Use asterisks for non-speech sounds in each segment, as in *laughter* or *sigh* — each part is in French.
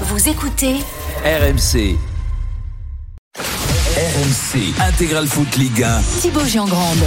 Vous écoutez RMC. RMC Intégral Foot Ligue 1. Thibaut Giangrande.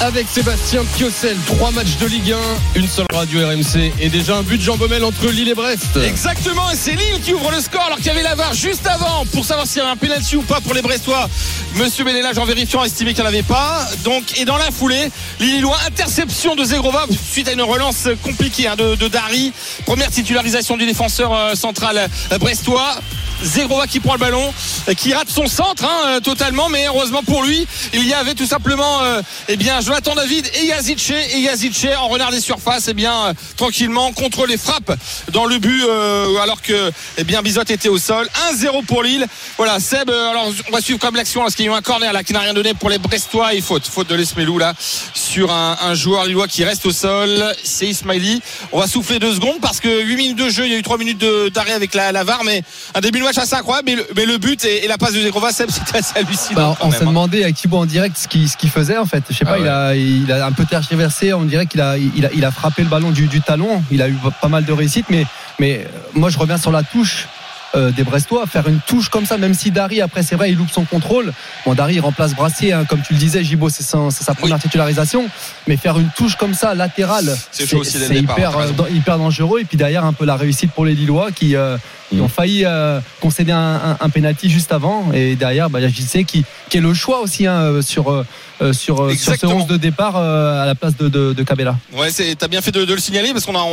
Avec Sébastien Piocel, trois matchs de Ligue 1, une seule radio RMC et déjà un but de Jean Baumel entre Lille et Brest. Exactement, et c'est Lille qui ouvre le score alors qu'il y avait la VAR juste avant pour savoir s'il y avait un penalty ou pas pour les Brestois. Monsieur Benelage en vérifiant a estimé qu'il n'y en avait pas. Donc, et dans la foulée, Lillois, interception de Zegrova suite à une relance compliquée hein, de, de Dari. Première titularisation du défenseur euh, central euh, brestois. Zegrova qui prend le ballon, euh, qui rate son centre hein, euh, totalement, mais heureusement pour lui, il y avait tout simplement euh, eh bien Jonathan David et Yazice et en renard des surfaces, eh bien euh, tranquillement contre les frappes dans le but euh, alors que eh bien Bizot était au sol. 1-0 pour Lille. Voilà, Seb, euh, alors on va suivre comme l'action parce qu'il y a eu un corner là qui n'a rien donné pour les Brestois faute, faute de l'Esmelou là sur un, un joueur lillois qui reste au sol. C'est Ismaili. On va souffler deux secondes parce que 8 minutes de jeu, il y a eu 3 minutes d'arrêt avec la, la VAR, mais un début de match assez incroyable. Mais le, mais le but et, et la passe de Zegrova, Seb, c'était assez hallucinant. Bah, on s'est hein. demandé avec Thibaut en direct ce qu'il qu'il faisait en fait. Je sais pas, Ah il, a, il a un peu tergiversé. On dirait qu'il a, il a, il a frappé le ballon du, du talon. Il a eu pas mal de réussite, mais, mais euh, moi je reviens sur la touche. euh, des Brestois, faire une touche comme ça, même si Dari, après, c'est vrai, il loupe son contrôle. Bon, Dari, remplace Brassier, hein, comme tu le disais, Gibo, c'est sa première titularisation. Mais faire une touche comme ça, latérale, C'est hyper, euh, hyper dangereux. Et puis derrière, un peu la réussite pour les Lillois qui, euh, qui ont failli euh, concéder un, un, un penalty juste avant. Et derrière, bah, JC qui, qui est le choix aussi hein, sur, euh, sur, euh, sur ce Exactement. 11 de départ euh, à la place de, de, de Cabella. Ouais, c'est, t'as bien fait de, de le signaler parce qu'on a,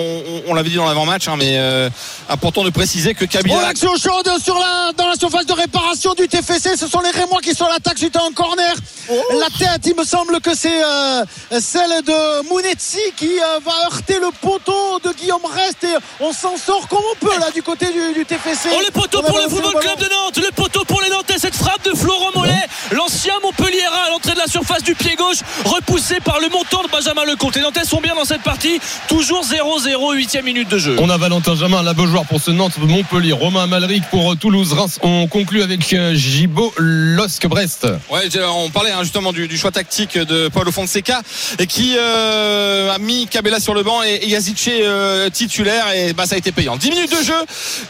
on, l'avait dit dans l'avant-match, hein, mais euh, important de préciser que Oh, Kabila. l'action chaude sur la, dans la surface de réparation du TFC. Ce sont les Rémois qui sont à l'attaque suite à un corner. La tête, il me semble que c'est euh, celle de Mounetzi qui euh, va heurter le poteau de Guillaume Rest et on s'en sort comme on peut là du côté du, du Oh le poteau pour le Football. Club de Nantes, le poteau pour les Nantais, cette frappe de Florent Mollet, l'ancien Montpelliérain à l'entrée de la surface du pied gauche, repoussé par le montant de Benjamin Lecomte. Les Nantais sont bien dans cette partie, toujours 0-0, 8 minute de jeu. On a Valentin Jamin, la joueur pour ce Nantes Montpellier, Romain Malric pour euh, Toulouse, Reims. On conclut avec euh, Gibo Losc Brest. Ouais, j'ai- on parlait hein, justement du, du choix tactique de Paulo Fonseca et qui euh, a mis Kabela sur le banc et, et Yazice euh, titulaire et bah ça a été payant. 10 minutes de jeu.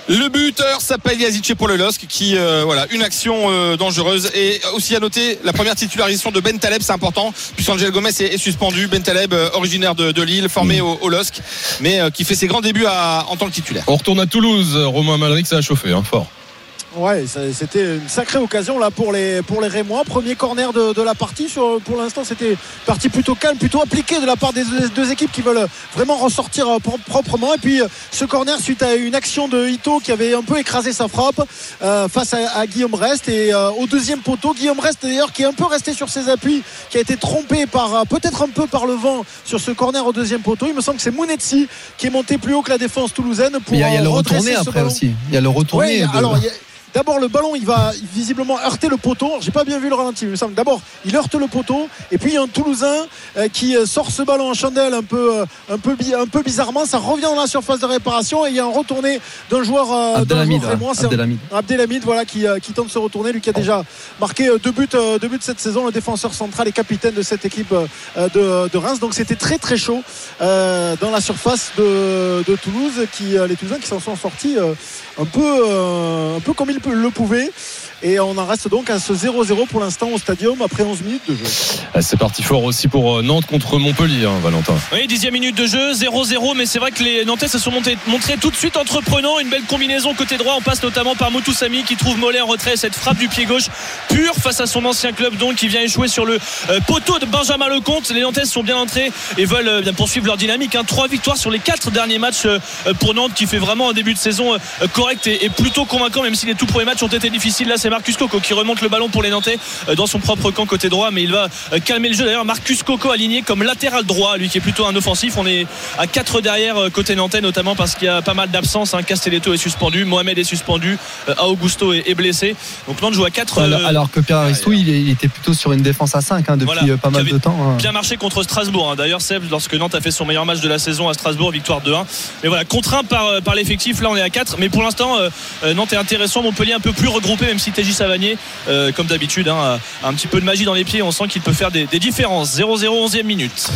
Le buteur s'appelle Yazice pour le LOSC qui euh, voilà une action euh, dangereuse et aussi à noter la première titularisation de Ben Taleb, c'est important puisqu'Angel Gomez est, est suspendu. Ben Taleb euh, originaire de, de Lille, formé au, au LOSC, mais qui fait ses grands débuts à- en tant que titulaire. On retourne à Toulouse. Romain Malric, ça a chauffé, hein, fort. Ouais, c'était une sacrée occasion là pour les pour les Rémois. Premier corner de, de la partie. Sur, pour l'instant, c'était partie plutôt calme, plutôt appliquée de la part des deux, deux équipes qui veulent vraiment ressortir euh, pro- proprement. Et puis euh, ce corner suite à une action de Ito qui avait un peu écrasé sa frappe euh, face à, à Guillaume Rest et euh, au deuxième poteau. Guillaume Rest d'ailleurs qui est un peu resté sur ses appuis, qui a été trompé par peut-être un peu par le vent sur ce corner au deuxième poteau. Il me semble que c'est Mounetzi qui est monté plus haut que la défense toulousaine pour il y a, il y a le retourné après ballon. aussi. Il y a le retourné. Ouais, de- alors il y a- D'abord le ballon il va visiblement heurter le poteau. J'ai pas bien vu le ralenti, il me semble. D'abord il heurte le poteau et puis il y a un Toulousain euh, qui euh, sort ce ballon en chandelle un peu euh, un peu bi- un peu bizarrement. Ça revient dans la surface de réparation et il y a un retourné d'un joueur euh, d'un Abdelhamid, joueur ouais, Abdelhamid. Abdelhamid voilà qui, qui tente de se retourner lui qui a déjà marqué deux buts deux buts cette saison le défenseur central et capitaine de cette équipe de, de Reims donc c'était très très chaud dans la surface de, de Toulouse qui les Toulousains qui s'en sont sortis un peu un peu comme ils le pouvaient et on en reste donc à ce 0-0 pour l'instant au stadium après 11 minutes de jeu Ah, C'est parti fort aussi pour euh, Nantes contre Montpellier, hein, Valentin. Oui, dixième minute de jeu, 0-0, mais c'est vrai que les Nantais se sont montés- montrés tout de suite entreprenants. Une belle combinaison côté droit. On passe notamment par Moutoussami qui trouve Mollet en retrait. Cette frappe du pied gauche pure face à son ancien club, donc qui vient échouer sur le euh, poteau de Benjamin Lecomte. Les Nantais sont bien entrés et veulent euh, bien poursuivre leur dynamique. hein. Trois victoires sur les quatre derniers matchs pour Nantes qui fait vraiment un début de saison correct et, et plutôt convaincant, même si les tout premiers matchs ont été difficiles. Là, c'est Marcus Coco qui remonte le ballon pour les Nantais euh, dans son propre camp côté droit, mais il va euh, calmer le jeu. D'ailleurs, Marcus Coco aligné comme latéral droit, lui qui est plutôt un offensif. On est à 4 derrière euh, côté nantais, notamment parce qu'il y a pas mal d'absences. Hein. Castelletto est suspendu, Mohamed est suspendu, Augusto est, blessé. Donc Nantes joue à 4 Alors, alors que Pierre Aristou, il, était plutôt sur une défense à 5 hein, depuis Voilà, pas mal de temps. hein. bien marché contre Strasbourg. hein. D'ailleurs, Seb, lorsque Nantes a fait son meilleur match de la saison à Strasbourg, victoire 2-1. Mais voilà, contraint par, par l'effectif, là on est à 4. Mais pour l'instant, euh, Nantes est intéressant. Montpellier un peu plus regroupé, même si TJ Savanier, euh, comme d'habitude, hein, un petit peu de magie dans les pieds. On sent qu'il peut faire des, des différences. 0-0, 11e minute.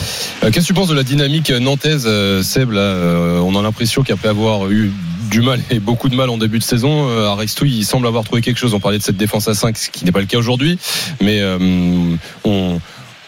Euh, Qu'est-ce que tu penses de la dynamique nantaise, euh, Seb là, euh, On a l'impression qu'après avoir eu du mal et beaucoup de mal en début de saison, euh, Aristou il semble avoir trouvé quelque chose. On parlait de cette défense à 5, ce qui n'est pas le cas aujourd'hui, mais euh, on,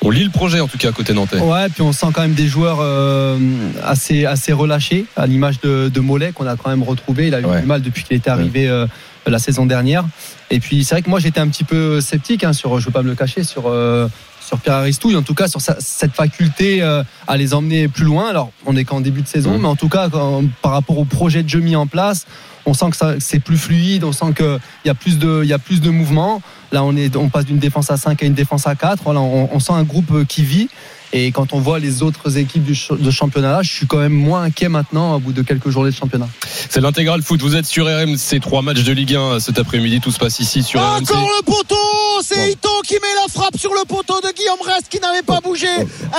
on lit le projet en tout cas à côté nantais. Ouais, puis on sent quand même des joueurs euh, assez, assez relâchés, à l'image de, de Mollet qu'on a quand même retrouvé. Il a eu Ouais. du mal depuis qu'il était arrivé euh, la saison dernière. Et puis c'est vrai que moi j'étais un petit peu sceptique hein, sur, je veux pas me le cacher, sur euh, sur Pierre Aristouille, en tout cas sur sa- cette faculté euh, à les emmener plus loin. Alors on est qu'en début de saison, Mhm. mais en tout cas quand- par rapport au projet de jeu mis en place, on sent que c'est plus fluide, on sent qu'il y a plus de il y a plus de mouvement. Là on est on passe d'une défense à 5 à une défense à 4. Voilà, on, on sent un groupe qui vit. Et quand on voit les autres équipes du ch- de championnat, là, je suis quand même moins inquiet maintenant au bout de quelques journées de championnat. C'est l'intégral foot. Vous êtes sur RMC, trois matchs de Ligue 1 cet après-midi. Tout se passe ici sur RMC. Encore le poteau C'est Bon. Ito qui met la frappe sur le poteau de Guillaume Rest qui n'avait pas bougé.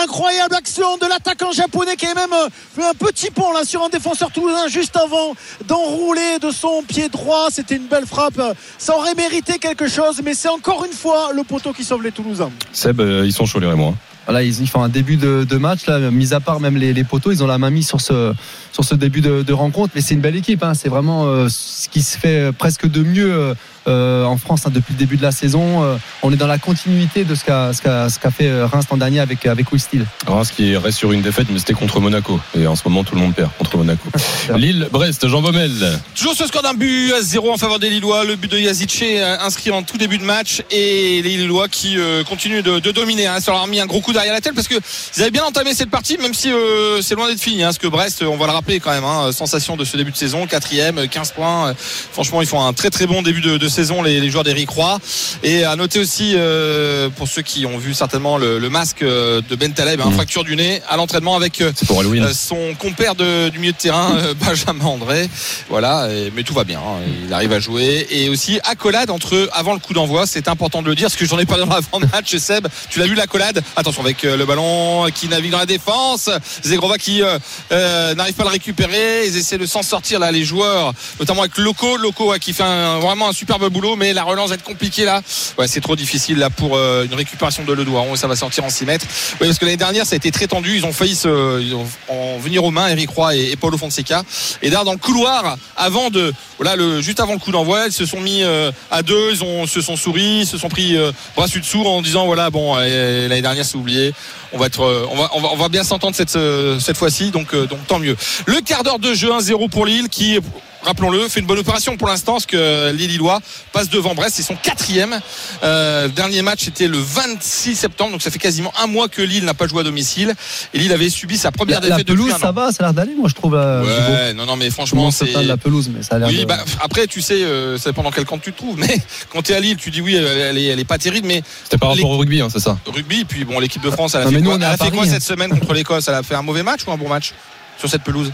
Incroyable action de l'attaquant japonais qui a même euh, fait un petit pont là sur un défenseur toulousain juste avant d'enrouler de son pied droit. C'était une belle frappe. Ça aurait mérité quelque chose, mais c'est encore une fois le poteau qui sauve les Toulousains. Seb, euh, ils sont chauds les Rémois. Voilà, ils, font un début de, match, là, mis à part même les, poteaux, ils ont la main mise sur ce, sur ce début de, rencontre. Mais c'est une belle équipe, hein. c'est vraiment euh, ce qui se fait presque de mieux euh, en France hein, depuis le début de la saison. Euh, on est dans la continuité de ce qu'a ce qu'a ce qu'a fait euh, Reims l'an dernier avec, avec Will Steele. Reims qui reste sur une défaite, mais c'était contre Monaco. Et en ce moment, tout le monde perd contre Monaco. Lille, Brest, Jean Baumel. Toujours ce score d'un but à 0 en faveur des Lillois. Le but de Yazice inscrit en tout début de match et les Lillois qui euh, continuent de, de dominer. Hein. Ça leur a mis un gros coup derrière la tête parce que ils avaient bien entamé cette partie, même si euh, c'est loin d'être fini. Hein, parce que Brest, on va le rappeler quand même, hein, sensation de ce début de saison, quatrième, 15 points. Franchement, ils font un très très bon début de, de saison les, les joueurs d'Eric Roy. Et à noter aussi euh, pour ceux qui ont vu certainement le, le masque euh, de Ben Taleb, hein, Mhm. fracture du nez à l'entraînement avec euh, pour euh, son compère de- du milieu de terrain, *laughs* Benjamin André. Voilà, et- mais tout va bien. hein, il arrive à jouer. Et aussi, accolade entre eux avant le coup d'envoi. C'est important de le dire, parce que j'en ai parlé dans l'avant-match. Seb, tu l'as vu l'accolade Attention avec le ballon qui navigue dans la défense. Zegrova qui euh, n'arrive pas à le récupérer. Ils essaient de s'en sortir là, les joueurs, notamment avec Loco. Loco ouais, qui fait un- vraiment un superbe boulot, mais la relance va être compliquée là. Ouais, c'est trop difficile là pour euh, une récupération de Ledouaron et ça va sortir en 6 mètres. Oui, parce que l'année dernière, ça a été très tendu. Ils ont failli se, en venir aux mains, Eric Roy et, Paulo Fonseca. Et d'ailleurs, dans le couloir, avant de, voilà, le, juste avant le coup d'envoi, ils se sont mis euh, à deux, ils ont, se sont souris, ils se sont pris euh, bras dessous en disant, voilà, bon, l'année dernière, c'est oublié. On va être, on va, on va, on va bien s'entendre cette, cette fois-ci, donc, donc tant mieux. Le quart d'heure de jeu, 1-0 pour Lille, qui, rappelons-le, fait une bonne opération pour l'instant, parce que les Lillois passent devant Brest, ils sont quatrième. Euh, le dernier match c'était le 26 septembre, donc ça fait quasiment un mois que Lille n'a pas joué à domicile. Et Lille avait subi sa première La, la défaite depuis pelouse, un ça va, ça a l'air d'aller, moi je trouve. euh. Ouais, non, non, mais franchement, c'est. de la pelouse, mais ça a l'air Oui, de- bah, après, tu sais, euh, ça dépend dans quel camp tu te trouves. *laughs* Mais quand tu es à Lille, tu dis oui, elle, elle est, elle est pas terrible, mais C'était par rapport au rugby, hein, c'est ça rugby, puis bon, l'équipe de France, elle a Non, fait mais nous, quoi, on est elle à a fait Paris, quoi hein. cette semaine contre l'Écosse? Elle a fait un mauvais match ou un bon match sur cette pelouse?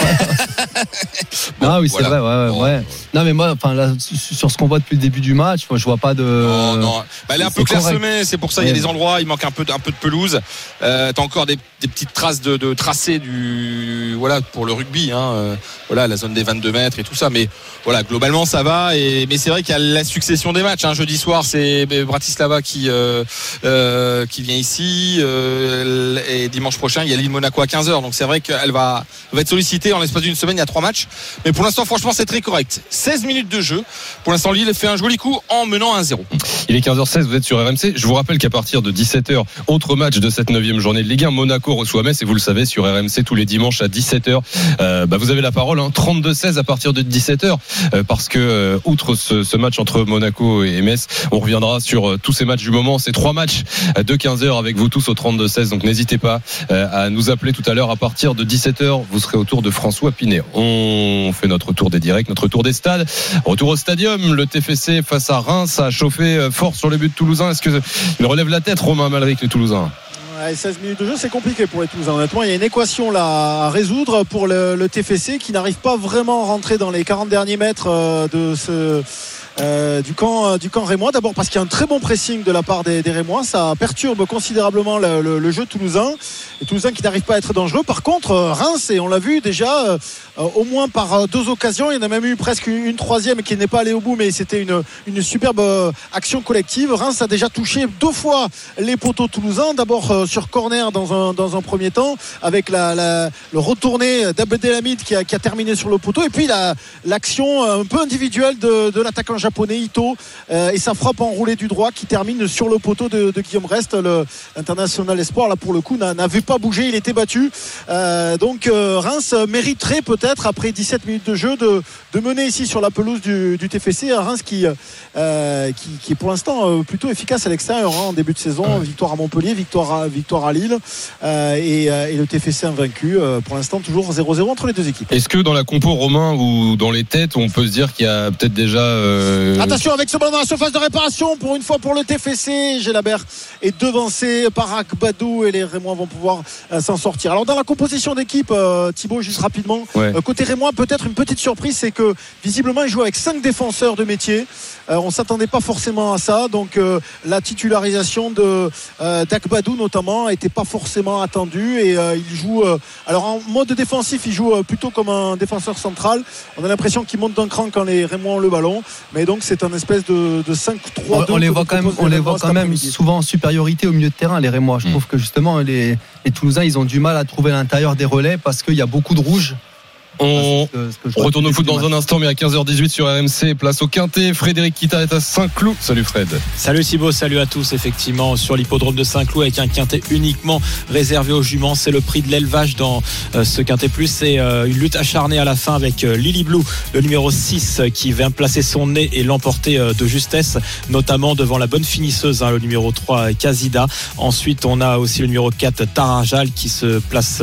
*laughs* ah oui, c'est vrai, ouais, ouais, Bon. ouais. Non, mais moi, enfin, sur ce qu'on voit depuis le début du match, moi, je vois pas de. Non, non. Bah, elle est un peu clairsemée, c'est pour ça il y a des endroits, il manque un peu, de- un peu de pelouse. Euh, T'as encore des, des petites traces de, de tracé du, voilà, pour le rugby, hein. euh, voilà, la zone des 22 mètres et tout ça. Mais voilà, globalement ça va. Et mais c'est vrai qu'il y a la succession des matchs. Hein. Jeudi soir, c'est Bratislava qui euh, euh, qui vient ici, et dimanche prochain il y a Lille Monaco à 15h. Donc c'est vrai qu'elle va, va être sollicitée en l'espace d'une semaine. Il y a trois matchs. Mais pour l'instant, franchement, c'est très correct. 16 minutes de jeu. Pour l'instant, Lille fait un joli coup en menant 1-0. Il est 15h16, vous êtes sur RMC. Je vous rappelle qu'à partir de 17h, autre match de cette neuvième journée de Ligue 1, Monaco reçoit Metz et vous le savez sur RMC tous les dimanches à 17h. Euh, bah, vous avez la parole, hein, 32-16 à partir de 17h euh, parce que euh, outre ce, match entre Monaco et Metz, on reviendra sur tous ces matchs du moment. C'est trois matchs de 15h avec vous tous au 32-16. Donc n'hésitez pas à nous appeler tout à l'heure à partir de 17h. Vous serez autour de François Pinet. On fait notre tour des directs, notre tour des stades. Retour au stadium, le TFC face à Reims a chauffé euh, fort sur le but toulousain. Est-ce que il relève la tête Romain Malric les Toulousains? Ouais, 16 minutes de jeu, c'est compliqué pour les Toulousains. Honnêtement, il y a une équation à résoudre pour le, le TFC qui n'arrive pas vraiment à rentrer dans les 40 derniers mètres euh, de ce. Euh, du camp euh, du camp rémois. D'abord parce qu'il y a un très bon pressing de la part des, des rémois. Ça perturbe considérablement le, jeu toulousain. Et toulousain qui n'arrive pas à être dangereux. Par contre euh, Reims et on l'a vu déjà au moins par euh, deux occasions. Il y en a même eu presque une, troisième qui n'est pas allée au bout, mais c'était une, une superbe euh, action collective. Reims a déjà touché deux fois les poteaux toulousains. D'abord euh, sur corner dans un, dans un premier temps, avec le retourné d'Abdelhamid qui a, qui a terminé sur le poteau. Et puis la- l'action un peu individuelle de, l'attaquant japonais Ito euh, et sa frappe enroulée du droit qui termine sur le poteau de, Guillaume Rest. Le international espoir, là pour le coup, n'a- n'avait pas bougé. Il était battu. Euh, donc euh, Reims mériterait peut-être, après 17 minutes de jeu, de, de mener ici sur la pelouse du, du TFC. Un Reims qui, euh, qui, qui est pour l'instant euh, plutôt efficace à l'extérieur hein, en début de saison. Victoire à Montpellier, victoire à, victoire à Lille euh, et, et le TFC invaincu. Pour l'instant, toujours 0-0 entre les deux équipes. Est-ce que dans la compo romain ou dans les têtes, on peut se dire qu'il y a peut-être déjà. euh, Attention avec ce ballon dans la surface de réparation pour une fois pour le TFC. Gélabert est devancé par Akbadou et les Rémois vont pouvoir s'en sortir. Alors dans la composition d'équipe, Thibaut, juste rapidement, Ouais. Euh, côté Rémois, peut-être une petite surprise, c'est que visiblement il joue avec cinq défenseurs de métier. Euh, on s'attendait pas forcément à ça, donc euh, la titularisation de euh, d'Akbadou notamment n'était pas forcément attendue et euh, il joue. euh, alors en mode défensif, il joue euh, plutôt comme un défenseur central. On a l'impression qu'il monte d'un cran quand les Rémois ont le ballon, mais donc c'est un espèce de, de 5-3-2. on, on les voit quand même, on les voit quand même souvent en supériorité au milieu de terrain, les Rémois. Je Mm. trouve que justement, les, les Toulousains, ils ont du mal à trouver l'intérieur des relais parce qu'il y a beaucoup de rouge. On, C'est ce que- ce que je on vois retourne au foot dans un instant, mais à 15h18 sur RMC, place au Quintet. Frédéric Kita est à Saint-Cloud. Salut Fred. Salut Thibaut, salut à tous. Effectivement, sur l'hippodrome de Saint-Cloud avec un quintet uniquement réservé aux juments. C'est le prix de l'élevage dans euh, ce quintet plus. C'est euh, une lutte acharnée à la fin avec euh, Lily Blue, le numéro 6, euh, qui vient placer son nez et l'emporter de justesse, notamment devant la bonne finisseuse, hein, le numéro 3, Kazida. Ensuite, on a aussi le numéro 4, Taranjal, qui se place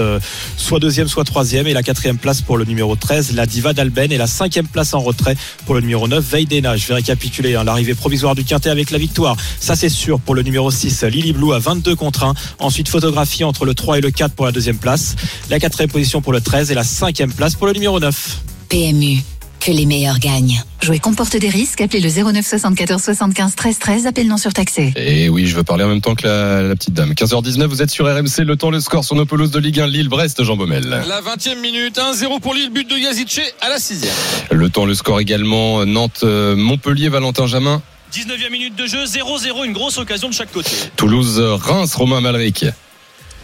soit deuxième, soit troisième. Et la quatrième place pour le numéro 13, la Diva d'Alben. Et la cinquième place en retrait pour le numéro 9, Veidena. Je vais récapituler hein, l'arrivée provisoire du Quintet avec la victoire. Ça, c'est sûr pour le numéro 6, Lily Blue à 22 contre 1. Ensuite, photographie entre le 3 et le 4 pour la deuxième place. La quatrième position pour le 13 et la cinquième place pour le numéro 9. PMU, que les meilleurs gagnent. Jouer comporte des risques. Appelez le 09 74 75 13 13. Appel non surtaxé. Et oui, je veux parler en même temps que la, la petite dame. 15h19, vous êtes sur RMC. Le temps, le score sur nos pelouses de Ligue 1, Lille-Brest, Jean Baumel. La 20e minute, 1-0 pour Lille, but de Yazice à la 6 Le temps, le score également, Nantes, euh, Montpellier, Valentin Jamin, 19e minute de jeu, 0-0, une grosse occasion de chaque côté. Toulouse, Reims, Romain Malric.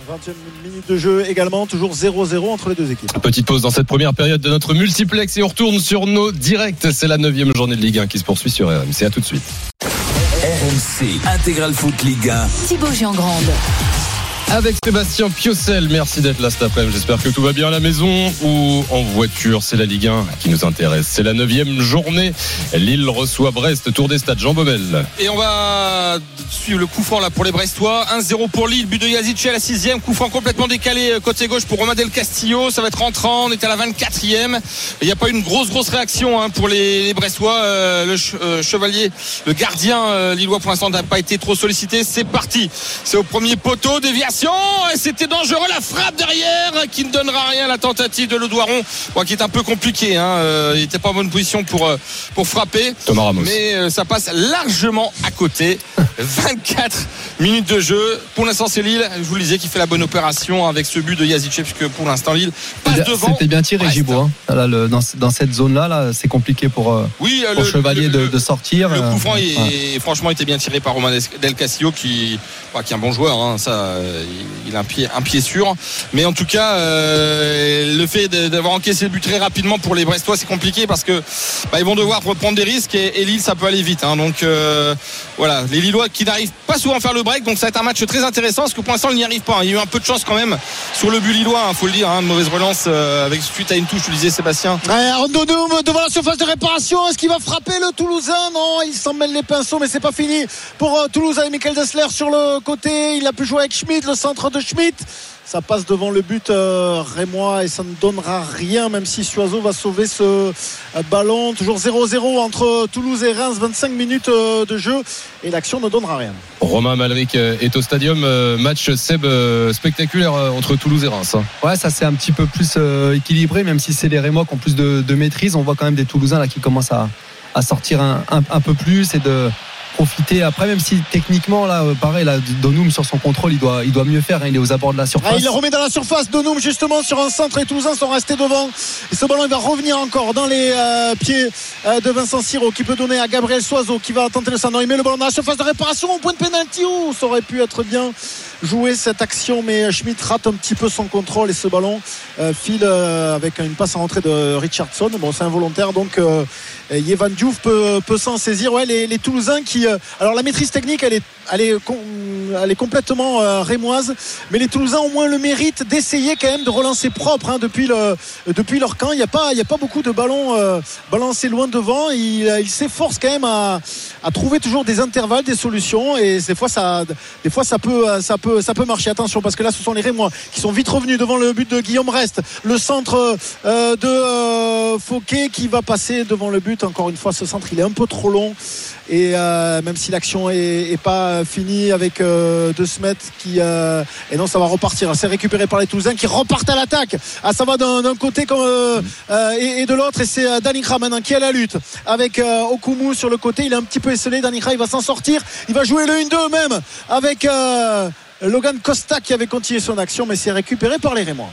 20e minute de jeu également, toujours 0-0 entre les deux équipes. Petite pause dans cette première période de notre multiplex et on retourne sur nos directs. C'est la neuvième journée de Ligue 1 qui se poursuit sur RMC. À tout de suite. RMC Intégral Foot Ligue 1. Thibaut Giangrande. Avec Sébastien Piocel, merci d'être là cet après-midi. J'espère que tout va bien à la maison ou en voiture. C'est la Ligue 1 qui nous intéresse. C'est la neuvième journée. Lille reçoit Brest, tour des stades. Jean Baumel. Et on va suivre le coup franc là pour les Brestois. 1-0 pour Lille, but de à la 6 Coup franc complètement décalé euh, côté gauche pour Romain Del Castillo. Ça va être rentrant. On est à la 24e. Il n'y a pas une grosse grosse réaction hein, pour les, Brestois. Euh, le euh, chevalier, le gardien lillois pour l'instant n'a pas été trop sollicité. C'est parti. C'est au premier poteau, déviation. Et C'était dangereux la frappe derrière qui ne donnera rien. La tentative de Ledoiron, bon, qui est un peu compliqué. Hein. Euh, il n'était pas en bonne position pour, euh, pour frapper. Thomas Ramos. Mais euh, ça passe largement à côté. *laughs* 24 minutes de jeu. Pour l'instant, c'est Lille. Je vous le disais qui fait la bonne opération avec ce but de Yazice, puisque pour l'instant, Lille passe devant. c'était bien tiré. Gibo. hein. Dans, dans cette zone-là, là, c'est compliqué pour, Oui, pour le, Chevalier le- de, de sortir. le coup franc est, ouais. franchement était bien tiré par Romain Del Castillo qui, bah, qui est un bon joueur. hein. ça, il a un pied, un pied sûr. Mais en tout cas, euh, le fait d'avoir encaissé le but très rapidement pour les Brestois, c'est compliqué parce que bah, ils vont devoir reprendre des risques et, Lille, ça peut aller vite. hein. Donc euh, voilà, les Lillois qui n'arrivent pas souvent à faire le break, donc ça va être un match très intéressant parce que pour l'instant, ils n'y arrivent pas. hein. Il y a eu un peu de chance quand même sur le but lillois, il faut le dire. Hein, mauvaise relance euh, avec suite à une touche, tu disais Sébastien. Ouais, devant la surface de réparation. Est-ce qu'il va frapper le Toulousain? Non, il s'en mêle les pinceaux, mais c'est pas fini pour Toulouse avec Michael Dessler sur le côté. Il a pu jouer avec Schmidt, centre de Schmidt. Ça passe devant le but euh, rémois et ça ne donnera rien, même si Suazo va sauver ce euh, ballon. Toujours 0-0 entre Toulouse et Reims, 25 minutes euh, de jeu et l'action ne donnera rien. Romain Malric est au stadium. Euh, Match Seb euh, spectaculaire euh, entre Toulouse et Reims. hein. Ouais, ça c'est un petit peu plus euh, équilibré, même si c'est les Rémois qui ont plus de, de maîtrise. On voit quand même des Toulousains là qui commencent à, à sortir un, un- un peu plus et de, profiter. Après, même si techniquement, là, euh, pareil, là, Donum sur son contrôle, il doit, il doit mieux faire. hein, il est aux abords de la Ah, surface. il le remet dans la surface. Donoum justement sur un centre et Toulousain sont restés devant. Et ce ballon il va revenir encore dans les euh, pieds euh, de Vincent Siro qui peut donner à Gabriel Soiseau qui va tenter le centre. Il met le ballon dans la surface de réparation au point de pénalty. Oh, ça aurait pu être bien joué cette action, mais Schmidt rate un petit peu son contrôle et ce ballon euh, file euh, avec une passe en rentrée de Richardson. Bon, c'est involontaire donc euh, Yevan Diouf peut, s'en saisir. Ouais, les, Toulousains qui. euh, alors la maîtrise technique, elle est, elle est, elle est complètement euh, rémoise, mais les Toulousains ont au moins le mérite d'essayer quand même de relancer propre hein, depuis, le, depuis leur camp. Il n'y a, pas- a pas beaucoup de ballons euh, balancés loin devant. Il, il s'efforce quand même à, à trouver toujours des intervalles, des solutions, et des fois ça, des fois ça peut, ça peut, ça peut marcher. Attention, parce que là, ce sont les Rémois qui sont vite revenus devant le but de Guillaume Rest. Le centre euh, de euh, Fauquet qui va passer devant le but. Encore une fois, ce centre, il est un peu trop long. Et euh, même si l'action est, pas finie avec De Smet qui et non ça va repartir c'est récupéré par les Toulousains qui repartent à l'attaque ah ça va d'un côté comme, et, de l'autre et c'est Danikra maintenant qui est à la lutte avec Okumu sur le côté il est un petit peu esselé Danikra il va s'en sortir il va jouer le 1-2 même avec Logan Costa qui avait continué son action mais c'est récupéré par les Rémois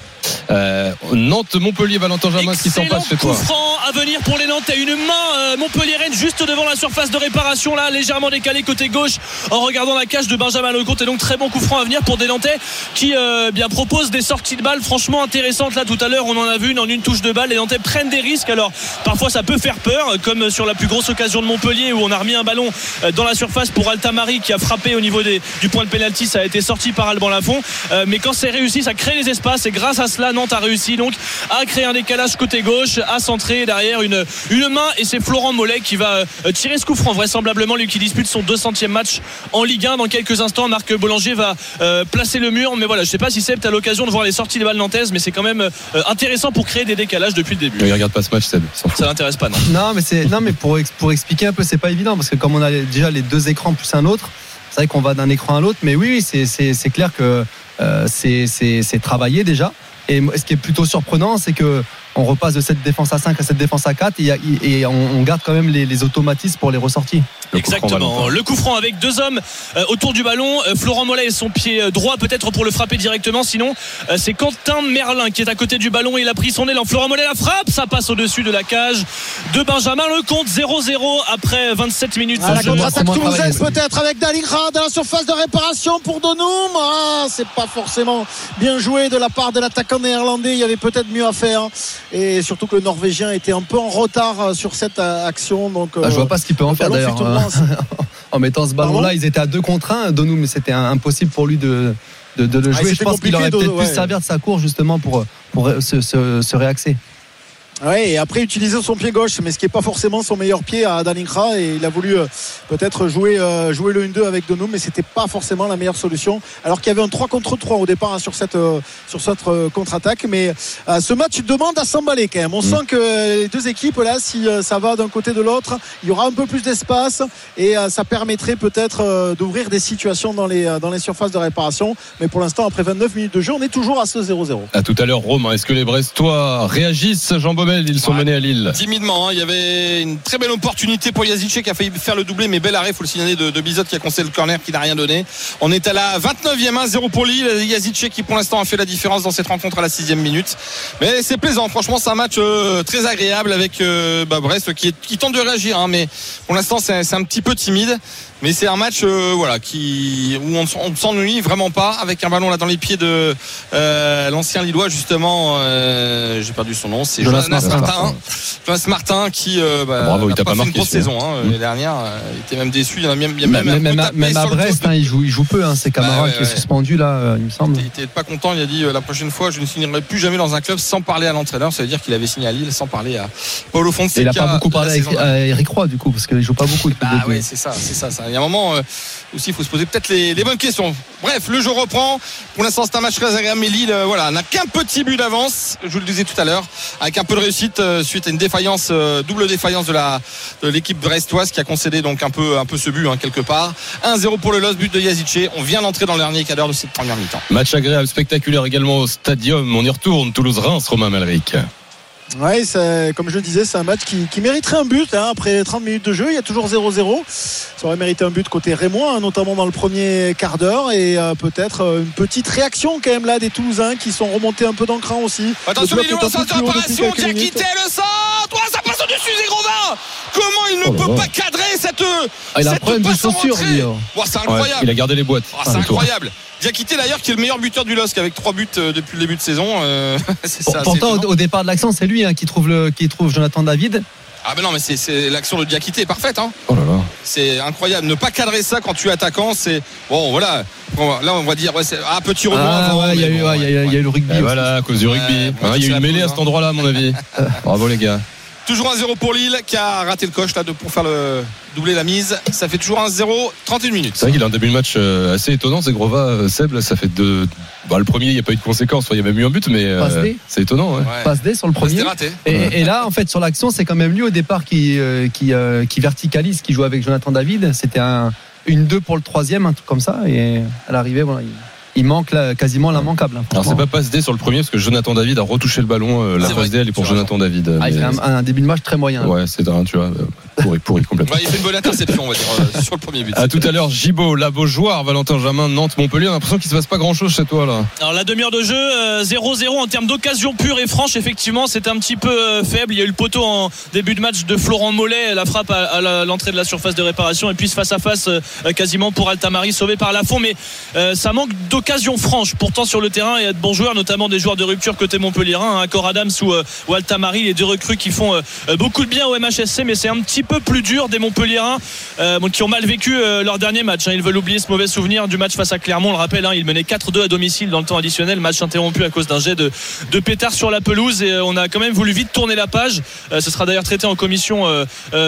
Euh, Nantes, Montpellier, Valentin Jamin, ce qui s'en passe chez coup toi. franc à venir pour les Nantais. Une main euh, Montpellier-Rennes juste devant la surface de réparation là, légèrement décalé côté gauche en regardant la cage de Benjamin Lecomte. Et donc très bon coup franc à venir pour des Nantais qui euh, bien proposent des sorties de balles franchement intéressantes là tout à l'heure. On en a vu une en une touche de balle. Les Nantais prennent des risques. Alors parfois ça peut faire peur, comme sur la plus grosse occasion de Montpellier où on a remis un ballon euh, dans la surface pour Altamari qui a frappé au niveau des, du point de pénalty. Ça a été sorti par Alban Lafont. Euh, mais quand c'est réussi, ça crée les espaces. Et grâce à cela, Nantes a réussi donc à créer un décalage côté gauche, à centrer derrière une, une main. Et c'est Florent Mollet qui va euh, tirer ce coup franc, vraisemblablement, lui qui dispute son 200e match en Ligue 1. Dans quelques instants, Marc Boulanger va euh, placer le mur. Mais voilà, je sais pas si Seb, tu as l'occasion de voir les sorties des balles nantaises, mais c'est quand même euh, intéressant pour créer des décalages depuis le début. Il regarde pas ce match, Seb. Ça l'intéresse pas, non? Non, mais c'est non, mais pour pour expliquer un peu, c'est pas évident parce que comme on a déjà les deux écrans plus un autre, c'est vrai qu'on va d'un écran à l'autre. Mais oui, c'est clair que euh, c'est travaillé déjà. Et ce qui est plutôt surprenant, c'est que on repasse de cette défense à 5 à cette défense à 4 et, on garde quand même les, les automatismes pour les ressorties. Le coup franc, Exactement. Le coup franc avec deux hommes euh, autour du ballon. Euh, Florent Mollet et son pied euh, droit peut-être pour le frapper directement. Sinon, euh, c'est Quentin Merlin qui est à côté du ballon. Il a pris son élan. Florent Mollet la frappe. Ça passe au-dessus de la cage de Benjamin. Le compte 0-0 après 27 minutes. Ah, la contre-attaque toulousaine peut-être avec Dalingra dans la surface de réparation pour Donoum. Ah, c'est pas forcément bien joué de la part de l'attaquant néerlandais. Il y avait peut-être mieux à faire. Et surtout que le Norvégien était un peu en retard sur cette action. Donc, Ah, je vois pas ce qu'il peut en faire d'ailleurs. *laughs* en- mettant ce ballon-là, ils étaient à deux contre un. Donou, mais c'était impossible pour lui de de, de le Ah, jouer. Je c'était pense qu'il aurait peut-être pu ouais. se servir de sa course justement pour pour se, se, se réaxer. Ouais, et après utiliser son pied gauche, mais ce qui n'est pas forcément son meilleur pied à Dalinkra. Et il a voulu euh, peut-être jouer, euh, jouer le 1-2 avec Donoum, mais c'était pas forcément la meilleure solution. Alors qu'il y avait un 3 contre 3 au départ hein, sur cette, euh, sur cette euh, contre-attaque. Mais euh, ce match demande à s'emballer quand même. On sent que les deux équipes, là, si ça va d'un côté de l'autre, il y aura un peu plus d'espace et euh, ça permettrait peut-être euh, d'ouvrir des situations dans les, dans les surfaces de réparation. Mais pour l'instant, après 29 minutes de jeu, on est toujours à ce 0-0. À tout à l'heure, Romain. Est-ce que les Brestois réagissent, Jean Ils sont Ouais. menés à Lille. Timidement, hein. il y avait une très belle opportunité pour Yazice qui a failli faire le doublé, mais bel arrêt, faut le signaler de, de Bizot qui a concédé le corner qui n'a rien donné. On est à la 29e, 1-0 pour Lille. Yazice qui pour l'instant a fait la différence dans cette rencontre à la 6 minute. Mais c'est plaisant, franchement, c'est un match euh, très agréable avec euh, bah, Brest qui, est- qui tente de réagir, hein, mais pour l'instant c'est un petit peu timide. Mais c'est un match euh, voilà, qui, où on, ne on ne s'ennuie vraiment pas avec un ballon là dans les pieds de euh, l'ancien Lillois justement. euh, J'ai perdu son nom, c'est Jonas Jonas, Martin. Martin. Jonas Martin qui bah, Bravo, il a pas fait une marqué, grosse saison hein, l'année dernière. Il était même déçu. Il y en a même, il y a Même, même, même à, même à Brest, hein, il, joue, il joue peu. Hein, c'est Camara Bah ouais, qui est ouais. suspendu là, il me semble. il était pas content. Il a dit la prochaine fois, je ne signerai plus jamais dans un club sans parler à l'entraîneur. Ça veut dire qu'il avait signé à Lille sans parler à Paulo Fonseca. Et il a pas beaucoup parlé à Eric Roy du coup, parce qu'il joue pas beaucoup. début. ouais, c'est ça, c'est ça, ça. Il y a un moment euh, aussi, il faut se poser peut-être les, bonnes questions. Bref, le jeu reprend. Pour l'instant, c'est un match très agréable. Mais Lille, voilà, n'a qu'un petit but d'avance. Je vous le disais tout à l'heure, avec un peu de réussite euh, suite à une défaillance, euh, double défaillance de l'équipe brestoise qui a concédé donc un peu un peu ce but hein, quelque part. 1-0 pour le Los, but de Yazice. On vient d'entrer dans le dernier quart de cette première mi-temps. Match agréable, spectaculaire également au stadium. On y retourne. Toulouse-Reims, Romain Malric. Ouais, c'est- comme je le disais, c'est un match qui, qui mériterait un but. hein. après 30 minutes de jeu, il y a toujours 0-0. Ça aurait mérité un but côté Rémois, hein, notamment dans le premier quart d'heure. Et euh, peut-être euh, une petite réaction quand même là des Toulousains qui sont remontés un peu d'encran aussi. Attention, Le il est quelques qui a quitté le centre. Gros vins. Comment il ne Oh là peut là. pas cadrer cette. Ah, il a un problème de lui. hein. C'est Ouais, incroyable. il a gardé les boîtes. Ah, c'est incroyable. Diakité d'ailleurs qui est le meilleur buteur du LOSC avec 3 buts euh, depuis le début de saison. euh, *laughs* ça, Pourtant, au, au départ de l'action, c'est lui hein, qui, trouve le, qui trouve Jonathan David. Ah mais non mais c'est- l'action de Diakité est parfaite hein. Oh là là. C'est incroyable. Ne pas cadrer ça quand tu es attaquant, c'est bon voilà. Bon, là on va dire ouais, ah petit rebond Ah, avant, ouais, il y, a eu- bon, ouais, il y a eu- il y a eu le rugby. Et aussi. voilà, à cause du rugby. il y a eu une mêlée à cet endroit-là, à mon avis. *laughs* Bravo les gars. Toujours un 0 pour Lille qui a raté le coche là de, pour faire le doubler la mise. Ça fait toujours un 0 31 minutes. C'est vrai qu'il a un début de match euh, assez étonnant. Zegrova, euh, Seb, là, ça fait deux. Bah, le premier, il n'y a pas eu de conséquences. Enfin, il y a même eu un but, mais euh, Passe D. c'est étonnant. Ouais. Ouais. Passe D sur le premier. raté. Et, et là, en fait, sur l'action, c'est quand même lui au départ qui, euh, qui, euh, qui verticalise, qui joue avec Jonathan David. C'était un, une 2 pour le troisième, un truc comme ça. Et à l'arrivée, voilà, il, il manque quasiment l'immanquable. hein, Alors, c'est pas passe D sur le premier, parce que Jonathan David a retouché le ballon. euh, la passe D, elle est pour Jonathan David. Ah, il fait un, un début de match très moyen. Ouais, c'est un, tu vois, euh, pourri, pourri complètement. Ouais, il fait une bonne interception on va dire euh, sur le premier but. À tout à l'heure, Gibaud, la Beaujoire, Valentin Jamin, Nantes, Montpellier. On a l'impression qu'il se passe pas grand chose chez toi, là. Alors la demi-heure de jeu, euh, 0-0 en termes d'occasion pure et franche, effectivement, c'était un petit peu euh, faible. Il y a eu le poteau en début de match de Florent Mollet, la frappe à, l'entrée de la surface de réparation, et puis ce face à face euh, quasiment pour Altamari sauvé par Lafont. Mais euh, ça manque d'occasion franche. Pourtant sur le terrain, il y a de bons joueurs, notamment des joueurs de rupture côté Montpellierin, hein, Cor Adams ou, euh, ou Altamari, les deux recrues qui font euh, euh, beaucoup de bien au MHSC, mais c'est un petit peu plus dur des Montpellierins euh, qui ont mal vécu euh, leur dernier match. hein. Ils veulent oublier ce mauvais souvenir du match face à Clermont. On le rappelle, hein, ils menaient 4-2 à domicile dans le temps additionnel. Match interrompu à cause d'un jet de, de pétard sur la pelouse. Et euh, on a quand même voulu vite tourner la page. Ce sera d'ailleurs traité en commission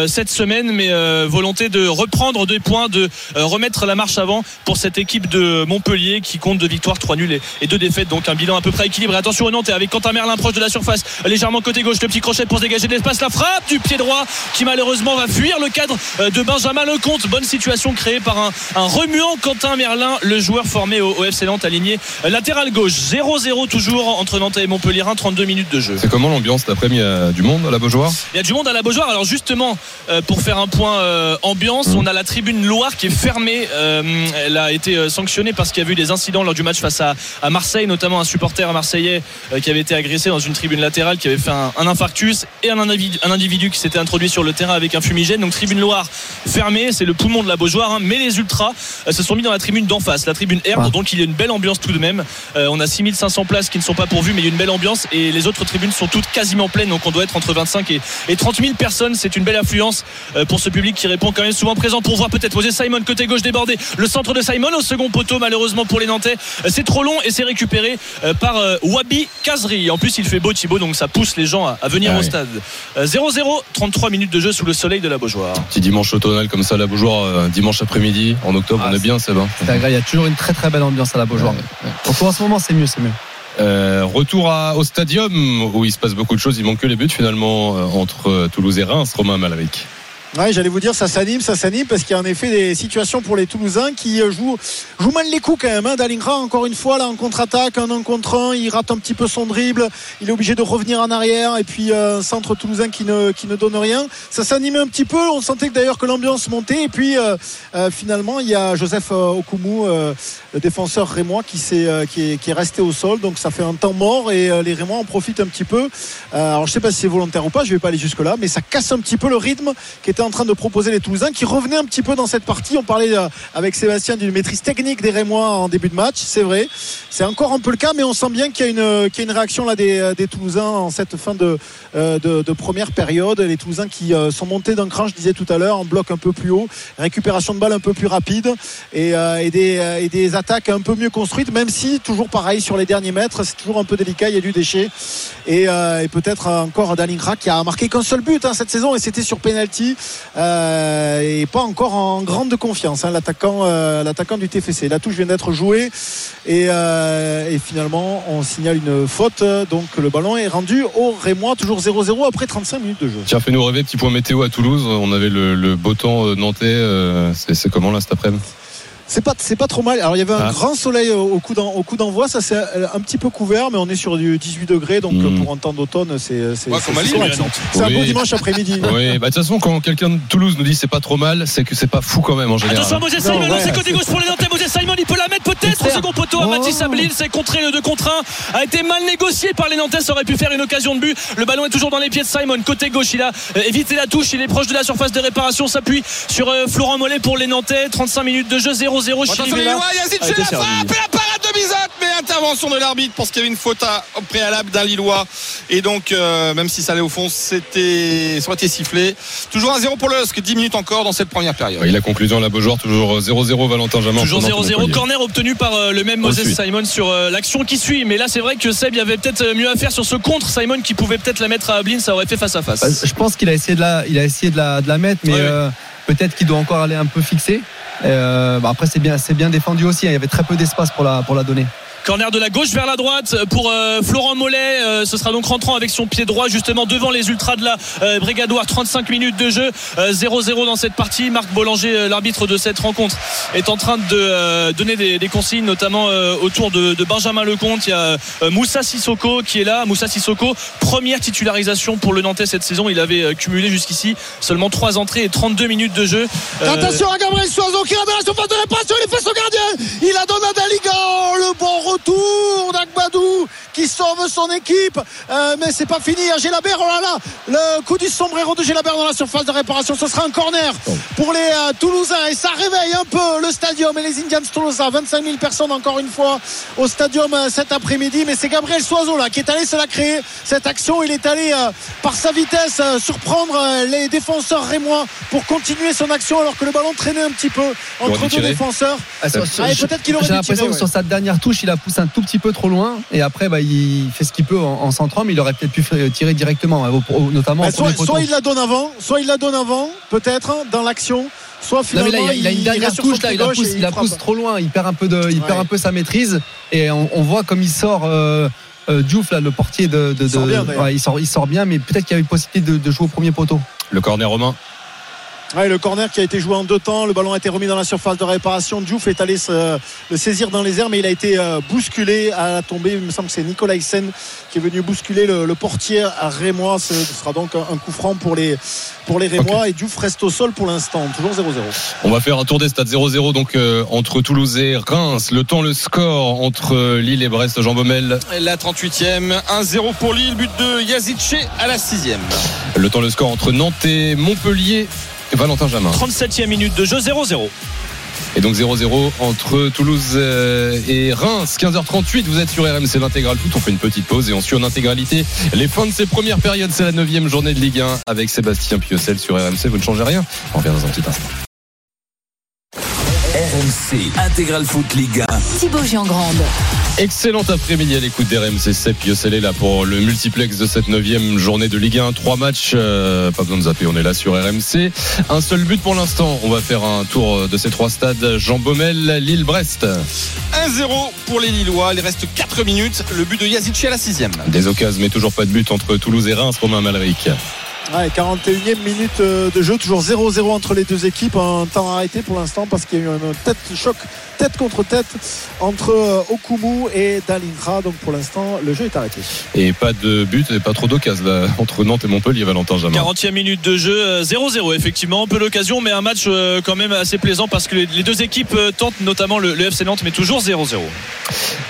cette semaine. Mais volonté de reprendre des points, de remettre la marche avant pour cette équipe de Montpellier qui compte deux victoires, trois nuls et, et deux défaites. Donc un bilan à peu près équilibré. Attention au Nantes avec Quentin Merlin proche de la surface. Légèrement côté gauche, le petit crochet pour se dégager de l'espace. La frappe du pied droit qui malheureusement va fuir le cadre euh, de Benjamin Lecomte. Bonne situation créée par un, un remuant Quentin Merlin, le joueur formé au, au FC Nantes aligné euh, latéral gauche. 0-0 toujours entre Nantes et Montpellier. 32 minutes de jeu. C'est comment l'ambiance après-midi Il y a du monde à la Beaujoire? Il y a du monde à la Beaujoire. Alors justement, euh, pour faire un point euh, ambiance, Mmh. on a la tribune Loire qui est fermée. Euh, elle a été sanctionnée parce qu'il y a eu des incidents lors du match face à, à Marseille, notamment un supporter marseillais euh, qui avait été agressé dans une tribune latérale, qui avait fait un, un infarctus et un individu, un individu qui s'était introduit sur le terrain avec un fumigène. Donc tribune Loire fermée, c'est le poumon de la Beaujoire. hein. mais les ultras euh, se sont mis dans la tribune d'en face, la tribune R. Ah. Donc il y a une belle ambiance tout de même. Euh, on a 6500 places qui ne sont pas pourvues, mais il y a une belle ambiance et les autres tribunes sont toutes quasiment pleines. Donc on doit être entre 25 et, et 30 000 personnes. C'est une belle affluence euh, pour ce public qui répond quand même souvent présent pour voir peut-être poser Simon côté gauche débordé. Le centre de Simon au second poteau, malheureusement pour les Nantais. C'est trop long et c'est récupéré par Wabi Kazri. En plus, il fait beau Thibaut, donc ça pousse les gens à, venir Ah au stade. Euh, 0-0, 33 minutes de jeu sous le soleil de la Beaujoire. Petit dimanche automnal comme ça, la Beaujoire, euh, dimanche après-midi, en octobre, Ah, on est c'est- bien, Seb. hein. C'est agréable. Il y a toujours une très très belle ambiance à la Beaujoire. En ce moment, c'est mieux, c'est mieux. Euh, retour à- au stadium où il se passe beaucoup de choses. Il manque que les buts finalement euh, entre euh, Toulouse et Reims. Romain Malaric. Ouais, j'allais vous dire, ça s'anime, ça s'anime, parce qu'il y a en effet des situations pour les Toulousains qui euh, jouent, jouent mal les coups quand même. Hein. Dalingra, encore une fois, là, en contre-attaque, un 1 contre 1, il rate un petit peu son dribble, il est obligé de revenir en arrière, et puis euh, un centre toulousain qui ne, donne rien. Ça s'animait un petit peu, on sentait d'ailleurs que l'ambiance montait, et puis euh, finalement, il y a Joseph Okumu, le défenseur rémois, qui, est, resté au sol, donc ça fait un temps mort, et les Rémois en profitent un petit peu. Alors je sais pas si c'est volontaire ou pas, je vais pas aller jusque-là, mais ça casse un petit peu le rythme qui était en train de proposer les Toulousains, qui revenaient un petit peu dans cette partie. On parlait euh, avec Sébastien d'une maîtrise technique des Rémois en début de match, c'est vrai. C'est encore un peu le cas, mais on sent bien qu'il y a une, réaction là des, euh, des Toulousains en cette fin de, euh, première période. Les Toulousains qui sont montés d'un cran, je disais tout à l'heure, en bloc un peu plus haut, récupération de balles un peu plus rapide et, des, attaques un peu mieux construites, même si toujours pareil sur les derniers mètres, c'est toujours un peu délicat, il y a du déchet. Et, et peut-être encore Dalingra qui a marqué qu'un seul but hein, cette saison et c'était sur penalty euh, et pas encore en grande confiance hein, l'attaquant euh, l'attaquant du TFC la touche vient d'être jouée et, euh, et finalement on signale une faute donc le ballon est rendu au Rémois toujours 0-0 après 35 minutes de jeu Tiens, fais-nous rêver, petit point météo à Toulouse. On avait le, le beau temps nantais. c'est comment là cet après-midi? C'est pas, c'est pas trop mal. Alors il y avait un Ah. grand soleil au coup d'en- au coup d'envoi, ça c'est euh, un petit peu couvert, mais on est sur du 18 degrés, donc Mm. pour un temps d'automne, c'est c'est Ouais, c'est- un beau Oui. dimanche après-midi. *laughs* Oui, bah de toute façon, quand quelqu'un de Toulouse nous dit c'est pas trop mal, c'est que c'est pas fou quand même en général. Attention à Moses Simon, ouais. c'est côté gauche pour les Nantais. Moses Simon, il peut la mettre peut-être au second poteau à Oh. Mathis Ablil. C'est contré le 2 contre 1. A été mal négocié par les Nantais. Ça aurait pu faire une occasion de but. Le ballon est toujours dans les pieds de Simon. Côté gauche, il a euh, évité la touche. Il est proche de la surface de réparation. S'appuie sur euh, Florent Mollet pour les Nantais. 35 minutes de jeu 0-0. Attention les Chirivella. Lillois, Yazid a chez été la servi. frappe et la parade de Bizot, mais intervention de l'arbitre parce qu'il y avait une faute à- au préalable d'un Lillois. Et donc, euh, même si ça allait au fond, c'était, ça aurait été sifflé. Toujours un 0 pour le LOSC, 10 minutes encore dans cette première période. Oui, la conclusion la Beaujoire, toujours 0-0 Valentin Jamin. Toujours entre Nantes et 0-0, Montpellier. corner obtenu par euh, le même Moses Ensuite. Simon sur euh, l'action qui suit. Mais là, c'est vrai que Seb, il y avait peut-être euh, mieux à faire sur ce contre. Simon qui pouvait peut-être la mettre à Ablin, ça aurait fait face à face. Bah, Je pense qu'il a essayé de la, il a essayé de la, de la mettre, mais Ouais, ouais. euh, peut-être qu'il doit encore aller un peu fixer. Euh, bah, après, c'est bien, c'est bien défendu aussi. hein. Il y avait très peu d'espace pour la, pour la donner. Corner de la gauche vers la droite pour euh, Florent Mollet. Euh, ce sera donc rentrant avec son pied droit justement devant les ultras de la euh, Brigadoire. 35 minutes de jeu. Euh, 0-0 dans cette partie. Marc Bollanger, euh, l'arbitre de cette rencontre, est en train de euh, donner des, consignes, notamment euh, autour de, Benjamin Lecomte. Il y a euh, Moussa Sissoko qui est là. Moussa Sissoko, première titularisation pour le Nantais cette saison. Il avait euh, cumulé jusqu'ici seulement 3 entrées et 32 minutes de jeu. Euh, Attention à Gabriel Soiseau qui la surface de réparation, il face au gardien. Il a donné à Daligan le bon retour d'Agbadou qui sauve son équipe. Euh, mais c'est pas fini. À Gélabert, oh là là, le coup du sombrero de Gélabert dans la surface de réparation. Ce sera un corner pour les euh, Toulousains et ça réveille un peu le stadium et les Indians Toulousain. 25 000 personnes encore une fois au stadium euh, cet après-midi. Mais c'est Gabriel Soiseau là qui est allé se la créer cette action. Il est allé euh, par sa vitesse euh, surprendre euh, les défenseurs rémois pour continuer son action alors que le ballon traînait un petit peu entre deux défenseurs. Ah, Ah, et peut-être qu'il aurait J'ai l'impression tirer, que ouais. sur sa dernière touche, il a poussé un tout petit peu trop loin. Et après, bah, il fait ce qu'il peut en, en centrant, mais il aurait peut-être pu f- tirer directement, hein, notamment Bah, soit, soit il la donne avant, soit il la donne avant, peut-être dans l'action, soit Non, finalement mais là, il, a- il a une dernière touche, là, il la gauche pousse, et il la pousse trop loin, il perd un peu, de, il Ouais. perd un peu sa maîtrise. Et on, on voit comme il sort. Euh, euh, Diouf, là, le portier de, de- Il sort de- bien, ouais, il sort, il sort bien, mais peut-être qu'il y avait une possibilité de, de jouer au premier poteau. Le corner romain. Ouais, le corner qui a été joué en deux temps, le ballon a été remis dans la surface de réparation. Diouf est allé se, le saisir dans les airs, mais il a été euh, bousculé à la tombée. Il me semble que c'est Nicolas Hyssen qui est venu bousculer le, le portier à Rémois. Ce sera donc un, un coup franc pour les, pour les Rémois. Et Diouf reste au sol pour l'instant, toujours 0-0. On va faire un tour des stades 0-0 donc euh, entre Toulouse et Reims. Le temps, le score entre Lille et Brest. Jean Baumel. La 38e, 1-0 pour Lille, but de Yazidche à la 6e. Le temps, le score entre Nantes et Montpellier. Valentin Jamin. 37e minute de jeu 0-0. Et donc 0-0 entre Toulouse euh, et Reims. 15h38, vous êtes sur RMC l'intégral foot. On fait une petite pause et on suit en intégralité les fins de ces premières périodes. C'est la 9 journée de Ligue 1 avec Sébastien Piocel sur RMC. Vous ne changez rien. On revient dans un petit instant. RMC Intégral Foot Ligue 1. Thibaut Giangrande. Excellent après-midi à l'écoute d'RMC. Seb Piocel est là pour le multiplex de cette 9 journée de Ligue 1. Trois matchs, euh, pas besoin de zapper, on est là sur RMC. Un seul but pour l'instant. On va faire un tour de ces trois stades. Jean Baumel, Lille-Brest. 1-0 pour les Lillois. Il reste 4 minutes. Le but de Yazidche à la 6e. Des occasions, mais toujours pas de but entre Toulouse et Reims. Romain Malric. Ouais, 41e minute euh, de jeu, toujours 0-0 entre les deux équipes, un temps arrêté pour l'instant parce qu'il y a eu un tête choc tête contre tête entre euh, Okumu et Dalinra. Donc pour l'instant, le jeu est arrêté. Et pas de but et pas trop d'occasions entre Nantes et Montpellier, Valentin Jamin. 40e minute de jeu, euh, 0-0 effectivement, peu d'occasion, mais un match euh, quand même assez plaisant parce que les deux équipes euh, tentent, notamment le, le FC Nantes, mais toujours 0-0.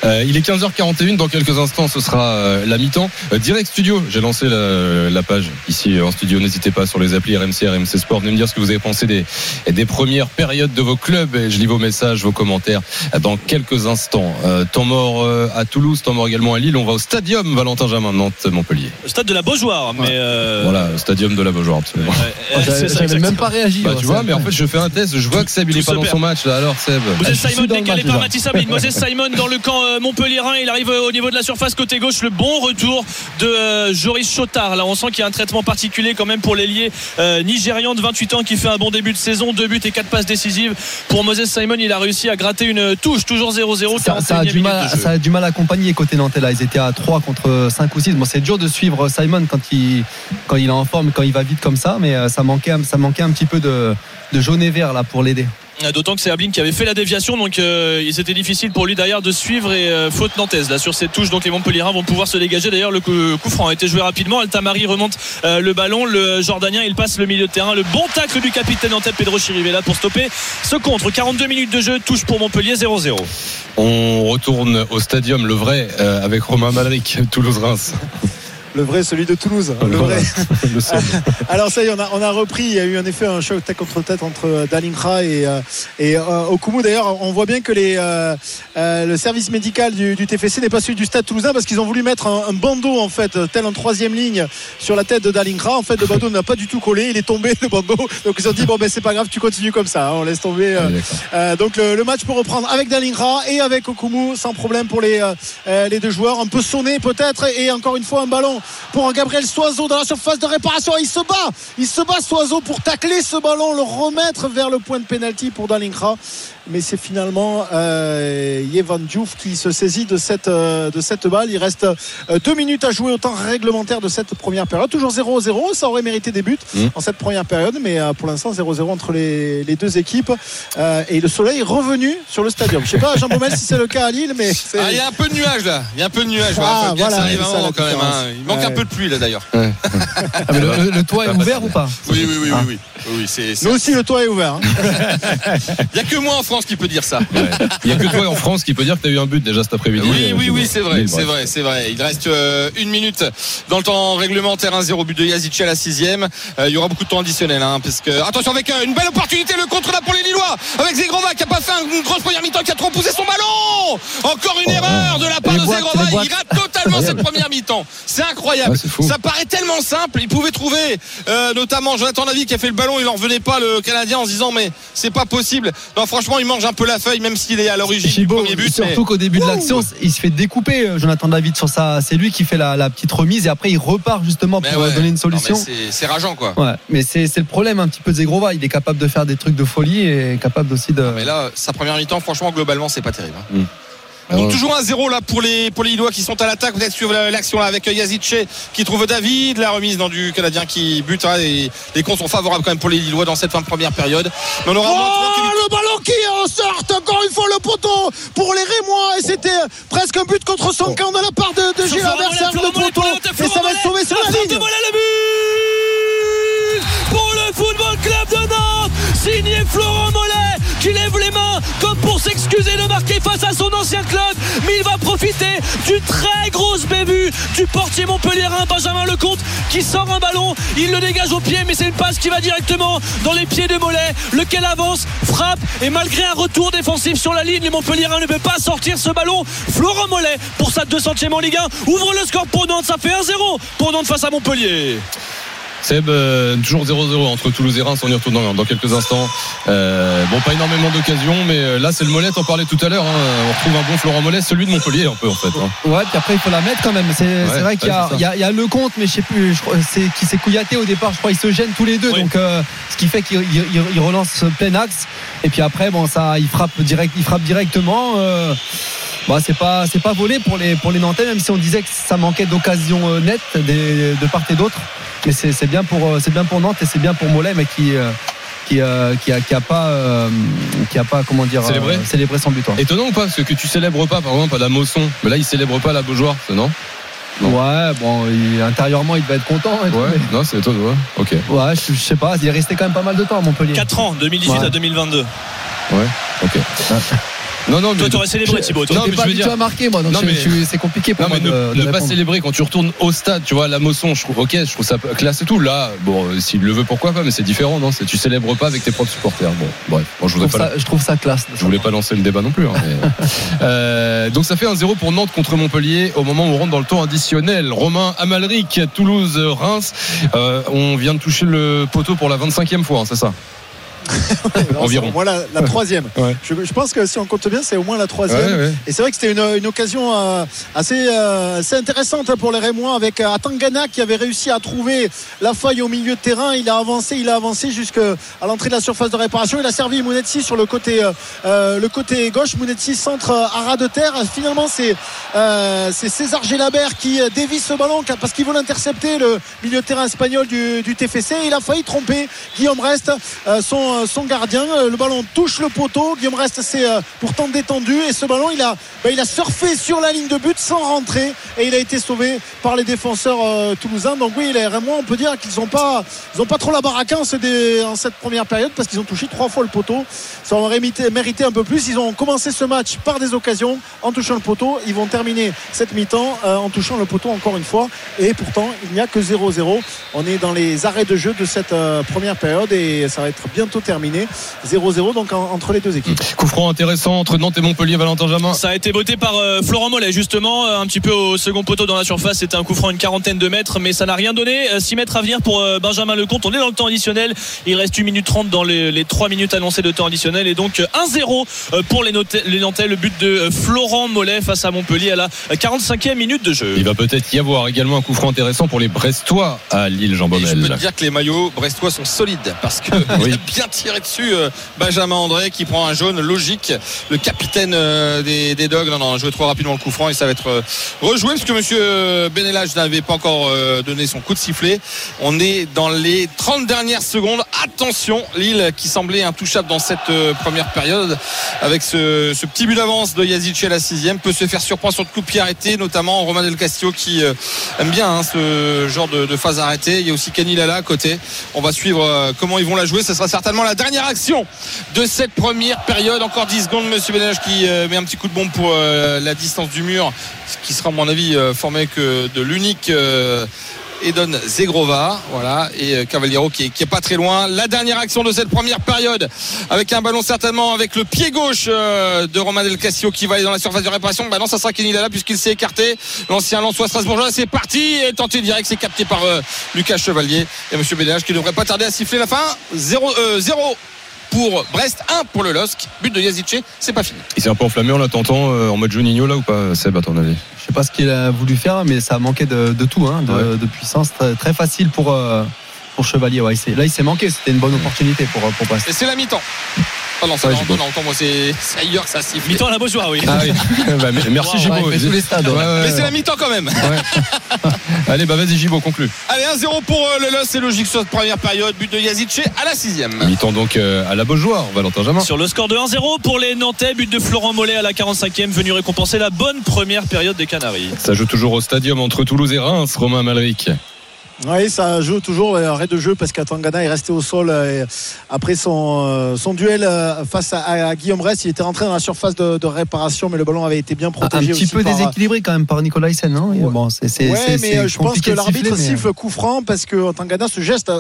Euh, il est 15h41, dans quelques instants ce sera euh, la mi-temps. Euh, direct studio, j'ai lancé la, la page ici euh, en studio, n'hésitez pas sur les applis RMC, RMC Sport, venez me dire ce que vous avez pensé des, des premières périodes de vos clubs. Et je lis vos messages, vos commentaires dans quelques instants. Euh, temps mort euh, à Toulouse, temps mort également à Lille. On va au stadium Valentin Jamin, Nantes, Montpellier. Stade de la Beaujoire, mais. euh, Voilà, stadium de la Beaujoire, absolument. ouais, ouais, J'avais c'est ça, même pas réagi. Bah, hein, tu vois, mais en fait, je fais un test. Je vois que Seb, il est pas dans perd. son match là. Alors, Seb. Moses Simon dans le décalé par Ablin. Moses Simon dans le camp euh, Montpellierin. Il arrive au niveau de la surface côté gauche. Le bon retour de euh, Joris Chotard. Là, on sent qu'il y a un traitement particulier quand même pour l'ailier euh, nigérian de 28 ans qui fait un bon début de saison. Deux buts et quatre passes décisives pour Moses Simon. Il a réussi à gratter une touche. Toujours 0-0. ça, ça a 41e du mal, ça a du mal à accompagner côté nantais là. Ils étaient à 3 contre 5 ou 6. Bon, c'est dur de suivre Simon quand il, quand il est en forme, quand il va vite comme ça, mais euh, ça manquait, ça manquait un petit peu de, de jaune et vert là pour l'aider. D'autant que c'est Ablin qui avait fait la déviation, donc euh, il c'était difficile pour lui d'ailleurs de suivre et euh, faute nantaise là sur cette touche. Donc les Montpellierins vont pouvoir se dégager. D'ailleurs le coup, franc a été joué rapidement. Altamari remonte euh, le ballon, le Jordanien il passe le milieu de terrain. Le bon tacle du capitaine nantais Pedro Chirivella pour stopper ce contre. 42 minutes de jeu, touche pour Montpellier 0-0. On retourne au stadium, le vrai, avec Romain Malric, Toulouse-Reims. Le vrai, celui de Toulouse. Le Voilà, vrai. *laughs* le seul. *laughs* Alors ça y est, on a, on a repris. Il y a eu en effet un choc tête contre tête entre euh, Dalingra et, euh, et euh, Okumu. D'ailleurs, on voit bien que les, euh, euh, le service médical du, du TFC n'est pas celui du Stade Toulousain parce qu'ils ont voulu mettre un, un bandeau en fait, tel en troisième ligne sur la tête de Dalingra. En fait, le bandeau n'a pas du tout collé. Il est tombé le bandeau. Donc ils ont dit bon ben c'est pas grave, tu continues comme ça. hein, on laisse tomber. Ah, donc le, le match peut reprendre avec Dalingra et avec Okumu sans problème pour les, les deux joueurs. Un peu sonné peut-être et encore une fois un ballon pour Gabriel Soiseau dans la surface de réparation. Il se bat, il se bat Soiseau pour tacler ce ballon, le remettre vers le point de pénalty pour Dalingra. Mais c'est finalement euh, Yevan Diouf qui se saisit de cette, euh, de cette balle. Il reste euh, deux minutes à jouer au temps réglementaire de cette première période. Toujours 0-0. Ça aurait mérité des buts Mmh. en cette première période, mais euh, pour l'instant 0-0 entre les, les deux équipes. Euh, et le soleil est revenu sur le stadium. Je sais pas, Jean Baumel, si c'est le cas à Lille, mais c'est. Ah, il y a un peu de nuages là. Il y a un peu de nuages. Ah, Fabien, voilà, ça arrive c'est un ça, moment la quand même. différence. hein. Il manque un peu de pluie là d'ailleurs. Ah, le, le- le toit est ouvert ou pas? Oui, oui, oui, oui, oui. Oui, c'est. Nous aussi, le toit est ouvert. hein. Il y a que moi en France qui peut dire ça. Ouais. Il n'y a que toi en France qui peut dire que tu as eu un but déjà cet après-midi. Oui, Euh, oui, oui, c'est vrai, c'est vrai, c'est vrai. Il reste euh, une minute dans le temps réglementaire, 1-0 but de Yazici à la sixième. Euh, il y aura beaucoup de temps additionnel, hein, parce que attention avec euh, une belle opportunité, le contre là pour les Lillois, avec Zegrova qui a pas fait une grosse première mi-temps, qui a trop poussé son ballon. Encore une erreur de la part Les de Zegrova. Il rate totalement cette première mi-temps. C'est incroyable. Ouais, fou. Ça paraît tellement simple. Il pouvait trouver, euh, notamment Jonathan Lavie qui a fait le ballon. Il en revenait pas le Canadien en se disant mais c'est pas possible. Non, franchement, il mange un peu la feuille, même s'il est à l'origine du premier but. mais- surtout qu'au début de l'action, il se fait découper euh, Jonathan David sur ça. C'est lui qui fait la, la petite remise et après il repart justement pour euh, ouais. donner une solution. c'est- rageant quoi. Ouais, mais c'est le problème un petit peu de Zegrova. Il est capable de faire des trucs de folie et capable aussi de. Mais là, sa première mi-temps, franchement, globalement, c'est pas terrible. hein. Ah Donc ouais. toujours un 0 là pour les pour les Lillois qui sont à l'attaque. Peut-être suivre l'action là avec Yazice qui trouve David, la remise dans du Canadien qui bute. hein, et les comptes sont favorables quand même pour les Lillois dans cette fin de première période. Mais on aura moins Oh, le ballon qui en sort encore une fois le poteau pour les Rémois et c'était presque un but contre son camp de la part de, de Gilles le poteau et ça va être sauvé sur la ligne Mollet, le but pour le Football Club de Nantes signé Florent Mollet qui lève les mains comme pour s'excuser de marquer face à son ancien club. Mais il va profiter du très grosse bévue du portier montpelliérain Benjamin Lecomte qui sort un ballon. Il le dégage au pied mais c'est une passe qui va directement dans les pieds de Mollet lequel avance frappe et malgré un retour défensif sur la ligne les Montpelliérains ne peut pas sortir ce ballon. Florent Mollet pour sa 200e en Ligue 1 ouvre le score pour Nantes. Ça fait 1-0 pour Nantes face à Montpellier Seb, euh, toujours 0-0 entre Toulouse et Reims. On y retourne dans, dans quelques instants. Euh, bon, pas énormément d'occasions, mais euh, là, c'est le Mollet. T'en parlais tout à l'heure. hein. On retrouve un bon Florent Mollet, celui de Montpellier, un peu en fait. hein. Ouais, puis après il faut la mettre quand même. C'est vrai qu'il y, a- y y le compte, mais je sais plus. C'est qui s'est couillaté au départ. Je crois ils se gênent tous les deux. Oui. Donc euh, ce qui fait qu'il il- il- il relance plein axe. Et puis après bon ça, il frappe direct, il frappe directement. Bah, c'est pas c'est pas volé pour les pour les Nantais, même si on disait que ça manquait d'occasions nettes de part et d'autre. Mais c'est c'est bien pour euh, c'est bien pour Nantes et c'est bien pour Mollet, mais qui euh, qui, euh, qui a, qui a pas euh, qui a pas comment dire Célébré euh, célébré son but. Étonnant ou pas Parce que, que tu célèbres pas, par exemple, à la Mosson. Mais là, il célèbre pas à la Beaujoire, non? Non. Ouais, bon, il- intérieurement, il devait être content. et tout, Ouais, mais- non, c'est étonnant. Ouais, ok. Ouais, je, je sais pas, il est resté quand même pas mal de temps à Montpellier. 4 ans 2018 Ouais. à 2022 Ouais, ok. Non, non, mais. toi t'aurais célébré Thibaut. Non, mais pas je veux du tout dire- à marquer, moi, donc mais- c'est compliqué pour Non, mais moi ne, de, de ne pas célébrer quand tu retournes au stade, tu vois, la Mosson, je trouve, ok, je trouve ça classe et tout. Là, bon, euh, s'il le veut, pourquoi pas, mais c'est différent, non Tu célèbres pas avec tes propres supporters. Bon, bref, bon, je je, trouve pas. ça, je trouve ça classe. Je voulais pas lancer le débat non plus. hein, mais- *laughs* Euh, donc ça fait un 0 pour Nantes contre Montpellier au moment où on rentre dans le temps additionnel. Romain Amalric, Toulouse, Reims. Euh, on vient de toucher le poteau pour la 25e fois, hein, c'est ça? Environ. Au moins la, la troisième. Ouais. Je, je pense que si on compte bien, c'est au moins la troisième. Ouais, ouais. Et c'est vrai que c'était une, une occasion euh, assez, euh, assez intéressante pour les Rémois avec euh, Atangana qui avait réussi à trouver la faille au milieu de terrain. Il a avancé, il a avancé jusqu'à l'entrée de la surface de réparation. Il a servi Mounetsi sur le côté, euh, le côté gauche. Mounetsi centre à ras de terre. Finalement, c'est César Gélabert qui dévie ce ballon parce qu'il veut l'intercepter, le milieu de terrain espagnol du, du TFC. Il a failli tromper Guillaume Rest, son son, son gardien. Le ballon touche le poteau. Guillaume Reste c'est pourtant détendu et ce ballon il a, bah, il a surfé sur la ligne de but sans rentrer et il a été sauvé par les défenseurs toulousains. Donc oui, il vraiment on peut dire qu'ils n'ont pas, pas trop la baraque en, cette première période parce qu'ils ont touché trois fois le poteau. Ça aurait mérité, un peu plus. Ils ont commencé ce match par des occasions en touchant le poteau. Ils vont terminer cette mi-temps en touchant le poteau encore une fois. Et pourtant, il n'y a que 0-0. On est dans les arrêts de jeu de cette première période et ça va être bientôt terminé. 0-0 donc entre les deux équipes. Coup franc intéressant entre Nantes et Montpellier, Valentin Jamin. Ça a été voté par euh, Florent Mollet justement, euh, un petit peu au second poteau dans la surface. C'était un coup franc une quarantaine de mètres, mais ça n'a rien donné. 6 euh, mètres à venir pour Benjamin Lecomte. On est dans le temps additionnel. Il reste 1 minute 30 dans les, les 3 minutes annoncées de temps additionnel et donc 1-0 pour les, les Nantais. Le but de Florent Mollet face à Montpellier à la 45e minute de jeu. Il va peut-être y avoir également un coup franc intéressant pour les Brestois à Lille, Jean Baumel. Je peux te dire que les maillots brestois sont solides parce que *laughs* il a bien tiré dessus Benjamin André qui prend un jaune logique. Le capitaine euh, des, Dogs. Non, non, joué trop rapidement le coup franc et ça va être euh, rejoué parce que monsieur Benelage n'avait pas encore euh, donné son coup de sifflet. On est dans les 30 dernières secondes. Attention, Lille qui semblait intouchable dans cette première période avec ce, petit but d'avance de Yazic à la sixième peut se faire surprendre sur le coup de pied arrêté, notamment Romain Del Castillo qui aime bien hein, ce genre de, phase arrêtée. Il y a aussi Kenny Lala à côté. On va suivre comment ils vont la jouer. Ce sera certainement la dernière action de cette première période. Encore 10 secondes, monsieur Benelage qui met un petit coup de bombe pour euh, la distance du mur, ce qui sera à mon avis euh, formé que de l'unique euh, Edon Zegrova voilà et Cavaliero qui est, pas très loin. La dernière action de cette première période avec un ballon certainement avec le pied gauche de Romain Del Castillo qui va aller dans la surface de réparation. Bah non ça sera Kenny puisqu'il s'est écarté. L'ancien Lançois Strasbourgeois c'est parti et tenté direct. C'est capté par Lucas Chevalier et Monsieur Bédage qui devrait pas tarder à siffler la fin. 0 0 pour Brest, 1 pour le LOSC. But de Yazice, c'est pas fini. Il s'est un peu enflammé en l'attentant euh, en mode Juninho là ou pas, Seb, à ton avis? Je sais pas ce qu'il a voulu faire, mais ça a manqué de, tout, hein, de, puissance. Très, facile pour, euh, pour Chevalier. Ouais, là, il s'est manqué. C'était une bonne opportunité pour, pour Brest. Et c'est la mi-temps. Oh non, ça ouais, non, non, moi c'est ailleurs que ça siffle. Mi-temps à la Beaujoire, oui. *laughs* Ah, oui. *laughs* bah, merci Gibo. Ouais, tous les stades. mais c'est la mi-temps quand même. *laughs* Allez, bah vas-y Gibo, conclu. Allez, 1-0 pour euh, le LOS, c'est logique sur cette première période. But de Yazice à la sixième. Mi-temps donc euh, à la Beaujoire, Valentin Jamin. Sur le score de 1-0 pour les Nantais, but de Florent Mollet à la 45e, venu récompenser la bonne première période des Canaries. Ça joue toujours au stadium entre Toulouse et Reims, Romain Malric. Oui, ça joue toujours arrêt de jeu parce qu'Atangana est resté au sol euh, après son, euh, son duel euh, face à, Guillaume Rest. Il était rentré dans la surface de, réparation, mais le ballon avait été bien protégé. Un petit peu déséquilibré quand même par Nicolas Hyssen, non bon, mais je pense que l'arbitre siffle coup franc parce que Atangana se jette,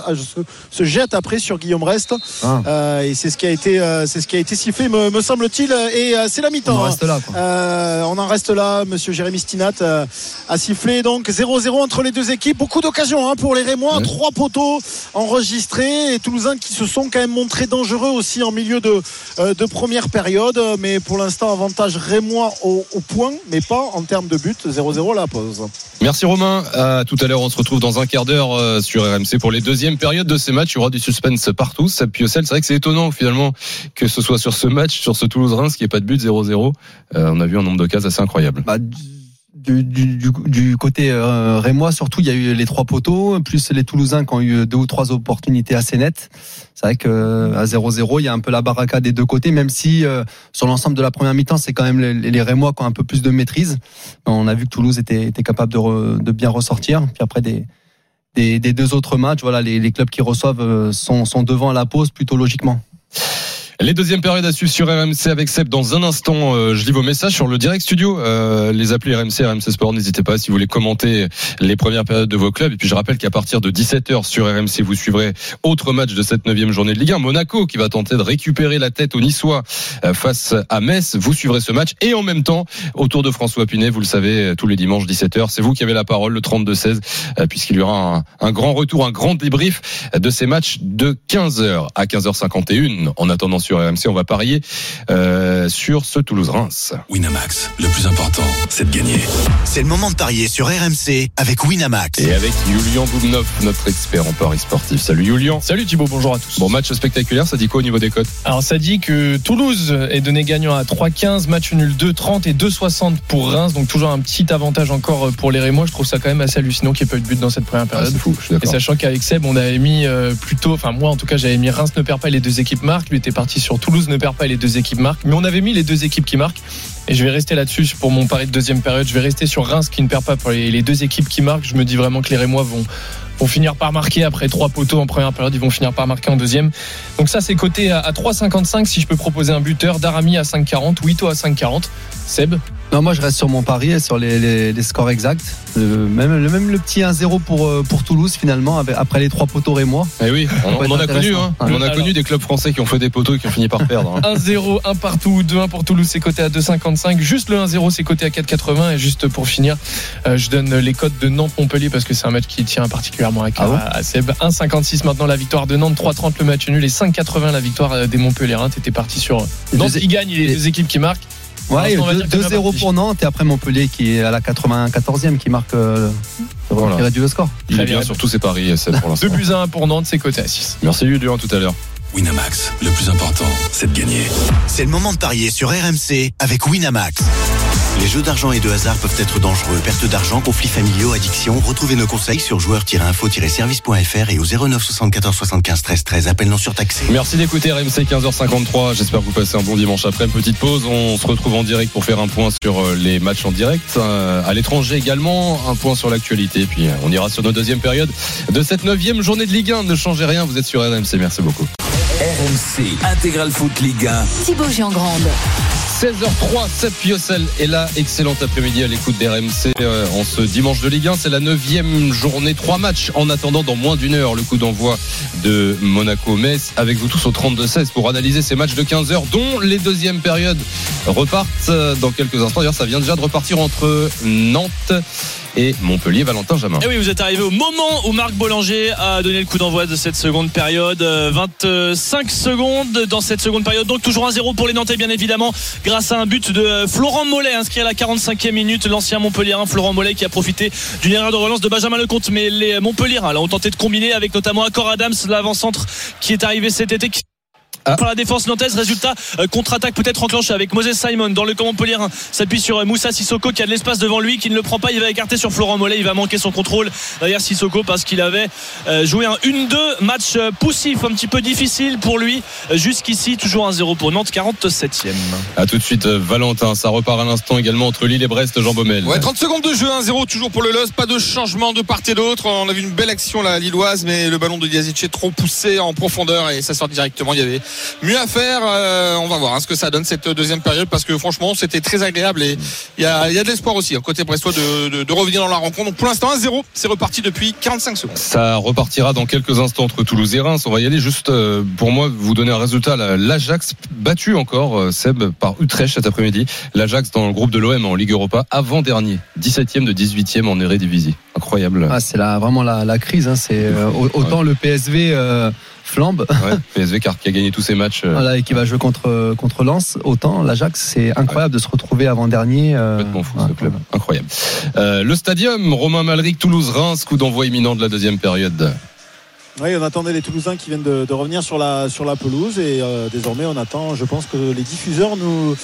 se, jette après sur Guillaume Rest. Ah. et c'est ce qui a été, c'est ce qui a été sifflé, me, semble-t-il. Et c'est la mi-temps. On en reste là. on en reste là. Monsieur Jérémy Stinat a sifflé donc 0-0 entre les deux équipes. Beaucoup d'occasions. Hein pour les Rémois. Trois poteaux enregistrés et Toulousains qui se sont quand même montrés dangereux aussi en milieu de, euh, de première période. Mais pour l'instant, avantage Rémois au, point, mais pas en termes de but. 0-0 la pause. Merci Romain. À tout à l'heure, on se retrouve dans un quart d'heure euh, sur RMC pour les deuxièmes périodes de ces matchs. Il y aura du suspense partout. Ça c'est vrai que c'est étonnant finalement que ce soit sur ce match, sur ce Toulouse-Reims, qui n'y ait pas de but 0-0. Euh, on a vu un nombre de cases assez incroyable. Bah, du, du, du, côté euh, rémois, surtout, il y a eu les trois poteaux, plus les Toulousains qui ont eu deux ou trois opportunités assez nettes. C'est vrai que à 0-0, il y a un peu la baraka des deux côtés, même si euh, sur l'ensemble de la première mi-temps, c'est quand même les, les, Rémois qui ont un peu plus de maîtrise. On a vu que Toulouse était, était capable de, de bien ressortir. Puis après des, des, des, deux autres matchs, voilà, les, les clubs qui reçoivent euh, sont, sont devant à la pause plutôt logiquement. Les deuxièmes périodes à suivre sur RMC avec Seb dans un instant. Euh, je lis vos messages sur le direct studio. Euh, les applis RMC, RMC Sport, n'hésitez pas si vous voulez commenter les premières périodes de vos clubs. Et puis je rappelle qu'à partir de 17h sur RMC, vous suivrez autre match de cette neuvième journée de Ligue 1. Monaco qui va tenter de récupérer la tête au Niçois euh, face à Metz. Vous suivrez ce match. Et en même temps, autour de François Pinet, vous le savez, tous les dimanches 17h, c'est vous qui avez la parole, le 32-16, puisqu'il y aura un, un, grand retour, un grand débrief de ces matchs de 15h à 15h51. En attendant sur sur RMC. On va parier euh, sur ce Toulouse-Reims. Winamax, le plus important, c'est de gagner. C'est le moment de parier sur RMC avec Winamax. Et avec Julian Boubnov, notre expert en paris sportif. Salut Julian. Salut Thibaut, bonjour à tous. Bon match spectaculaire, ça dit quoi au niveau des cotes? Alors ça dit que Toulouse est donné gagnant à 3,15, match nul 2,30 et 2,60 pour Reims, donc toujours un petit avantage encore pour les Rémois. Je trouve ça quand même assez hallucinant qu'il n'y ait pas eu de but dans cette première ah, période. C'est fou, je suis et d'accord. sachant qu'avec Seb, on avait mis euh, plutôt, enfin moi en tout cas, j'avais mis Reims ne perd pas et les deux équipes marquent. Lui était parti sur Toulouse ne perd pas et les deux équipes marquent. Mais on avait mis les deux équipes qui marquent. Et je vais rester là-dessus pour mon pari de deuxième période. Je vais rester sur Reims qui ne perd pas pour les, deux équipes qui marquent. Je me dis vraiment que les Rémois vont vont finir par marquer après trois poteaux en première période, ils vont finir par marquer en deuxième. Donc ça c'est coté à, à 3,55 si je peux proposer un buteur, Darami à 5,40, Wito à 5,40. Seb Non, moi je reste sur mon pari et sur les, les- les scores exacts. Euh, même, le- même le petit 1-0 pour, euh, pour Toulouse finalement, avec- après les trois poteaux rémois. Eh oui, on, peut on en a connu, hein. on en a Alors- connu des clubs français qui ont fait des poteaux et qui ont fini par perdre. hein. *laughs* 1-0, 1 partout, 2-1 pour Toulouse, c'est coté à 2,55. Juste le 1-0, c'est coté à 4,80. Et juste pour finir, euh, je donne les codes de Nantes-Montpellier parce que c'est un match qui tient particulièrement à cœur Ah bon à Seb. 1,56 maintenant la victoire de Nantes, 3,30 le match nul et 5,80 la victoire euh, des Montpelliérains. T'étais parti sur Nantes qui gagne et les- deux équipes qui marquent. Ouais, l'instant, on va dire que t'es bien 2-0 parti. pour Nantes et après Montpellier qui est à la 94e qui marque euh, Voilà. qui réduit le score. Il Très est bien bien. sur tous ses paris, pour 2 l'instant. buts à 1 pour Nantes, c'est coté à 6. Merci Julien tout à l'heure. Winamax, le plus important, c'est de gagner. C'est le moment de parier sur RMC avec Winamax. Les jeux d'argent et de hasard peuvent être dangereux. Perte d'argent, conflits familiaux, addiction. Retrouvez nos conseils sur joueurs-info-service.fr et au 09 74 75 13 13. Appel non surtaxé. Merci d'écouter RMC 15h53. J'espère que vous passez un bon dimanche après. Petite pause. On se retrouve en direct pour faire un point sur euh, les matchs en direct. Euh, À l'étranger également, un point sur l'actualité. Puis euh, on ira sur notre deuxième période de cette neuvième journée de Ligue 1. Ne changez rien, vous êtes sur RMC. Merci beaucoup. RMC, Intégral Foot Ligue 1. Thibaut Giangrande. 16h03, Seb Piocel est là. Excellent après-midi à l'écoute d'RMC euh, en ce dimanche de Ligue 1. C'est la neuvième journée, trois matchs en attendant dans moins d'une heure le coup d'envoi de Monaco-Metz avec vous tous au 32-16 pour analyser ces matchs de 15 heures dont les deuxièmes périodes repartent euh, dans quelques instants. D'ailleurs, ça vient déjà de repartir entre Nantes et Montpellier. Valentin Jamin. Et oui, vous êtes arrivé au moment où Marc Bollanger a donné le coup d'envoi de cette seconde période. Euh, 25 secondes dans cette seconde période. Donc toujours 1-0 pour les Nantais, bien évidemment, grâce à un but de euh, Florent Mollet, inscrit à la 45e minute. L'ancien Montpellierin, Florent Mollet, qui a profité d'une erreur de relance de Benjamin Lecomte. Mais les Montpellierins là, ont tenté de combiner avec notamment Accor Adams, l'avant-centre qui est arrivé cet été. Ah. Par la défense nantaise, résultat, euh, contre-attaque peut-être enclenché avec Moses Simon dans le camp Montpellierin. S'appuie sur euh, Moussa Sissoko qui a de l'espace devant lui, qui ne le prend pas. Il va écarter sur Florent Mollet. Il va manquer son contrôle derrière Sissoko parce qu'il avait euh, joué un 1-2 match poussif, un petit peu difficile pour lui. Jusqu'ici, toujours 1-0 pour Nantes, 47e. À tout de suite, Valentin. Ça repart à l'instant également entre Lille et Brest, Jean Baumel. Ouais, 30 secondes de jeu, 1-0 toujours pour le LOS, pas de changement de part et d'autre. On a vu une belle action la lilloise, mais le ballon de Diazic est trop poussé en profondeur et ça sort directement. Il y avait mieux à faire. Euh, on va voir hein, ce que ça donne cette deuxième période parce que franchement c'était très agréable et il y a, il y a de l'espoir aussi hein, côté brestois de, de- de revenir dans la rencontre. Donc pour l'instant 1-0, c'est reparti depuis 45 secondes. Ça repartira dans quelques instants entre Toulouse et Reims. On va y aller juste euh, pour moi vous donner un résultat. La- L'Ajax battu encore euh, Seb par Utrecht cet après-midi. L'Ajax dans le groupe de l'OM en Ligue Europa avant dernier, 17e de 18e en Eredivisie. Incroyable. Ah, c'est la, vraiment la, la crise. hein. C'est euh, au- autant le PSV euh, flambe Ouais, PSV qui a gagné tous ses matchs. euh, voilà, et qui va jouer contre contre Lens. Autant l'Ajax, c'est incroyable de se retrouver avant dernier. Complètement fou ce club, incroyable. Euh, le stadium, Romain Malric, Toulouse, Reims, coup d'envoi imminent de la deuxième période. Oui, on attendait les Toulousains qui viennent de, de revenir sur la, sur la pelouse et euh, désormais on attend, je pense que les diffuseurs nous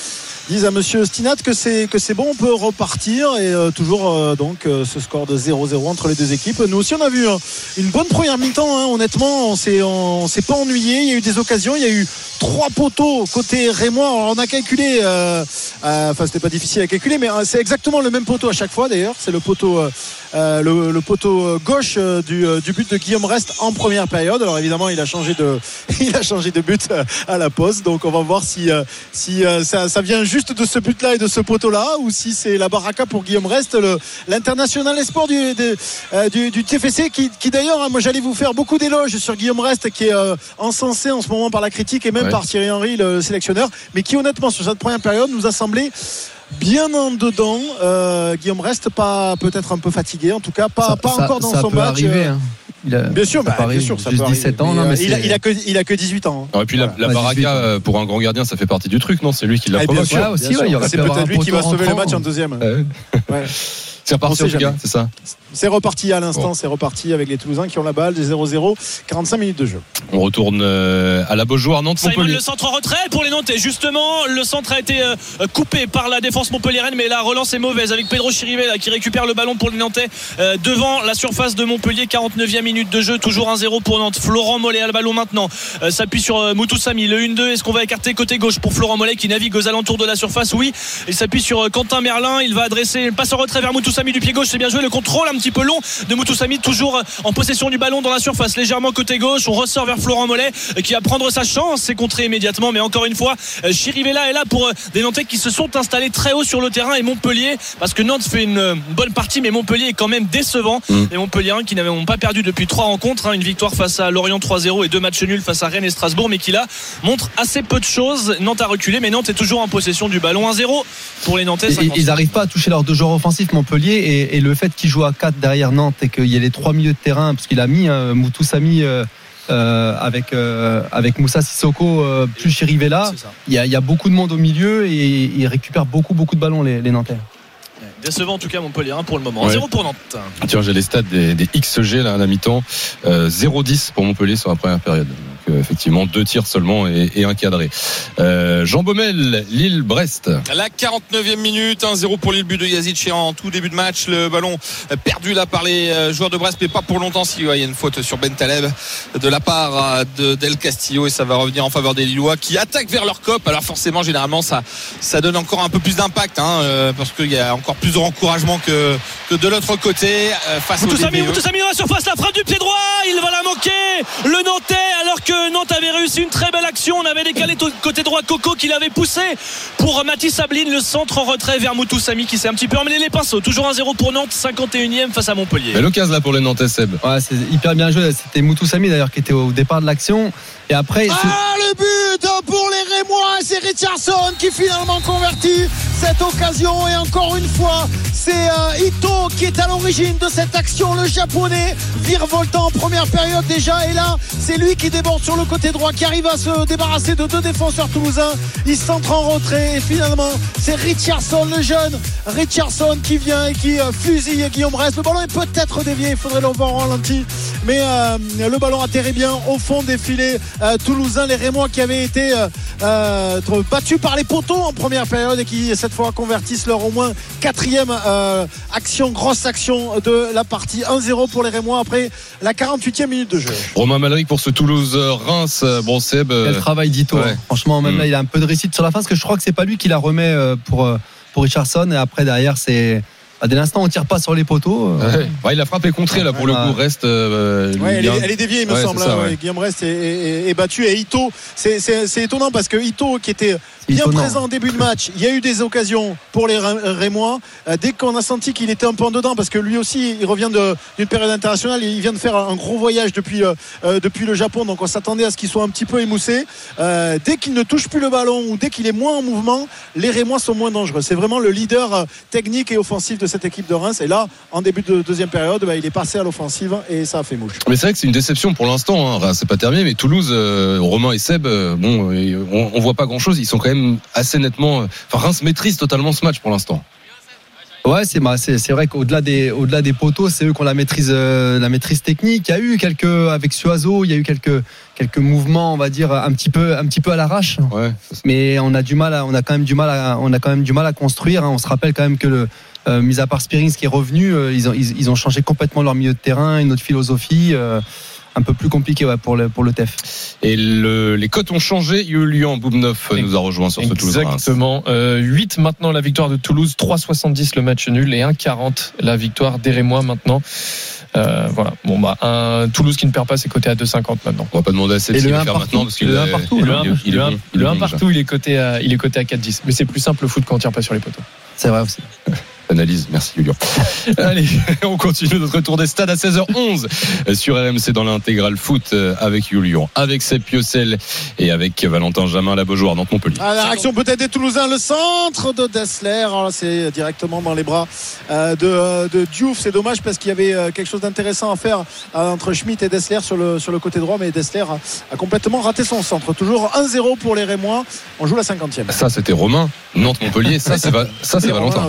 disent à Monsieur Stinat que c'est que c'est bon, on peut repartir et euh, toujours euh, donc euh, ce score de 0-0 entre les deux équipes. Nous aussi on a vu hein, une bonne première mi-temps, hein, honnêtement, on s'est on, s'est pas ennuyé, il y a eu des occasions, il y a eu trois poteaux côté Rémois. On a calculé, enfin c'était pas difficile à calculer, mais c'est exactement le même poteau à chaque fois d'ailleurs. C'est le poteau, euh, euh, le, le poteau gauche euh, du, euh, du but de Guillaume Reste en première période. Alors évidemment, il a changé de, *laughs* il a changé de but euh, à la pause. Donc on va voir si, euh, si euh, ça, ça vient juste de ce but-là et de ce poteau-là, ou si c'est la baraka pour Guillaume Reste, l'international espoir du, de- euh, du, du TFC, qui, qui d'ailleurs, hein, moi j'allais vous faire beaucoup d'éloges sur Guillaume Reste, qui est euh, encensé en ce moment par la critique et même Ouais. par Thierry Henry, le sélectionneur, mais qui honnêtement sur cette première période nous a semblé bien en dedans. Euh, Guillaume Reste pas peut-être un peu fatigué, en tout cas pas, Ça- pas ça- encore dans ça son peut match. arriver. hein. Il a, Bien sûr, bah, bien sûr, ça peut 17 ans. arriver. non, Mais, mais euh, il, a, c'est- il a que, il a que 18 ans. hein. Et puis la, la baraka 18, euh, pour un grand gardien, ça fait partie du truc, non C'est lui qui l'a Ah, sûr, Ouais, ouais, C'est peut-être lui qui va sauver le match en deuxième. Ouais. C'est reparti en c'est ça. C'est reparti à l'instant, c'est reparti avec les Toulousains qui ont la balle, des 0-0, 45 minutes de jeu. On retourne euh, à la Beaujoire, Nantes, Simon le centre en retrait pour les Nantais. Justement, le centre a été euh, coupé par la défense montpelliéraine, mais la relance est mauvaise avec Pedro Chirivella qui récupère le ballon pour les Nantais euh, devant la surface de Montpellier. 49e minute de jeu, toujours 1-0 pour Nantes. Florent Mollet a le ballon maintenant. S'appuie sur Moutoussamy. Le 1-2, est-ce qu'on va écarter côté gauche pour Florent Mollet qui navigue aux alentours de la surface? Oui. Il s'appuie sur Quentin Merlin. Il va adresser une passe en retrait vers Moutoussamy du pied gauche. C'est bien joué. Le contrôle un petit peu long de Moutoussamy, toujours euh, en possession du ballon dans la surface, légèrement côté gauche. On ressort vers Florent Mollet euh, qui va prendre sa chance. C'est contré immédiatement, mais encore une fois, euh, Chirivella est là pour des Nantais qui se sont installés très haut sur le terrain et Montpellier, parce que Nantes fait une bonne partie, mais Montpellier est quand même décevant. Mm. Les qui n'avaient pas perdu depuis trois rencontres, hein, une victoire face à Lorient 3-0 et deux matchs nuls face à Rennes et Strasbourg, mais qui là montre assez peu de choses. Nantes a reculé, mais Nantes est toujours en possession du ballon 1-0 pour les Nantais. Ils- 50. Ils n'arrivent pas à toucher leurs deux joueurs offensifs Montpellier et, et le fait qu'ils jouent à 4 derrière Nantes et qu'il y ait les trois milieux de terrain parce qu'il a mis hein, Moutoussamy euh, euh, avec euh, avec Moussa Sissoko euh, plus Chirivella il y, a, il y a beaucoup de monde au milieu et ils récupèrent beaucoup beaucoup de ballons les, les Nantais Décevant en tout cas Montpellier hein, pour le moment. Ouais. 1-0 pour Nantes. Tiens, j'ai les stats des, des XG là à la mi-temps. Euh, 0-10 pour Montpellier sur la première période. Effectivement, deux tirs seulement et, et un cadré. Euh, Jean Baumel, Lille-Brest. La 49e minute, 1-0 pour Lille, but de Yazid en tout début de match. Le ballon perdu là par les euh, joueurs de Brest, mais pas pour longtemps. Si ouais, il y a une faute sur Ben Taleb de la part euh, de Del Castillo et ça va revenir en faveur des Lillois qui attaquent vers leur cop. Alors forcément, généralement, ça, ça donne encore un peu plus d'impact hein, parce qu'il y a encore plus de encouragement que, que de l'autre côté face au Moutoussamy, DBE. Moutoussamy dans la surface, la frappe du pied droit, il va la manquer. Le Nantais, alors que Nantes avait réussi une très belle action, on avait décalé côté droit Coco qui l'avait poussé pour Mathis Abline, le centre en retrait vers Moutoussamy qui s'est un petit peu emmêlé les pinceaux. Toujours 1-0 pour Nantes, 51e face à Montpellier. Mais l'occasion là pour les Nantais, Seb. ouais, c'est hyper bien joué c'était Moutoussamy d'ailleurs qui était au départ de l'action et après Ah, le but pour les Rémois, c'est Richardson qui finalement convertit cette occasion et encore une fois, c'est euh, Ito qui est à l'origine de cette action, le japonais virevoltant en première période déjà et là, c'est lui qui déborde sur le côté droit, qui arrive à se débarrasser de deux défenseurs toulousains. Il centre en retrait et finalement, c'est Richardson le jeune, Richardson qui vient et qui euh, fusille Guillaume Brest. Le ballon est peut-être dévié, il faudrait le voir en ralenti, mais euh, le ballon atterrit bien au fond des filets euh, toulousains, les Rémois qui avaient été battus par les poteaux en première période et qui cette fois convertissent leur au moins quatrième action, grosse action de la partie 1-0 pour les Rémois après la 48e minute de jeu. Romain Malric pour ce Toulouse-Reims. Bon, Seb. euh, quel travail d'Ito ouais. hein. franchement même Mm. là il a un peu de réussite sur la fin parce que je crois que c'est pas lui qui la remet euh, pour euh, pour Richardson et après derrière c'est bah, dès l'instant on tire pas sur les poteaux euh, ouais. Ouais, il a frappé contré là pour le coup. Reste. euh, Ouais, elle, est, elle est déviée, il me Ouais, semble. ça, hein. Guillaume Rest est, est- est battu. Et Ito, c'est- c'est c'est étonnant parce que Ito, qui était bien étonnant. présent en début de match, il y a eu des occasions pour les Ré- Rémois. Euh, Dès qu'on a senti qu'il était un peu en dedans, parce que lui aussi, il revient d'une période internationale, il vient de faire un gros voyage depuis, euh, euh, depuis le Japon, donc on s'attendait à ce qu'il soit un petit peu émoussé. Euh, dès qu'il ne touche plus le ballon ou dès qu'il est moins en mouvement, les Rémois sont moins dangereux. C'est vraiment le leader technique et offensif de cette équipe de Reims. Et là, en début de deuxième période, bah, il est passé à l'offensive et ça a fait mouche. Mais c'est vrai que c'est une déception pour l'instant. Hein. C'est pas terminé, mais Toulouse, euh, Romain et Seb, bon, on, on voit pas grand chose. Ils sont quand même assez nettement. euh, Enfin, Reims maîtrise totalement ce match pour l'instant. Ouais, c'est vrai qu'au-delà des au-delà des poteaux, c'est eux qui ont la maîtrise euh, la maîtrise technique. Il y a eu quelques avec Suazo, il y a eu quelques quelques mouvements, on va dire un petit peu un petit peu à l'arrache. Ouais. Mais on a du mal, à, on a quand même du mal à on a quand même du mal à construire. hein. On se rappelle quand même que le euh, mis à part Spearings qui est revenu, euh, ils ont ils, ils ont changé complètement leur milieu de terrain, une autre philosophie. Un peu plus compliqué ouais, pour le pour le TEF. Et le, les cotes ont changé. Julian Boubneuf nous a rejoint sur ce Toulouse. Exactement. Euh, 8 maintenant la victoire de Toulouse, 3,70 le match nul et 1,40 la victoire des Rémois maintenant. Euh, voilà. Bon bah un Toulouse qui ne perd pas, c'est coté à 2,50 maintenant. On va pas demander à Seb Et s'il faire maintenant parce qu'il le un est- partout, il est- le 1 il est- il est bon, il est bon, déjà. partout, il est coté à il est coté à 4,10. Mais c'est plus simple le foot quand on tire pas sur les poteaux. C'est vrai aussi. *laughs* Analyse, merci Julien. *laughs* Allez, on continue notre tour des stades à 16h11 sur RMC dans l'intégral foot euh, avec Julien, avec Seb Piocel et avec Valentin Jamin, la Beaujoire, dans Montpellier. Ah, la réaction peut-être des Toulousains, le centre de Dessler, là, c'est directement dans les bras euh, de, euh, de Diouf. C'est dommage parce qu'il y avait quelque chose d'intéressant à faire entre Schmitt et Dessler sur le, sur le côté droit, mais Dessler a, a complètement raté son centre. Toujours 1-0 pour les Rémois. On joue la 50e. Ça, c'était Romain. Nantes-Montpellier, ça, c'est Valentin.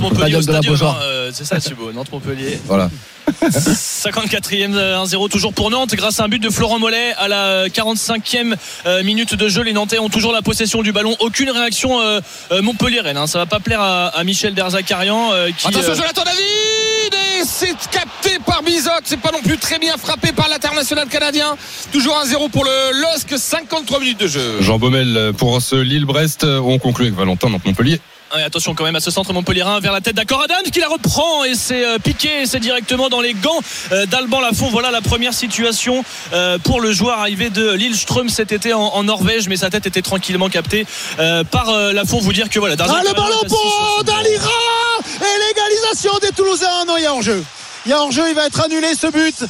Nantes-Montpellier au Stadium de la stadium. Beaujoire. hein, euh, C'est ça, Thibaut. Nantes-Montpellier. Voilà. *laughs* 54e euh, 1-0 toujours pour Nantes grâce à un but de Florent Mollet à la 45e euh, minute de jeu. Les Nantais ont toujours la possession du ballon. Aucune réaction euh, euh, Montpellier-Rennes. hein. Ça va pas plaire à, à Michel Derzakarian euh, qui Attention, euh, Jonathan David Et c'est capté par Bizot. C'est pas non plus très bien frappé par l'international canadien. Toujours 1-0 pour le LOSC. 53 minutes de jeu. Jean Baumel pour ce Lille-Brest. On conclut avec Valentin Nantes-Montpellier. Ouais, attention quand même à ce centre Montpellierin vers la tête d'Accor Adams qui la reprend et c'est euh, piqué et c'est directement dans les gants euh, d'Alban Lafont. Voilà la première situation euh, pour le joueur arrivé de Lillestrøm cet été en, Norvège, mais sa tête était tranquillement captée par Lafont. Vous dire que voilà. Ah, le ballon pour Dalira Et l'égalisation des Toulousains. Non, il y a hors-jeu. Il y a hors-jeu, il va être annulé ce but.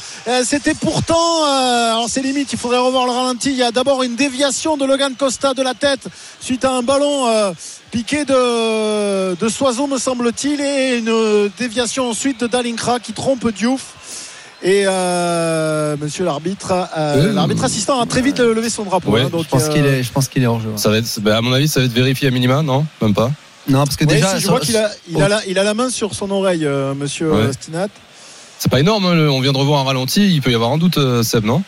C'était pourtant, euh, alors c'est limite, il faudrait revoir le ralenti. Il y a d'abord une déviation de Logan Costa de la tête suite à un ballon euh, piqué de, de Soiseau, me semble-t-il, et une déviation ensuite de Dalinkra qui trompe Diouf. Et euh, monsieur l'arbitre, euh, Euh, l'arbitre assistant a très vite levé son drapeau. Ouais, hein, donc, Je pense euh, qu'il est, je pense qu'il est hors jeu. Ça va être, bah, à mon avis, ça va être vérifié à minima, non? Même pas? Non, parce que ouais, déjà, si, je sur- vois qu'il a, il a, la, il a la main sur son oreille, euh, monsieur Ouais. Stinat. C'est pas énorme, hein, le- on vient de revoir un ralenti, il peut y avoir un doute, euh, Seb, non?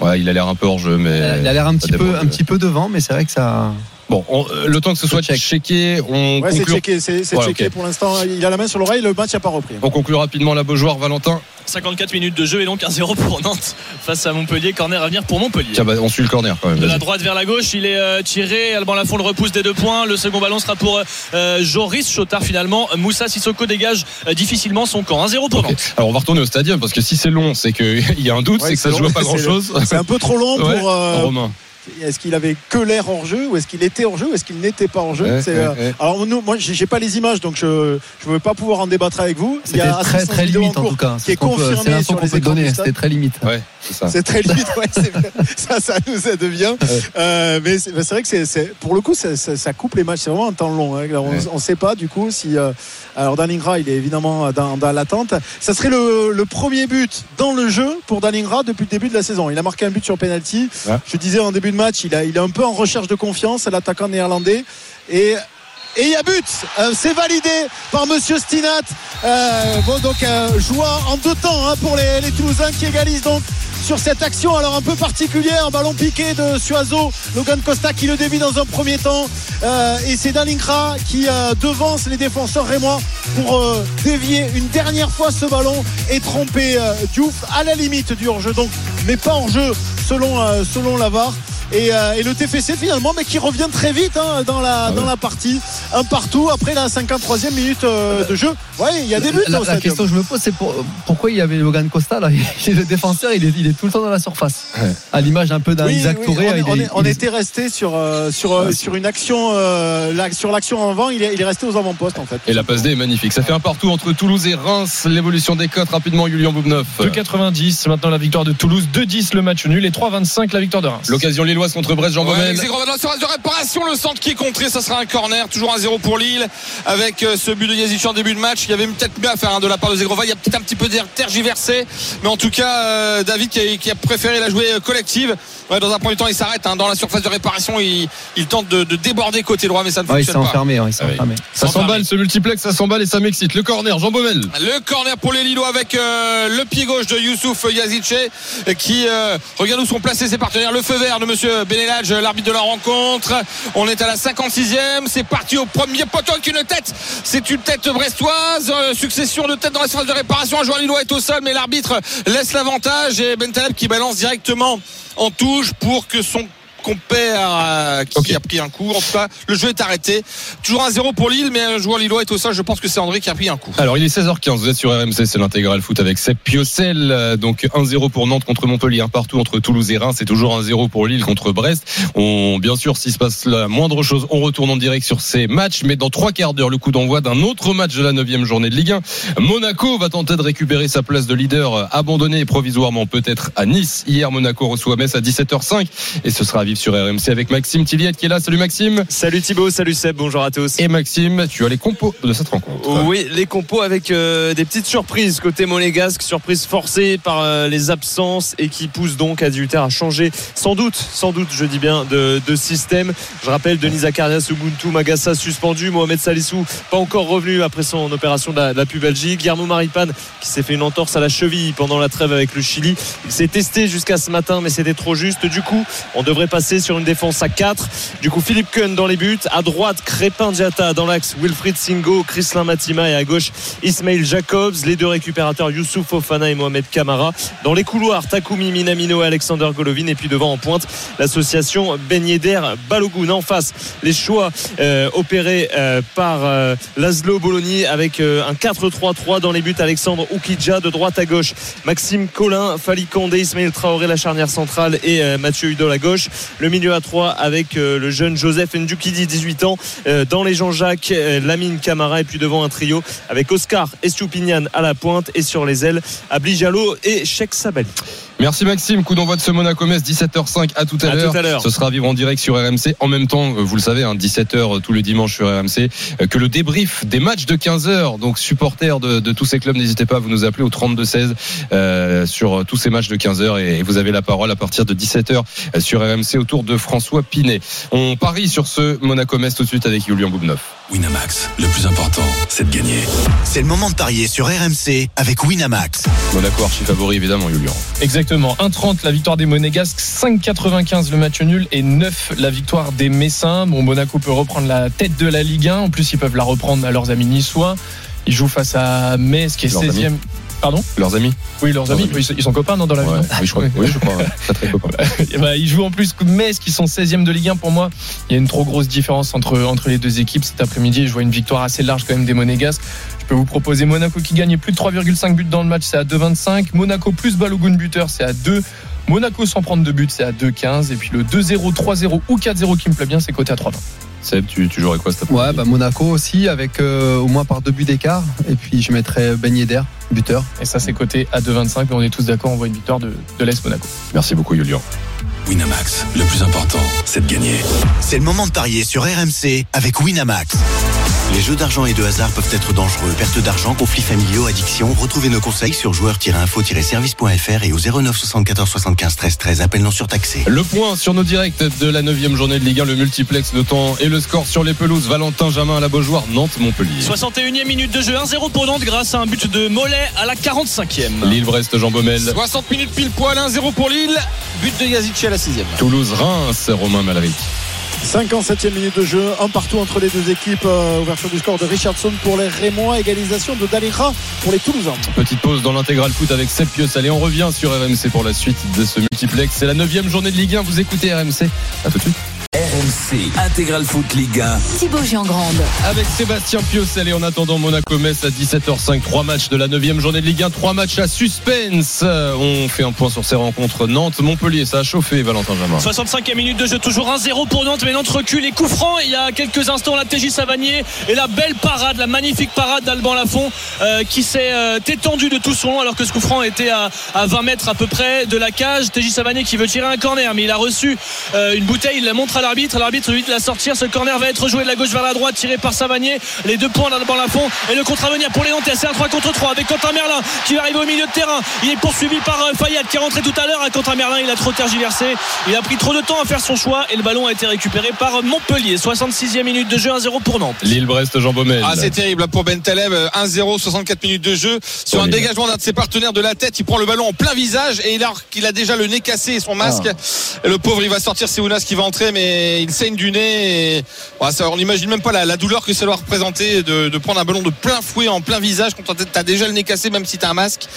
Ouais, il a l'air un peu hors jeu, mais. il a l'air un petit peu, un petit peu devant, mais c'est vrai que ça. Bon, on- euh, le temps que ce soit Check. checké, on Ouais, c'est conclut. checké, c'est c'est Ouais, checké pour l'instant. Il a la main sur l'oreille, le match n'a pas repris. On conclut rapidement la Beaujoire, Valentin. 54 minutes de jeu et donc 1-0 pour Nantes face à Montpellier. Corner à venir pour Montpellier. Tiens, bah, on suit le corner quand même. De la droite vers la gauche, il est euh, tiré. Alban Lafont le repousse des deux points. Le second ballon sera pour euh, Joris Chotard finalement. Moussa Sissoko dégage euh, difficilement son camp. 1-0 pour. Nantes. Alors on va retourner au stadium parce que si c'est long, c'est qu'il *laughs* y a un doute, Ouais, c'est que ça se *laughs* c'est joue pas grand chose. C'est un peu trop long *laughs* Ouais, pour. euh, Romain. Est-ce qu'il avait que l'air hors jeu ou est-ce qu'il était hors jeu ou est-ce qu'il n'était pas hors jeu Ouais, C'est, ouais, euh, ouais. Alors nous, moi, j'ai pas les images, donc je ne veux pas pouvoir en débattre avec vous. Il y a très très limite en cours tout cas. qui est confirmé C'est l'info sur qu'on les peut écrans. C'était très limite. Ouais, c'est très *laughs* limite, ça, ça nous aide bien. Euh, mais c'est vrai que c'est, pour le coup, ça, ça- ça coupe les matchs. C'est vraiment un temps long. hein. On ne sait pas du coup si. euh, alors Dalingra, il est évidemment dans, dans l'attente. Ça serait le, le premier but dans le jeu pour Dalingra depuis le début de la saison. Il a marqué un but sur penalty. Ouais. Je disais en début de match, il, a, il est un peu en recherche de confiance, l'attaquant néerlandais. Et et il y a but, Euh, c'est validé par Monsieur Stinat. Euh, bon donc euh, joie en deux temps hein, pour les, les Toulousains qui égalisent donc sur cette action alors un peu particulière, ballon piqué de Suazo, Logan Costa qui le dévie dans un premier temps. Euh, et c'est Dalinkra qui euh, devance les défenseurs rémois pour euh, dévier une dernière fois ce ballon et tromper Diouf à la limite du hors-jeu. Donc mais pas hors-jeu selon selon la VAR. Et, euh, et le TFC finalement mais qui revient très vite hein, dans la dans la partie un partout après la 53e minute euh, de jeu ouais il y a des buts La, la question que je me pose, c'est pour- pourquoi il y avait Logan Costa là? *laughs* Il est le défenseur, il est, il est tout le temps dans la surface. Ouais. À l'image un peu d'un Oui, Isaac oui, Touré. on, il est- on est- on il est- était resté sur euh, sur euh, sur une action euh, la- sur l'action avant il est, il est resté aux avant-postes en fait Et la passe D est magnifique. Ça fait un partout entre Toulouse et Reims. L'évolution des cotes rapidement, Julien Boubneuf. 2,90 maintenant la victoire de Toulouse, 2,10 le match nul et 3,25 la victoire de Reims. L'occasion lilloise contre Brest, Jean Ouais, dans la surface de réparation, le centre qui est contré, ça sera un corner, toujours un 0 pour Lille, avec euh, ce but de Yazici en début de match. Il y avait peut-être mieux à faire hein, de la part de Zégrova, il y a peut-être un petit peu tergiversé, mais en tout cas, euh, David qui a, qui a préféré la jouer euh, collective. Ouais, dans un premier temps, il s'arrête hein, dans la surface de réparation, il, il tente de, de déborder côté droit, mais ça ne Ouais, il fonctionne pas. enfermé. ouais, il s'est Ah enfermé. Ça s'emballe, ce multiplex, ça s'emballe et ça m'excite. Le corner, Jean Baumel. Le corner pour les Lillois avec euh, le pied gauche de Youssouf Yazice euh, qui euh, regarde où sont placés ses partenaires. Le feu vert de monsieur Benelage, l'arbitre de la rencontre. On est à la 56e. C'est parti au premier poteau avec une tête. C'est une tête brestoise. Euh, succession de têtes dans la surface de réparation. Un joueur Lillois est au sol, mais l'arbitre laisse l'avantage et Bentaleb qui balance directement en touche pour que son compère euh, qui a pris un coup. En tout cas, le jeu est arrêté. Toujours 1-0 pour Lille, mais un joueur lillois est au sol. Je pense que c'est André qui a pris un coup. Alors il est 16h15, vous êtes sur RMC, c'est l'intégral foot avec Seb Piocel. Euh, Donc 1-0 pour Nantes contre Montpellier, un partout entre Toulouse et Reims, c'est toujours 1-0 pour Lille contre Brest. On, bien sûr, s'il se passe la moindre chose, on retourne en direct sur ces matchs, mais dans trois quarts d'heure, le coup d'envoi d'un autre match de la neuvième journée de Ligue 1. Monaco va tenter de récupérer sa place de leader euh, abandonné provisoirement peut-être à Nice. Hier, Monaco reçoit Metz à 17h05 et ce sera à vivre sur RMC avec Maxime Tilliette qui est là. Salut Maxime. Salut Thibaut, salut Seb, bonjour à tous. Et Maxime, tu as les compos de cette rencontre. Oui, les compos avec euh, des petites surprises côté monégasque, surprises forcées par euh, les absences et qui poussent donc Adulter à changer sans doute, sans doute, je dis bien, de, de système. Je rappelle Denis Zacharias, Ubuntu, Magassa suspendu, Mohamed Salissou pas encore revenu après son opération de la, de la pubalgie, Guillermo Maripane qui s'est fait une entorse à la cheville pendant la trêve avec le Chili. Il s'est testé jusqu'à ce matin, mais c'était trop juste. Du coup, on devrait passer sur une défense à 4. Du coup, Philippe Kuhn dans les buts. À droite, Crépin Diata dans l'axe, Wilfried Singo, Chrislin Matima et à gauche, Ismail Jacobs. Les deux récupérateurs, Youssouf Fofana et Mohamed Kamara. Dans les couloirs, Takumi Minamino et Alexander Golovin. Et puis devant en pointe, l'association Ben Balogun. En face, les choix euh, opérés euh, par euh, Laszlo Bologna avec un 4-3-3 dans les buts. Alexandre Oukidja de droite à gauche. Maxime Collin, Fali Condé, Ismail Traoré, la charnière centrale et Mathieu Hudol à gauche. Le milieu à 3 avec euh, le jeune Joseph Ndukidi, 18 ans. Euh, dans les Jean-Jacques, euh, Lamine Camara et puis devant un trio avec Oscar Estupinian à la pointe et sur les ailes, Abli et Sheikh Sabali. Merci Maxime, coup d'envoi de ce Monaco Metz 17h05 à tout à, À l'heure. tout à l'heure. Ce sera à vivre en direct sur RMC. En même temps, euh, vous le savez, hein, 17h tous les dimanches sur RMC, euh, que le débrief des matchs de 15h. Donc supporters de, de tous ces clubs, n'hésitez pas à vous nous appeler au 32 16 euh, sur euh, tous ces matchs de 15h et, et vous avez la parole à partir de 17h euh, sur RMC autour de François Pinet. On parie sur ce Monaco Metz tout de suite avec Julien Boubneuf. Winamax, le plus important, c'est de gagner. C'est le moment de parier sur RMC avec Winamax. Monaco archi favori évidemment Julien. Exactement. 1,30 la victoire des Monégasques, 5,95 le match nul et 9 la victoire des Messins. Bon, Monaco peut reprendre la tête de la Ligue 1. En plus, ils peuvent la reprendre à leurs amis niçois. Ils jouent face à Metz qui est Leurs 16e. Pardon? Leurs amis Oui, leurs Leurs amis. ils sont- copains non, dans la vie. Ouais, non oui, je crois, oui, je crois. *laughs* Très très copain. Et bah, ils jouent en plus que Metz qui sont 16e de Ligue 1 pour moi. Il y a une trop grosse différence entre, entre les deux équipes cet après-midi. Je vois une victoire assez large quand même des Monégasques. Je peux vous proposer Monaco qui gagne plus de 3,5 buts dans le match, c'est à 2,25. Monaco plus Balogun buteur, c'est à 2. Monaco sans prendre de but, c'est à 2,15. Et puis le 2-0, 3-0 ou 4-0 qui me plaît bien, c'est coté à 3,20. Seb, tu, tu jouerais quoi cet après-midi Ouais, bah Monaco aussi, avec euh, au moins par deux buts d'écart. Et puis je mettrais Ben Yedder, buteur. Et ça, c'est coté à 2,25. Mais on est tous d'accord, on voit une victoire de, de l'Est Monaco. Merci beaucoup Julien. Winamax, le plus important, c'est de gagner. C'est le moment de parier sur RMC avec Winamax. Les jeux d'argent et de hasard peuvent être dangereux. Perte d'argent, conflits familiaux, addiction. Retrouvez nos conseils sur joueurs-info-service.fr et au 09 74 75 13 13. Appel non surtaxé. Le point sur nos directs de la 9 journée de Ligue 1, le multiplex, le temps et le score sur les pelouses. Valentin Jamin à la Beaujoire, Nantes, Montpellier. 61e minute de jeu, 1-0 pour Nantes grâce à un but de Mollet à la 45e. Lille-Brest, Jean Baumel. 60 minutes pile poil, 1-0 pour Lille. But de Yazici à la 6 Toulouse-Reims, Romain Malric. 57e minute de jeu, un partout entre les deux équipes. Euh, ouverture du score de Richardson pour les Rémois, égalisation de Dalira pour les Toulousains. Petite pause dans l'intégral foot avec Seb. Allez, on revient sur RMC pour la suite de ce multiplex. C'est la 9 journée de Ligue 1. Vous écoutez RMC. À tout de suite. RMC, intégral foot Ligue 1. Thibaut Giangrande. Avec Sébastien Piocel et en attendant Monaco-Metz à 17h05. Trois matchs de la 9 journée de Ligue 1. Trois matchs à suspense. Euh, On fait un point sur ces rencontres. Nantes-Montpellier. Ça a chauffé, Valentin Jamin. 65e minute de jeu, toujours 1-0 pour Nantes, mais Nantes recule et coup franc. Il y a quelques instants, la TJ Savanier et la belle parade, la magnifique parade d'Alban Lafont euh, qui s'est euh, étendu de tout son long alors que ce coup franc était à, à 20 mètres à peu près de la cage. TJ Savanier qui veut tirer un corner, mais il a reçu euh, une bouteille, il la montre à l'arbitre. L'arbitre lui de la sortir. Ce corner va être joué de la gauche vers la droite, tiré par Savanier. Les deux points d'Alban Lafont et le contre à venir pour les Nantais. C'est un 3 contre 3 avec Quentin Merlin qui va arriver au milieu de terrain. Il est poursuivi par euh, Fayad qui est rentré tout à l'heure. À Quentin Merlin, il a trop tergiversé. Il a pris trop de temps à faire son choix et le ballon a été récupéré par Montpellier. 66e minute de jeu, 1-0 pour Nantes. Lille-Brest, Jean Baumel. Ah, c'est terrible pour Ben Taleb. 1-0, 64 minutes de jeu. Sur Oh, un dégagement d'un de ses partenaires de la tête, il prend le ballon en plein visage et il a, qu'il a déjà le nez cassé et son masque. Ah. Le pauvre, il va sortir, c'est Ounas qui va entrer, mais il saigne du nez. Et... Ça, on n'imagine même pas la, la douleur que ça doit représenter de, de prendre un ballon de plein fouet en plein visage quand t'as déjà le nez cassé, même si t'as un masque.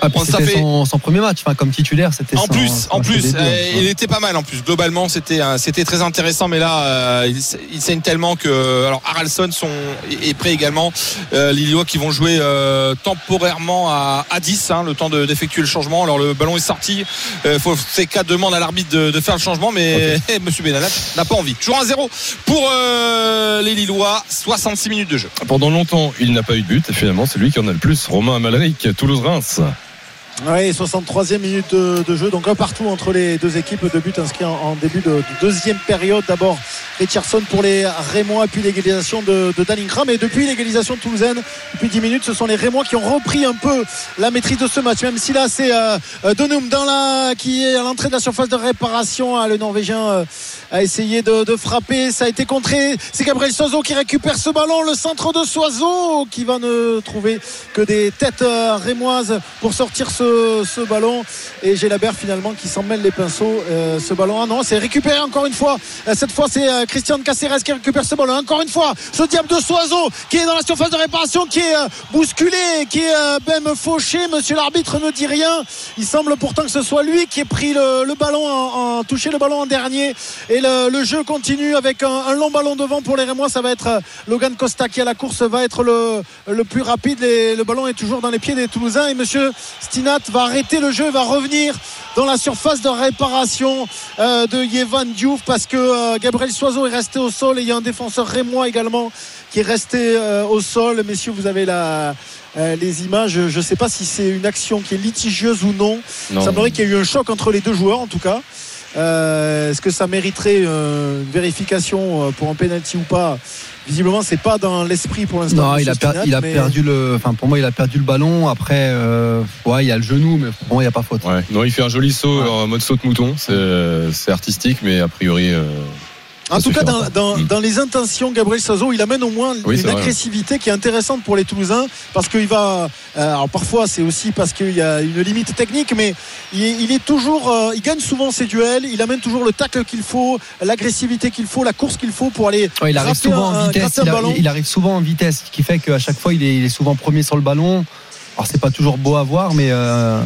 Ah, c'était fait- son, son premier match, enfin, comme titulaire, c'était En plus, son en plus, euh, il était pas mal en plus. Globalement, c'était c'était très intéressant, mais là, euh, il, saigne tellement que alors Haralson sont est prêt également. Euh, Lillois qui vont jouer euh, temporairement à, à 10, hein, le temps de- d'effectuer le changement. Alors le ballon est sorti. Euh, demande à l'arbitre de, de faire le changement, mais *laughs* Monsieur Benalat n'a pas envie. Toujours 1-0 pour euh, les Lillois. 66 minutes de jeu. Pendant longtemps, il n'a pas eu de but. Et finalement, c'est lui qui en a le plus. Romain Amalric, Toulouse-Reims. Oui, 63e minute de, de jeu, donc un partout entre les deux équipes de but inscrits en, en début de, de deuxième période. D'abord Richardson pour les Rémois, puis l'égalisation de, de Dalingram. Et depuis l'égalisation toulousaine, depuis 10 minutes, ce sont les Rémois qui ont repris un peu la maîtrise de ce match. Même si là, c'est euh, euh, Donum dans la, qui est à l'entrée de la surface de réparation. Ah, le Norvégien euh, a essayé de, frapper, ça a été contré. C'est Gabriel Soiseau qui récupère ce ballon, le centre de Soiseau qui va ne trouver que des têtes euh, rémoises pour sortir ce, ballon. Et Gélabert finalement qui s'en mêle les pinceaux. Euh, ce ballon, ah non, c'est récupéré encore une fois. Euh, cette fois, c'est Christian Caceres qui récupère ce ballon. Encore une fois, ce diable de Soiseau qui est dans la surface de réparation, qui est bousculé, qui est même fauché. Monsieur l'arbitre ne dit rien. Il semble pourtant que ce soit lui qui ait pris le, ballon, en, touché le ballon en dernier. Le, le jeu continue avec un, un long ballon devant pour les Rémois. Ça va être euh, Logan Costa qui à la course va être le, le plus rapide. Et le ballon est toujours dans les pieds des Toulousains. Et Monsieur Stinat va arrêter le jeu, va revenir dans la surface de réparation euh, de Yevan Diouf parce que euh, Gabriel Soiseau est resté au sol et il y a un défenseur rémois également qui est resté euh, au sol. Messieurs, vous avez la, euh, les images. Je ne sais pas si c'est une action qui est litigieuse ou non. Non. Il semblerait qu'il y ait eu un choc entre les deux joueurs en tout cas. Euh, Est-ce que ça mériterait euh, une vérification euh, pour un penalty ou pas? Visiblement, c'est pas dans l'esprit pour l'instant. Non, il a, Monsieur per- Spinat, il a mais- perdu le. Enfin, pour moi, il a perdu le ballon. Après, euh, ouais, il y a le genou, mais pour moi, il n'y a pas faute. Ouais. Non, il fait un joli saut en mode saut de mouton. C'est c'est artistique, mais a priori. euh, En tout cas, suffira dans, pas. dans, dans les intentions, Gabriel Sazo, il amène au moins Oui, une vrai. agressivité qui est intéressante pour les Toulousains parce qu'il va. euh, alors parfois, c'est aussi parce qu'il y a une limite technique, mais il est, il est toujours. euh, il gagne souvent ses duels. Il amène toujours le tacle qu'il faut, l'agressivité qu'il faut, la course qu'il faut pour aller. Ouais, il arrive souvent un- en vitesse. Il, a- ballon. il arrive souvent en vitesse, ce qui fait qu'à chaque fois, il est, il est souvent premier sur le ballon. Alors, c'est pas toujours beau à voir, mais euh,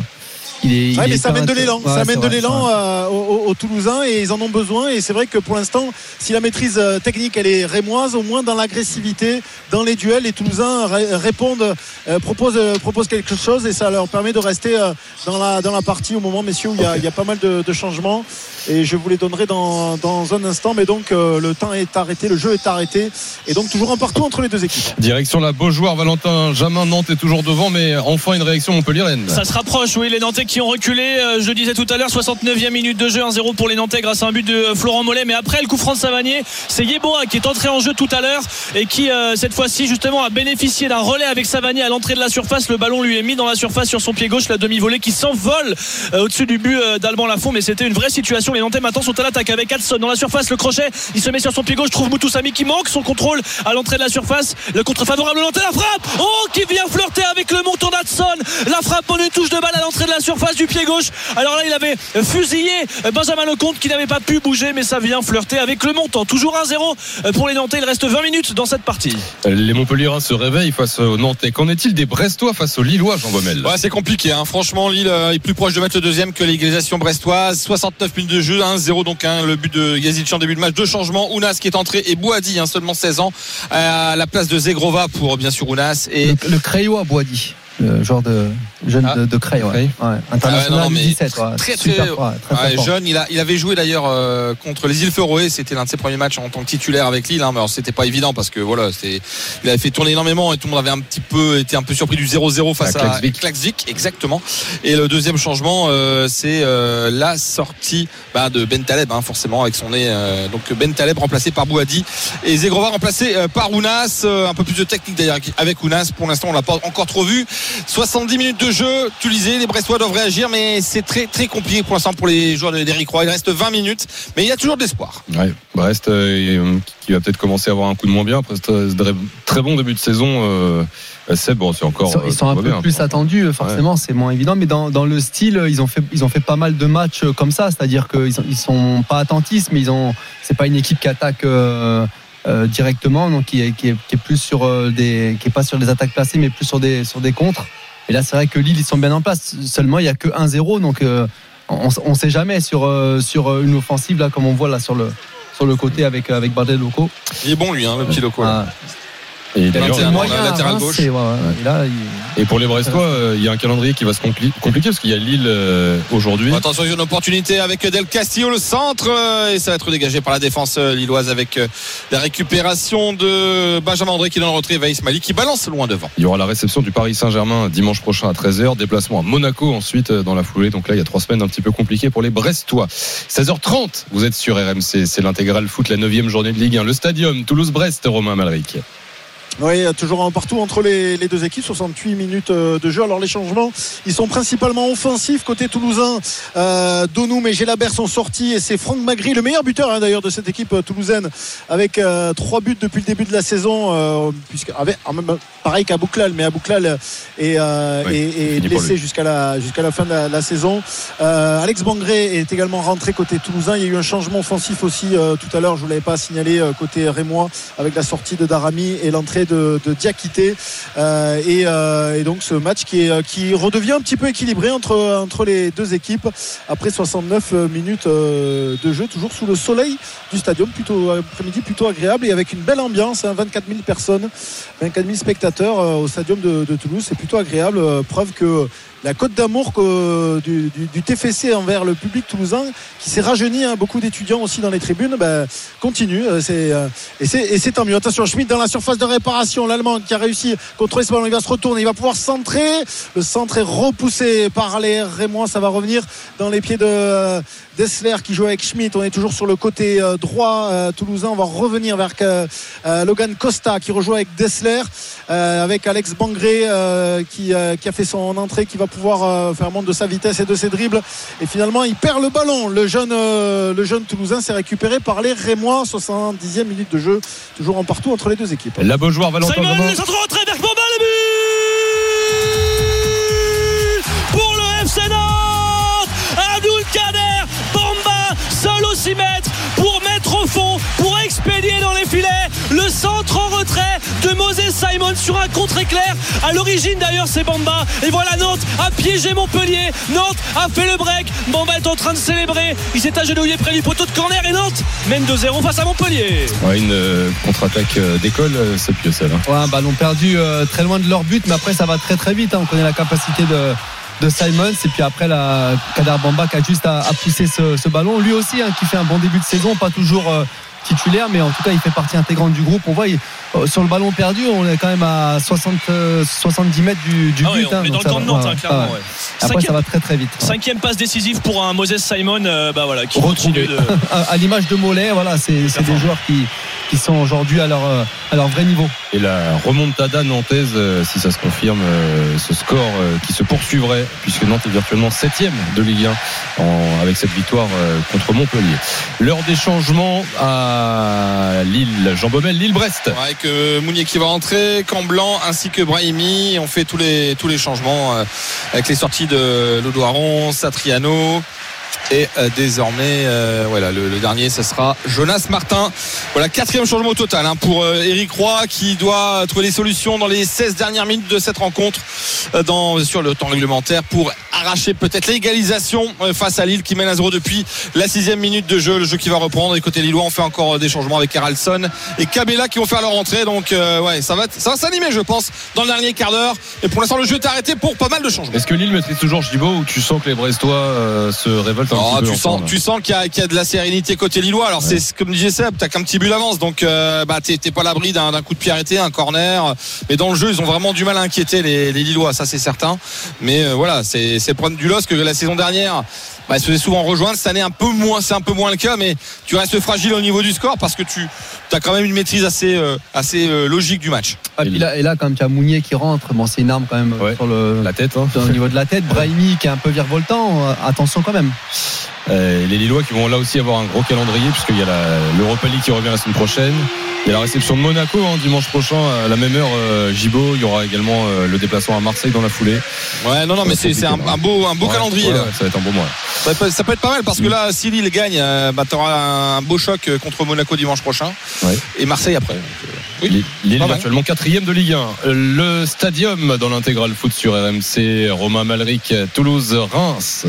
il est. il Ouais, est mais ça amène de l'élan, Ouais, ça amène de l'élan euh, aux, Toulousains et ils en ont besoin. Et c'est vrai que pour l'instant, si la maîtrise euh, technique elle est rémoise, au moins dans l'agressivité, dans les duels, les Toulousains ré- répondent, euh, proposent, euh, proposent quelque chose et ça leur permet de rester euh, dans la dans la partie au moment, messieurs, où il y a, il y a pas mal de, de changements. Et je vous les donnerai dans, dans un instant. Mais donc euh, le temps est arrêté, le jeu est arrêté et donc toujours un partout entre les deux équipes. Direction la Beaujoire, Valentin Jamin, Nantes est toujours devant, mais enfin une réaction Montpellier-Rennes. Ça se rapproche, oui, les Nantais qui ont reculé, euh, je le disais tout à l'heure, 69e minute de jeu, 1-0 pour les Nantais grâce à un but de Florent Mollet. Mais après le coup franc de Savanier, c'est Yeboah qui est entré en jeu tout à l'heure et qui, euh, cette fois-ci, justement, a bénéficié d'un relais avec Savanier à l'entrée de la surface. Le ballon lui est mis dans la surface sur son pied gauche, la demi-volée qui s'envole euh, au-dessus du but d'Alban Lafont. Mais c'était une vraie situation. Les Nantais maintenant sont à l'attaque avec Hudson dans la surface. Le crochet, il se met sur son pied gauche, trouve Moutoussami qui manque son contrôle à l'entrée de la surface. Le contre favorable Nantais, la frappe Oh, qui vient flirter avec le montant d'Hudson. La frappe en une touche de balle à l'entrée de la surface du pied gauche. Alors là, il avait fusillé Benjamin Lecomte qui n'avait pas pu bouger, mais ça vient flirter avec le montant. Toujours 1-0 pour les Nantais. Il reste 20 minutes dans cette partie. Les Montpelliérains se réveillent face aux Nantais. Qu'en est-il des Brestois face aux Lillois, Jean Baumel Ouais, c'est compliqué. Hein. Franchement, Lille euh, est plus proche de mettre le deuxième que l'égalisation brestoise. 69 minutes de jeu, 1-0 donc hein, le but de Yazici en début de match. Deux changements. Ounas qui est entré et Boadi, hein, seulement 16 ans, à la place de Zegrova pour bien sûr Ounas. Et Le, le à Boadi. Le genre de jeune Ah. de, de Cray, ouais. Cray. Ouais. International non, non, mais 17, ouais. très, très- jeune, il, a, il avait joué d'ailleurs euh, contre les îles Féroé. C'était l'un de ses premiers matchs en tant que titulaire avec Lille. Hein, mais alors, c'était pas évident parce que voilà, il avait fait tourner énormément et tout le monde avait un petit peu été un peu surpris du 0-0 face À à, Klaxvik. Exactement. Et le deuxième changement, euh, c'est euh, la sortie bah, de Ben Taleb, hein, forcément avec son nez. euh, donc Ben Taleb remplacé par Bouadi et Zegrova remplacé euh, par Ounas. Euh, un peu plus de technique d'ailleurs avec Ounas. Pour l'instant, on l'a pas encore trop vu. 70 minutes de jeu. Tu lisais, les Brestois doivent réagir, mais c'est très très compliqué pour l'instant pour les joueurs de d'Eric Roy. Il reste 20 minutes, mais il y a toujours de l'espoir. Ouais, Brest euh, qui va peut-être commencer à avoir un coup de moins bien après ce très, très bon début de saison. Euh, bon, c'est encore. Ils sont, ils sont euh, un peu bien, plus quoi. attendus, forcément, c'est moins évident. Mais dans, dans le style, ils ont fait, ils ont fait pas mal de matchs euh, comme ça, c'est-à-dire qu'ils sont, ils sont pas attentistes, mais ils ont, c'est pas une équipe qui attaque. euh, euh, directement donc qui est, qui est, qui est plus sur euh, des qui est pas sur des attaques placées mais plus sur des sur des contres Et là, c'est vrai que Lille, ils sont bien en place. Seulement, il n'y a que 1-0. Donc, euh, on ne sait jamais sur, sur une offensive, là, comme on voit là sur le, sur le côté avec, avec Bardet Loco. Il est bon, lui, hein, le petit loco. là. Ah, Et d'ailleurs, un moyen latéral Reims, gauche. c'est- ouais, ouais. Et là, il- et pour les Brestois, euh, il y a un calendrier qui va se compli- compliquer parce qu'il y a Lille euh, aujourd'hui. Attention, il y a une opportunité avec Del Castillo, le centre, euh, et ça va être dégagé par la défense lilloise avec la récupération de Benjamin André qui est dans le retrait, va Ismaili qui balance loin devant. Il y aura la réception du Paris Saint-Germain dimanche prochain à 13h. Déplacement à Monaco ensuite dans la foulée. Donc là, il y a trois semaines un petit peu compliquées pour les Brestois. 16h30, vous êtes sur RMC. C'est l'intégral foot, la 9 journée de Ligue 1. Le stadium Toulouse-Brest, Romain Malric. Oui, toujours un partout entre les, les deux équipes, 68 minutes euh, de jeu. Alors les changements, ils sont principalement offensifs côté toulousain. Euh, Donoum et Gélabert sont sortis et c'est Franck Magri, le meilleur buteur hein, d'ailleurs de cette équipe euh, toulousaine, avec euh, trois buts depuis le début de la saison, euh, puisque avec, en même, pareil qu'à Bouclal, mais à Bouclal est, euh, Oui, blessé jusqu'à la jusqu'à la fin de la, la saison. Alex Bangré est également rentré côté toulousain. Il y a eu un changement offensif aussi tout à l'heure. Je vous l'avais pas signalé côté Rémois avec la sortie de Darami et l'entrée de, Diakité. Euh, et, euh, et donc ce match qui, redevient un petit peu équilibré entre, les deux équipes après 69 minutes euh, de jeu, toujours sous le soleil du stadium, plutôt après-midi plutôt agréable et avec une belle ambiance, hein, 24 000 personnes, 24 000 spectateurs au stadium de, Toulouse, c'est plutôt agréable, preuve que la cote d'amour du, TFC envers le public toulousain qui s'est rajeuni, hein, beaucoup d'étudiants aussi dans les tribunes, ben, continue. euh, euh, et, c'est, tant mieux. Attention, Schmidt dans la surface de réparation, l'Allemand qui a réussi ce ballon, il va se retourner, il va pouvoir centrer. Le centre est repoussé par les Rémois, ça va revenir dans les pieds de euh, Dessler qui joue avec Schmidt. On est toujours sur le côté droit toulousain. On va revenir vers Logan Costa qui rejoue avec Dessler, avec Alex Bangré qui, qui a fait son entrée, qui va pouvoir euh, faire montre de sa vitesse et de ses dribbles. Et finalement, il perd le ballon. Le jeune, euh, le jeune toulousain s'est récupéré par les Rémois. 70e minute de jeu, toujours en partout entre les deux équipes. La Beaujoire, Valentin Simon, le centre le but Pour le FC Nantes Abdul Kader Bamba, seul au 6 filets le centre en retrait de Moses Simon sur un contre-éclair. À l'origine d'ailleurs c'est Bamba. Et voilà Nantes a piégé Montpellier. Nantes a fait le break. Bamba est en train de célébrer. Il s'est agenouillé près du poteau de corner et Nantes mène 2-0 face à Montpellier. Ouais, une euh, contre-attaque euh, d'école, euh, c'est pieux celle. hein. Ouais, un ballon perdu euh, très loin de leur but, mais après ça va très très vite. hein. On connaît la capacité de, de Simons et puis après la Kadar Bamba qui a juste à, à pousser ce, ce ballon. Lui aussi hein, qui fait un bon début de saison, pas toujours euh, titulaire, mais en tout cas il fait partie intégrante du groupe. On voit il- euh, sur le ballon perdu, on est quand même à 60, euh, 70 mètres du, du Ah ouais, but. on est dans donc le ça camp de va- Nantes, ouais, clairement. ouais. ouais. Après Cinquième- ça va très très vite. Cinquième passe décisive pour un Moses Simon, euh, bah voilà, qui Retrouvé. continue de. *laughs* à, à l'image de Mollet, voilà, c'est des joueurs qui, qui sont aujourd'hui à leur, à leur vrai niveau. Et la remontada nantaise, euh, si ça se confirme, euh, ce score euh, qui se poursuivrait, puisque Nantes est virtuellement 7 de Ligue 1 en- avec cette victoire contre Montpellier. L'heure des changements à Lille, Jean Baumel, Lille-Brest. Avec Mounier qui va entrer, Camblanc ainsi que Brahimi. On fait tous les, tous les changements avec les sorties de Lodoaron, Satriano. Et euh, désormais, euh, voilà, le, le dernier, ce sera Jonas Martin. Voilà, quatrième changement au total hein, pour euh, Eric Roy qui doit trouver des solutions dans les 16 dernières minutes de cette rencontre euh, dans, sur le temps réglementaire pour arracher peut-être l'égalisation euh, face à Lille qui mène à 0 depuis la sixième minute de jeu. Le jeu qui va reprendre. Et côté Lillois, on fait encore euh, des changements avec Haralson et Cabella qui vont faire leur entrée. Donc, ouais, ça va, ça va s'animer, je pense, dans le dernier quart d'heure. Et pour l'instant, le jeu est arrêté pour pas mal de changements. Est-ce que Lille maîtrise toujours Gibaud ou tu sens que les Brestois se révoltent Oh, tu, sens, tu sens qu'il y, a- qu'il y a de la sérénité côté Lillois. Alors, c'est comme disait Seb, t'as qu'un petit but d'avance. Donc, euh, bah, t'es pas à l'abri d'un coup de pied arrêté, un corner. Mais dans le jeu, ils ont vraiment du mal à inquiéter les, les Lillois, ça c'est certain. Mais euh, voilà, c'est c'est le problème du LOSC que la saison dernière. Bah, ils se faisaient souvent rejoindre. Cette année, un peu moins, c'est un peu moins le cas, mais tu restes fragile au niveau du score parce que tu as quand même une maîtrise assez, euh, assez euh, logique du match. Ah, puis là, et là, quand même, tu as Mounier qui rentre. Bon, c'est une arme quand même Ouais. sur le, La tête, hein. au niveau de la tête. *laughs* Brahimi qui est un peu virevoltant. euh, Attention quand même. Euh, les Lillois qui vont là aussi avoir un gros calendrier puisqu'il y a la- l'Europa League qui revient la semaine prochaine. Il y a la réception de Monaco hein, dimanche prochain à la même heure. euh, il y aura également euh, le déplacement à Marseille dans la foulée. Ouais, non, non, mais c'est un, un beau, un beau Ouais, calendrier ouais, là. ouais, ça va être un bon mois. Ça peut, ça peut être pas mal parce que là, si Lille gagne, euh, bah, tu auras un beau choc contre Monaco dimanche prochain Ouais. et Marseille après. Donc, euh, Lille est actuellement quatrième de Ligue 1. Le stadium dans l'intégral foot sur RMC, Romain Malric, Toulouse, Reims.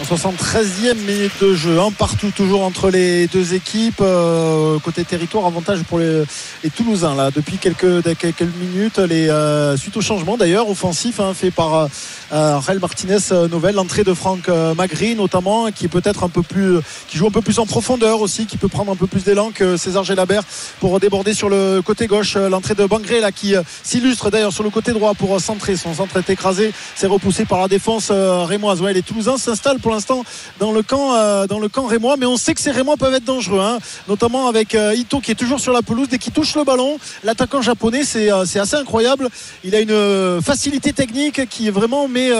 73e minute de jeu, un partout toujours entre les deux équipes. Euh, côté territoire, avantage pour les, les Toulousains là depuis quelques, quelques minutes. Les, euh, suite au changement d'ailleurs offensif hein, fait par euh, Martinez euh, Novel, l'entrée de Franck euh, Magri notamment, qui est peut-être un peu plus, qui joue un peu plus en profondeur aussi, qui peut prendre un peu plus d'élan que César Gelabert pour déborder sur le côté gauche. Euh, L'entrée de Bangré là qui euh, s'illustre d'ailleurs sur le côté droit pour euh, centrer. Son centre est écrasé, c'est repoussé par la défense euh, rémoise. Ouais, les Toulousains s'installent pour l'instant dans le camp, euh, dans le camp rémois, mais on sait que ces rémois peuvent être dangereux, hein, notamment avec euh, Ito qui est toujours sur la pelouse dès qu'il touche le ballon. L'attaquant japonais, c'est euh, assez incroyable. Il a une facilité technique qui vraiment met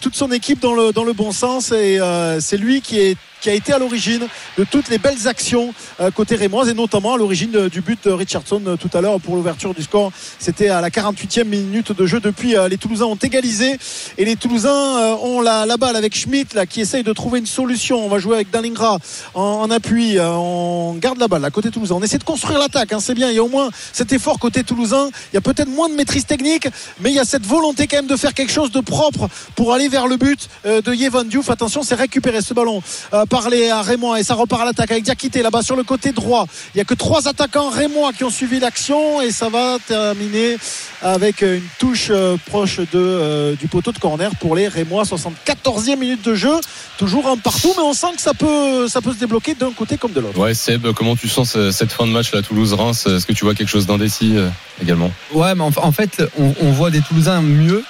toute son équipe dans le dans le bon sens et c'est lui qui est qui a été à l'origine de toutes les belles actions euh, côté rémoise et notamment à l'origine du but de Richardson euh, tout à l'heure pour l'ouverture du score. C'était à la 48e minute de jeu. Depuis, euh, les Toulousains ont égalisé et les Toulousains ont la, balle avec Schmitt là, qui essaye de trouver une solution. On va jouer avec Dalingra en, en appui. On garde la balle à côté Toulousain. On essaie de construire l'attaque. hein, c'est bien. Il y a au moins cet effort côté Toulousain. Il y a peut-être moins de maîtrise technique, mais il y a cette volonté quand même de faire quelque chose de propre pour aller vers le but de Yevan Diouf. Attention, c'est récupérer ce ballon par les à Rémois et ça repart à l'attaque avec Diakité là-bas sur le côté droit. Il y a que trois attaquants rémois qui ont suivi l'action et ça va terminer avec une touche euh, proche de, euh, du poteau de corner pour les Rémois. 74e minute de jeu, toujours un partout, mais on sent que ça peut, ça peut se débloquer d'un côté comme de l'autre. Ouais, Seb, comment tu sens ce- cette fin de match là, Toulouse-Reims? Est-ce que tu vois quelque chose d'indécis euh, également? Ouais, mais en, en fait, on, on voit des Toulousains mieux.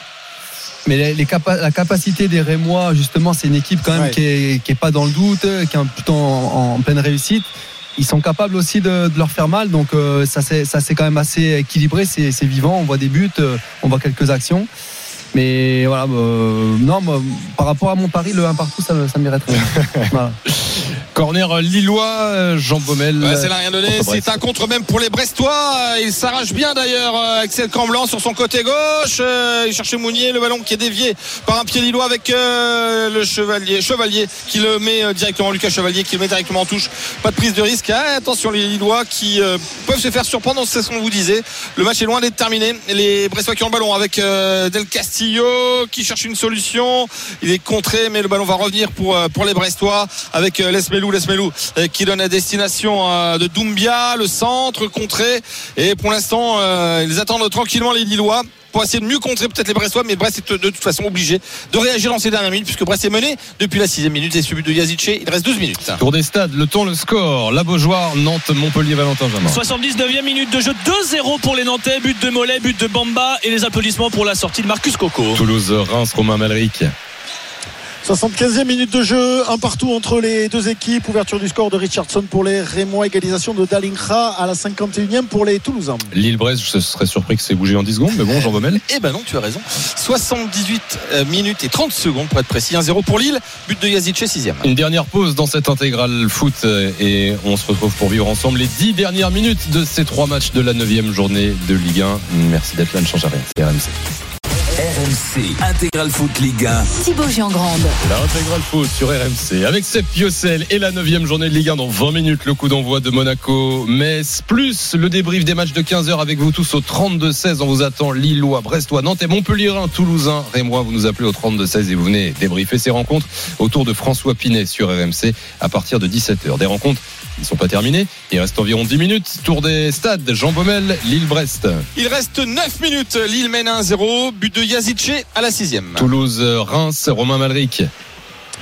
Mais les, les capa- la capacité des Rémois, justement, c'est une équipe quand même Ouais. qui, est, qui est pas dans le doute, qui est plutôt en, en pleine réussite. Ils sont capables aussi de, de leur faire mal, donc euh, ça c'est quand même assez équilibré, c'est c'est vivant. On voit des buts, euh, on voit quelques actions. Mais voilà, euh, non, moi, par rapport à mon pari, le 1 partout, ça, me- ça m'irait très bien. *laughs* Voilà. Corner lillois, euh, Jean Baumel. Ouais, c'est là rien donné. C'est un contre même pour les Brestois. Euh, Il s'arrache bien d'ailleurs euh, Axel Camblanc sur son côté gauche. Euh, Il cherchait Mounier, le ballon qui est dévié par un pied lillois avec euh, le chevalier, chevalier qui le met euh, directement, Lucas Chevalier qui le met directement en touche. Pas de prise de risque. Ah, attention les Lillois qui euh, peuvent se faire surprendre. C'est ce qu'on vous disait. Le match est loin d'être terminé. Les Brestois qui ont le ballon avec euh, Del Castillo qui cherche une solution. Il est contré, mais le ballon va revenir pour euh, pour les Brestois avec euh, Lesmelou, Lesmelou euh, qui donne à destination de Doumbia, le centre contré. Et pour l'instant, ils attendent tranquillement les Lillois pour essayer de mieux contrer peut-être les Brestois, mais Brest est de toute façon obligé de réagir dans ces dernières minutes puisque Brest est mené depuis la sixième minute et suivi de Yazice. Il reste 12 minutes. Tour des stades, le temps, le score. La Beaujoire, Nantes, Montpellier, Valentin Jamin. 79e minute de jeu, 2-0 pour les Nantais, but de Mollet, but de Bamba et les applaudissements pour la sortie de Marcus Coco. Toulouse, Reims, Romain Malric. 75e minute de jeu, un partout entre les deux équipes. Ouverture du score de Richardson pour les Rémois, égalisation de Dalingra à la 51e pour les Toulousains. Lille-Brest, je serais surpris que c'est bougé en 10 secondes, mais bon, Jean Baumel. Eh ben non, tu as raison. 78 euh, minutes et 30 secondes pour être précis. 1-0 pour Lille, but de Yazice, sixième. Une dernière pause dans cette intégrale foot euh, et on se retrouve pour vivre ensemble les 10 dernières minutes de ces trois matchs de la 9 journée de Ligue 1. Merci d'être là, ne change rien. C'est RMC. RMC Intégral Foot Ligue 1. Thibaut Giangrande. L'intégral foot sur RMC avec Seb Piocel et la 9 journée de Ligue 1 dans 20 minutes. Le coup d'envoi de Monaco, Metz, plus le débrief des matchs de 15h avec vous tous au 32-16. On vous attend Lillois, Brestois, Nantais, Montpellierin, Toulousain, Rémois. Vous nous appelez au 32-16 et vous venez débriefer ces rencontres autour de François Pinet sur RMC à partir de 17h. Des rencontres ne sont pas terminées. Il reste environ 10 minutes. Tour des stades, Jean Baumel, Lille-Brest. Il reste 9 minutes. Lille mène 1-0. But de Yazice à la sixième. Toulouse, Reims, Romain Malric.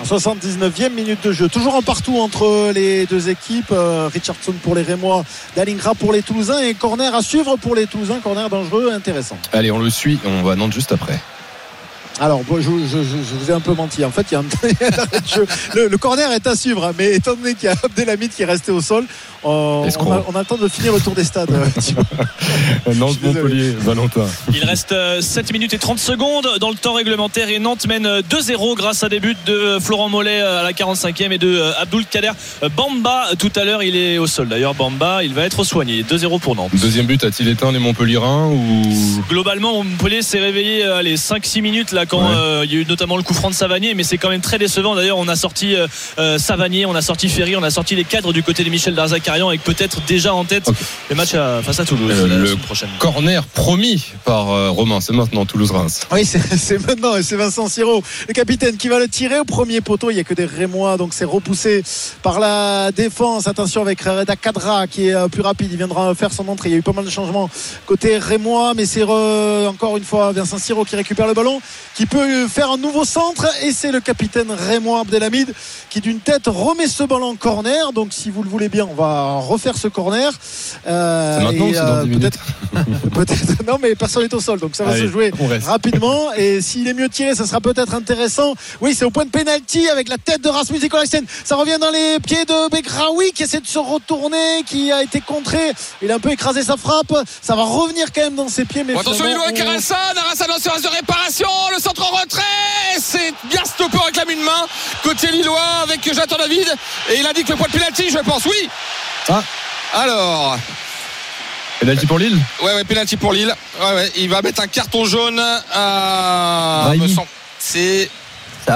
79e minute de jeu. Toujours un partout entre les deux équipes. Euh, Richardson pour les Rémois, Dalingra pour les Toulousains et corner à suivre pour les Toulousains. Corner dangereux, intéressant. Allez, on le suit. On va à Nantes juste après. Alors, bon, je, je- je- je vous ai un peu menti. En fait, il y a un. *laughs* Le, le corner est à suivre, hein, mais étant donné qu'il y a Abdelhamid qui est resté au sol, on, on a, on a le temps de finir le tour des stades. euh, *laughs* Thibaut. Nantes. Montpellier, Valentin. Il reste euh, 7 minutes et 30 secondes dans le temps réglementaire et Nantes mène euh, 2-0 grâce à des buts de Florent Mollet euh, à la 45e et de euh, Abdul Kader Bamba tout à l'heure il est au sol d'ailleurs Bamba il va être soigné 2-0 pour Nantes Deuxième but, a-t-il éteint les Montpellierins ou Globalement, Montpellier s'est réveillé euh, les 5-6 minutes là quand Ouais. euh, il y a eu notamment le coup franc de Savanier, mais c'est quand même très décevant. D'ailleurs, on a sorti euh, euh, Savanier, on a sorti Ferry, on a sorti les cadres du côté de Michel Darzacarian avec peut-être déjà en tête Ok. le match à- face à Toulouse Euh, la le semaine prochaine. Corner promis par euh, Romain, c'est maintenant Toulouse-Reims. Oui, *laughs* c'est maintenant, et c'est Vincent Siro, le capitaine, qui va le tirer au premier poteau. Il n'y a que des Rémois, donc c'est repoussé par la défense. Attention avec Reda Kadra qui est plus rapide. Il viendra faire son entrée. Il y a eu pas mal de changements côté Rémois, mais c'est re- encore une fois Vincent Siro qui récupère le ballon, qui peut faire un nouveau centre. Et c'est le capitaine Rémois Abdelhamid qui d'une tête remet ce ballon en corner. Donc si vous le voulez bien, on va refaire ce corner. Euh, maintenant euh, 10 minutes peut-être, *laughs* peut-être. Non, mais personne n'est au sol, donc ça va Allez, se jouer rapidement et s'il est mieux tiré ça sera peut-être intéressant oui c'est au point de pénalty avec la tête de Rasmus Nicolaksen ça revient dans les pieds de Begraoui qui essaie de se retourner qui a été contré il a un peu écrasé sa frappe ça va revenir quand même dans ses pieds mais Bon, attention finalement, Lilo avec en séance de réparation, le centre en retrait, c'est bien stoppé, réclame une main, côté Lillois avec Jonathan David, et il indique le point de pénalty, je pense, oui. Ah. Alors, Penalty pour Lille. Ouais, ouais, pénalty pour Lille, ouais, ouais, il va mettre un carton jaune à... C'est...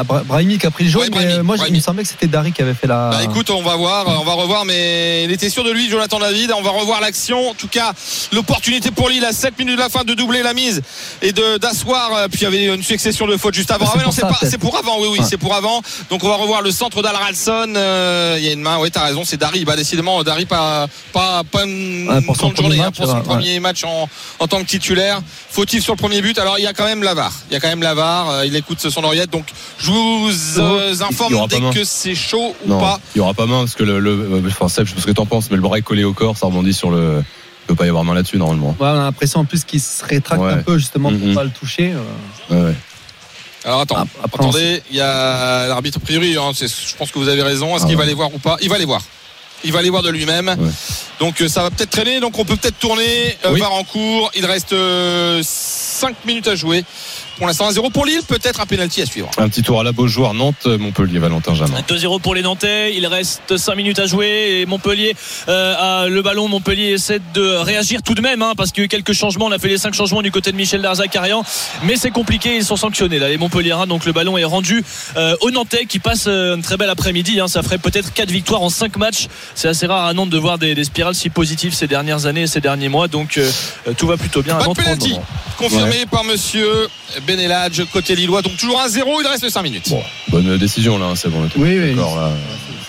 Bra- Brahimi qui a pris le jaune, Ouais, mais Brahimi, euh, moi il me semblait que c'était Dari qui avait fait la. Bah écoute, on va voir, on va revoir, mais il était sûr de lui, Jonathan David. On va revoir l'action. En tout cas, l'opportunité pour Lille à 7 minutes de la fin de doubler la mise et de d'asseoir. euh, Puis il y avait une succession de fautes juste avant. Ah ouais, non, c'est pas, pour avant. Oui, oui, Ouais. c'est pour avant. Donc on va revoir le centre d'Al Ralson. Euh, Il y a une main. Oui, t'as raison. C'est Dari. Bah décidément, Dari pas pas pas une Ouais, pour son grande journée premier hein, match, pour son ouais. premier match en, en tant que titulaire. Fautif sur le premier but. Alors il y a quand même l'avare. Il y a quand même l'avare. Euh, Il écoute son oreillette. Donc je vous euh, informe dès que c'est chaud ou Non, pas. il y aura pas main parce que le, le euh, enfin Seb, je sais pas ce que t'en penses, mais le bras est collé au corps, ça rebondit sur le. Il peut pas y avoir main là-dessus normalement. Ouais, on a l'impression en plus qu'il se rétracte Ouais. un peu justement pour Mhm. pas le toucher. euh. Ouais, ouais. Alors attends, après, attendez, il y a l'arbitre a priori, hein, je pense que vous avez raison. Est-ce Ah qu'il va aller voir ou pas? Il va aller voir. Il va aller voir de lui-même. Ouais. Donc euh, ça va peut-être traîner, donc on peut peut-être tourner euh, Oui. VAR en cours. Il reste 5 minutes à jouer. Pour l'instant 1-0 pour Lille, peut-être un penalty à suivre. Un petit tour à la Beaujoire, Nantes, Montpellier, Valentin Jamin. 2-0 pour les Nantais, il reste 5 minutes à jouer et Montpellier euh, a le ballon. Montpellier essaie de réagir tout de même hein, parce qu'il y a eu quelques changements. On a fait les 5 changements du côté de Michel Darzakarian, mais c'est compliqué. Ils sont sanctionnés là, les Montpelliérains. Donc le ballon est rendu euh, aux Nantais qui passent euh, une très belle après-midi. hein. Ça ferait peut-être 4 victoires en 5 matchs. C'est assez rare à Nantes de voir des, des spirales si positives ces dernières années et ces derniers mois. Donc euh, euh, tout va plutôt bien à Pas de Nantes. le penalty. Confirmé par monsieur Beneladj côté Lillois. Donc toujours 1-0, il reste 5 minutes. Bon, bonne décision là, hein, c'est bon. on était Oui, oui. d'accord, là.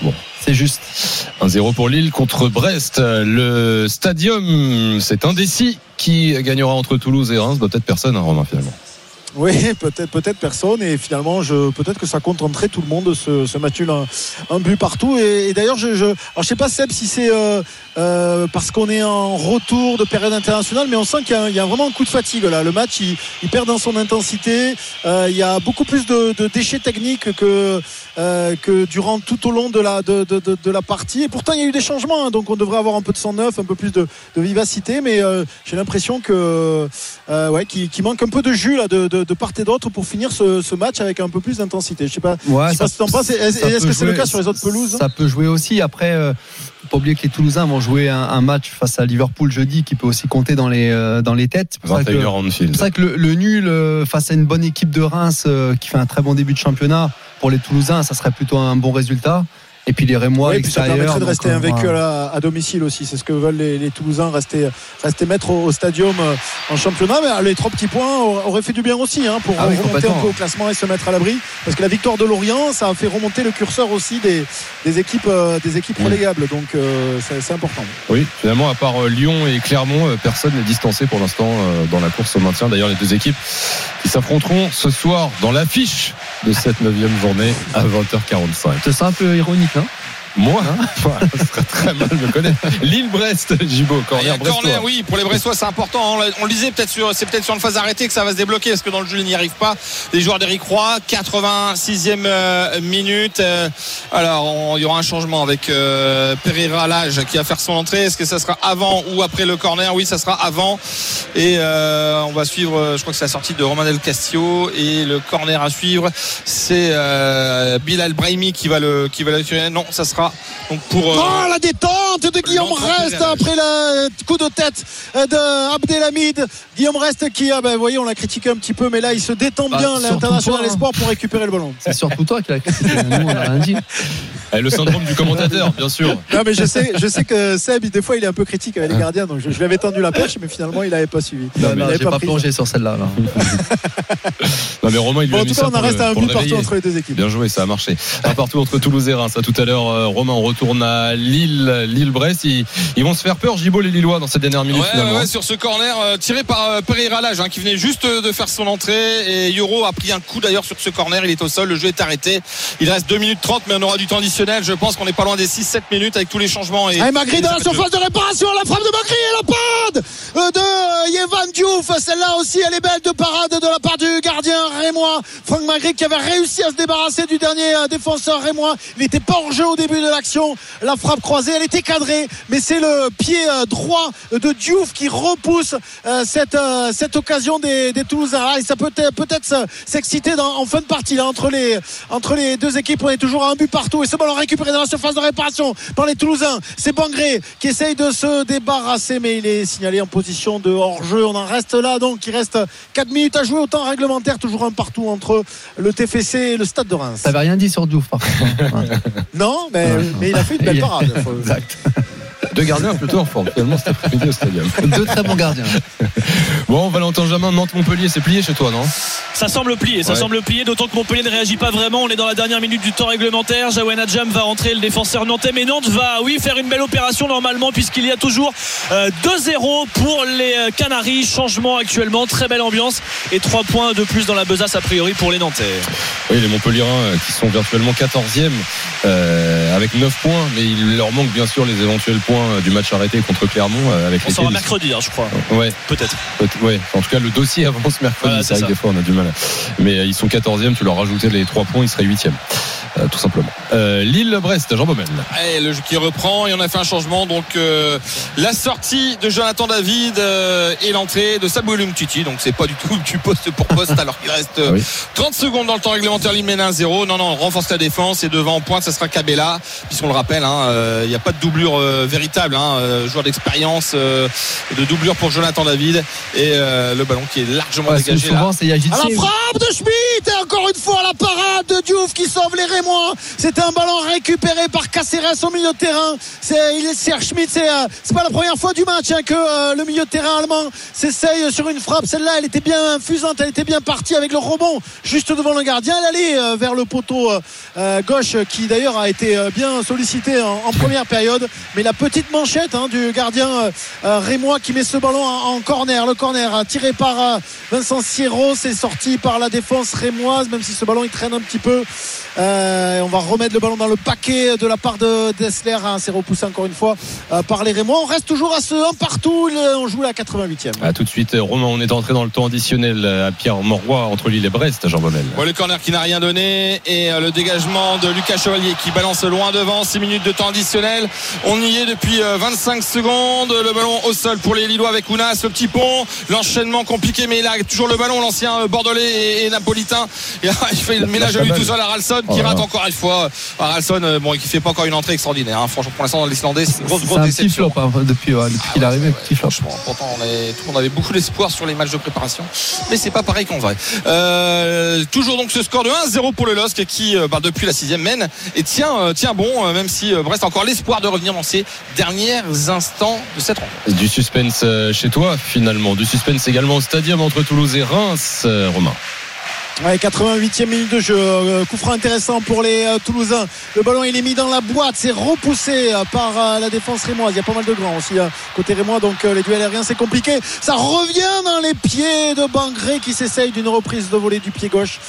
Bon. C'est juste. 1-0 pour Lille contre Brest. Le stadium, c'est indécis. Qui gagnera entre Toulouse et Reims? Bah, Peut-être personne, hein, Romain, finalement. Oui, peut-être peut-être personne. Et finalement je peut-être que ça contenterait tout le monde ce, ce match un, but partout. Et, d'ailleurs je, je alors je sais pas Seb si c'est euh, euh, parce qu'on est en retour de période internationale mais on sent qu'il y a, vraiment un coup de fatigue là. Le match il, perd dans son intensité. Euh, il y a beaucoup plus de, déchets techniques que que durant tout au long de la de, de, la partie. Et pourtant il y a eu des changements hein, donc on devrait avoir un peu de sang neuf un peu plus de, vivacité. Mais j'ai l'impression que ouais manque un peu de jus là de, de, de part et d'autre pour finir ce, ce match avec un peu plus d'intensité je sais pas Ouais, je sais pas ce que t'en penses. Est-ce que c'est le cas sur les autres pelouses Ça peut jouer aussi. Après, euh, faut pas oublier que les Toulousains vont jouer un, un match face à Liverpool jeudi qui peut aussi compter dans les, euh, dans les têtes. C'est pour ça que- 21h Anfield. c'est pour ça que le, le nul euh, face à une bonne équipe de Reims euh, qui fait un très bon début de championnat, pour les Toulousains, ça serait plutôt un bon résultat. Et puis les Rémois à Oui, ça permettrait de rester euh, invaincu à, la- à domicile aussi. C'est ce que veulent les, les Toulousains, rester, rester maître au, au stadium euh, en championnat. Mais euh, les trois petits points auraient fait du bien aussi hein, pour Ah oui, remonter un peu au classement et se mettre à l'abri. Parce que la victoire de Lorient, ça a fait remonter le curseur aussi des, des équipes, euh, des équipes relégables. Donc euh, c'est important. Oui, finalement, à part Lyon et Clermont, personne n'est distancé pour l'instant dans la course au maintien. D'ailleurs, les deux équipes qui s'affronteront ce soir dans l'affiche de cette neuvième journée à 20h45. C'est un peu ironique, hein? Moi, voilà, *laughs* ce serait très mal me connaître. Lille-Brest, Gibo, corner oui, pour les Brestois, c'est important. On, le disait peut-être sur, c'est peut-être sur une phase arrêtée que ça va se débloquer, parce que dans le jeu, il n'y arrive pas? Les joueurs d'Eric Roy, 86e euh, minute. Euh, alors, il y aura un changement avec euh, Pereira Lage qui va faire son entrée. Est-ce que ça sera avant ou après le corner? Oui, ça sera avant. Et euh, on va suivre, je crois que c'est la sortie de Romain Del Castillo et le corner à suivre, c'est Bilal Brahimi qui va le qui va le tirer. Non, ça sera sera donc pour. euh, Oh la détente de Guillaume l'entrée Rest réelle. après le coup de tête de Abdelhamid. Guillaume Rest qui a, ben, vous voyez, on l'a critiqué un petit peu, mais là il se détend Bah, bien l'international hein. espoir pour récupérer le ballon. C'est surtout toi qui l'as critiqué. Nous, on n'a rien dit. Eh, Le syndrome du commentateur, bien sûr. Non mais je sais, je sais que Seb, des fois il est un peu critique avec les gardiens, donc je, je lui avais tendu la perche, mais finalement il n'avait pas suivi. Non, il non, avait j'ai pas pris. plongé sur celle-là. là. Non, mais Romain, il lui Bon, a en mis tout ça cas, on en reste à un but partout entre les deux équipes. Bien joué, ça a marché. Un partout entre Toulouse et Reims. À tout à l'heure, euh, Romain, on retourne à Lille, Lille-Brest. Ils, ils vont se faire peur, Gibo, les Lillois, dans cette dernière minute, Ouais, finalement. ouais, ouais, sur ce corner euh, tiré par euh, Pereira Lage hein, qui venait juste euh, de faire son entrée et Euro a pris un coup d'ailleurs sur ce corner il est au sol le jeu est arrêté il reste 2 minutes 30 mais on aura du temps additionnel je pense qu'on n'est pas loin des 6-7 minutes avec tous les changements et, Allez, Magri et dans la surface de réparation, la frappe de Magri et la parade euh, de Yevan Diouf. Celle-là aussi, elle est belle de parade de la part du gardien rémois. Franck Magri qui avait réussi à se débarrasser du dernier défenseur rémois. Il n'était pas hors jeu au début de l'action. La frappe croisée, elle était cadrée, mais c'est le pied euh, droit de Diouf qui repousse euh, cette, euh, cette occasion des, des Toulousains. Ah, et ça peut être- peut-être se- s'exciter en fin de partie là, entre, les, entre les deux équipes. On est toujours à un but partout et ce ballon récupéré dans la surface de réparation par les Toulousains. C'est Bangré qui essaye de se débarrasser, mais il est signalé en position de hors-jeu. On en reste là, donc il reste 4 minutes à jouer au temps réglementaire, toujours un partout entre le TFC et le Stade de Reims. T'avais rien dit sur Diouf, par contre. Ouais. Non, mais, mais il a fait une belle *laughs* parade. Faut- Exact. Deux gardiens plutôt en forme, finalement, cet après-midi au stadium. *laughs* Deux très bons gardiens. Bon, Valentin Jamin, Nantes-Montpellier, c'est plié chez toi, non? Ça semble plier, ça Ouais. semble plier, d'autant que Montpellier ne réagit pas vraiment. On est dans la dernière minute du temps réglementaire. Jawen Adjam va rentrer, le défenseur nantais. Mais Nantes va, oui, faire une belle opération normalement, puisqu'il y a toujours euh, 2-0 pour les euh, Canaries. Changement actuellement, très belle ambiance. Et 3 points de plus dans la besace, a priori, pour les Nantais. Oui, les Montpellierins euh, qui sont virtuellement 14e euh, avec 9 points, mais il leur manque bien sûr les éventuels points euh, du match arrêté contre Clermont euh, avec On les sera mercredi, hein, je crois. Ouais, Peut-être. peut- ouais. En tout cas, le dossier avance mercredi. Voilà, c'est vrai que des fois, on a du mal. Mais euh, ils sont 14e, tu leur rajoutais les 3 points, ils seraient 8e. Euh, tout simplement. Euh, Lille-Brest, Jean Baumel. Allez, le jeu qui reprend et on a fait un changement donc euh, la sortie de Jonathan David euh, et l'entrée de Saboulum Titi donc c'est pas du tout du poste pour poste alors qu'il reste Ah oui. 30 secondes dans le temps réglementaire Lille mène 1-0 non non on renforce la défense et devant en pointe ça sera Cabella puisqu'on le rappelle hein, euh, il n'y a pas de doublure euh, hein, euh, joueur d'expérience euh, de doublure pour Jonathan David et euh, le ballon qui est largement Ouais, dégagé là À la frappe de Schmitt et encore une fois la parade de Diouf qui sauve les Rémois. C'était un ballon récupéré par Caceres au milieu de terrain. C'est il est Serge Schmitt. C'est euh, pas la première fois du match hein, que euh, le milieu de terrain allemand s'essaye sur une frappe. Celle-là, elle était bien fusante, elle était bien partie avec le rebond juste devant le gardien. Elle allait euh, vers le poteau gauche qui d'ailleurs a été euh, bien sollicité en, en première période. Mais la petite manchette hein, du gardien euh, euh, rémois qui met ce ballon en, corner. Le corner euh, tiré par euh, Vincent Sierro, c'est sorti par la défense rémoise, même si ce ballon il traîne un petit peu. Euh, on va remettre le ballon dans le paquet de la part de Dessler. hein, c'est repoussé encore une fois euh, par les Rémois. On reste toujours à ce 1 partout. Le- On joue la 88e. À tout de suite, euh, Romain, on est entré dans le temps additionnel euh, à Pierre Moroy entre Lille et Brest, Jean Baumel. Ouais, le corner qui n'a rien donné et euh, le dégagement de Lucas Chevalier qui balance loin devant 6 minutes de temps additionnel on y est depuis euh, 25 secondes le ballon au sol pour les Lillois avec Ounas le petit pont l'enchaînement compliqué mais il a toujours le ballon l'ancien euh, bordelais et, et napolitain euh, *laughs* il fait le ménage à lui tout seul à Ralston Oh qui là rate encore une fois Ah, Ralston euh, bon qui fait pas encore une entrée extraordinaire hein. franchement pour l'instant dans l'Islandais c'est une grosse grosse un petit déception flop hein, depuis, ouais, depuis qu'il est arrivé. Petit flop. Franchement, pourtant, on avait- beaucoup d'espoir sur les matchs de préparation, mais c'est pas pareil qu'en vrai. Euh, toujours donc ce score de 1-0 pour le LOSC qui, euh, bah, depuis la sixième mène et tient, tient bon, même si Brest a encore l'espoir de revenir dans ses derniers instants de cette rencontre. Du suspense chez toi, finalement. Du suspense également au stadium entre Toulouse et Reims, Romain. Ouais, 88e minute de jeu. Euh, coup franc intéressant pour les euh, Toulousains. Le ballon il est mis dans la boîte. C'est repoussé euh, par la défense rémoise. Il y a pas mal de grands aussi euh, côté rémois. Donc les duels aériens c'est compliqué. Ça revient dans les pieds de Bangré qui s'essaye d'une reprise de volée du pied gauche.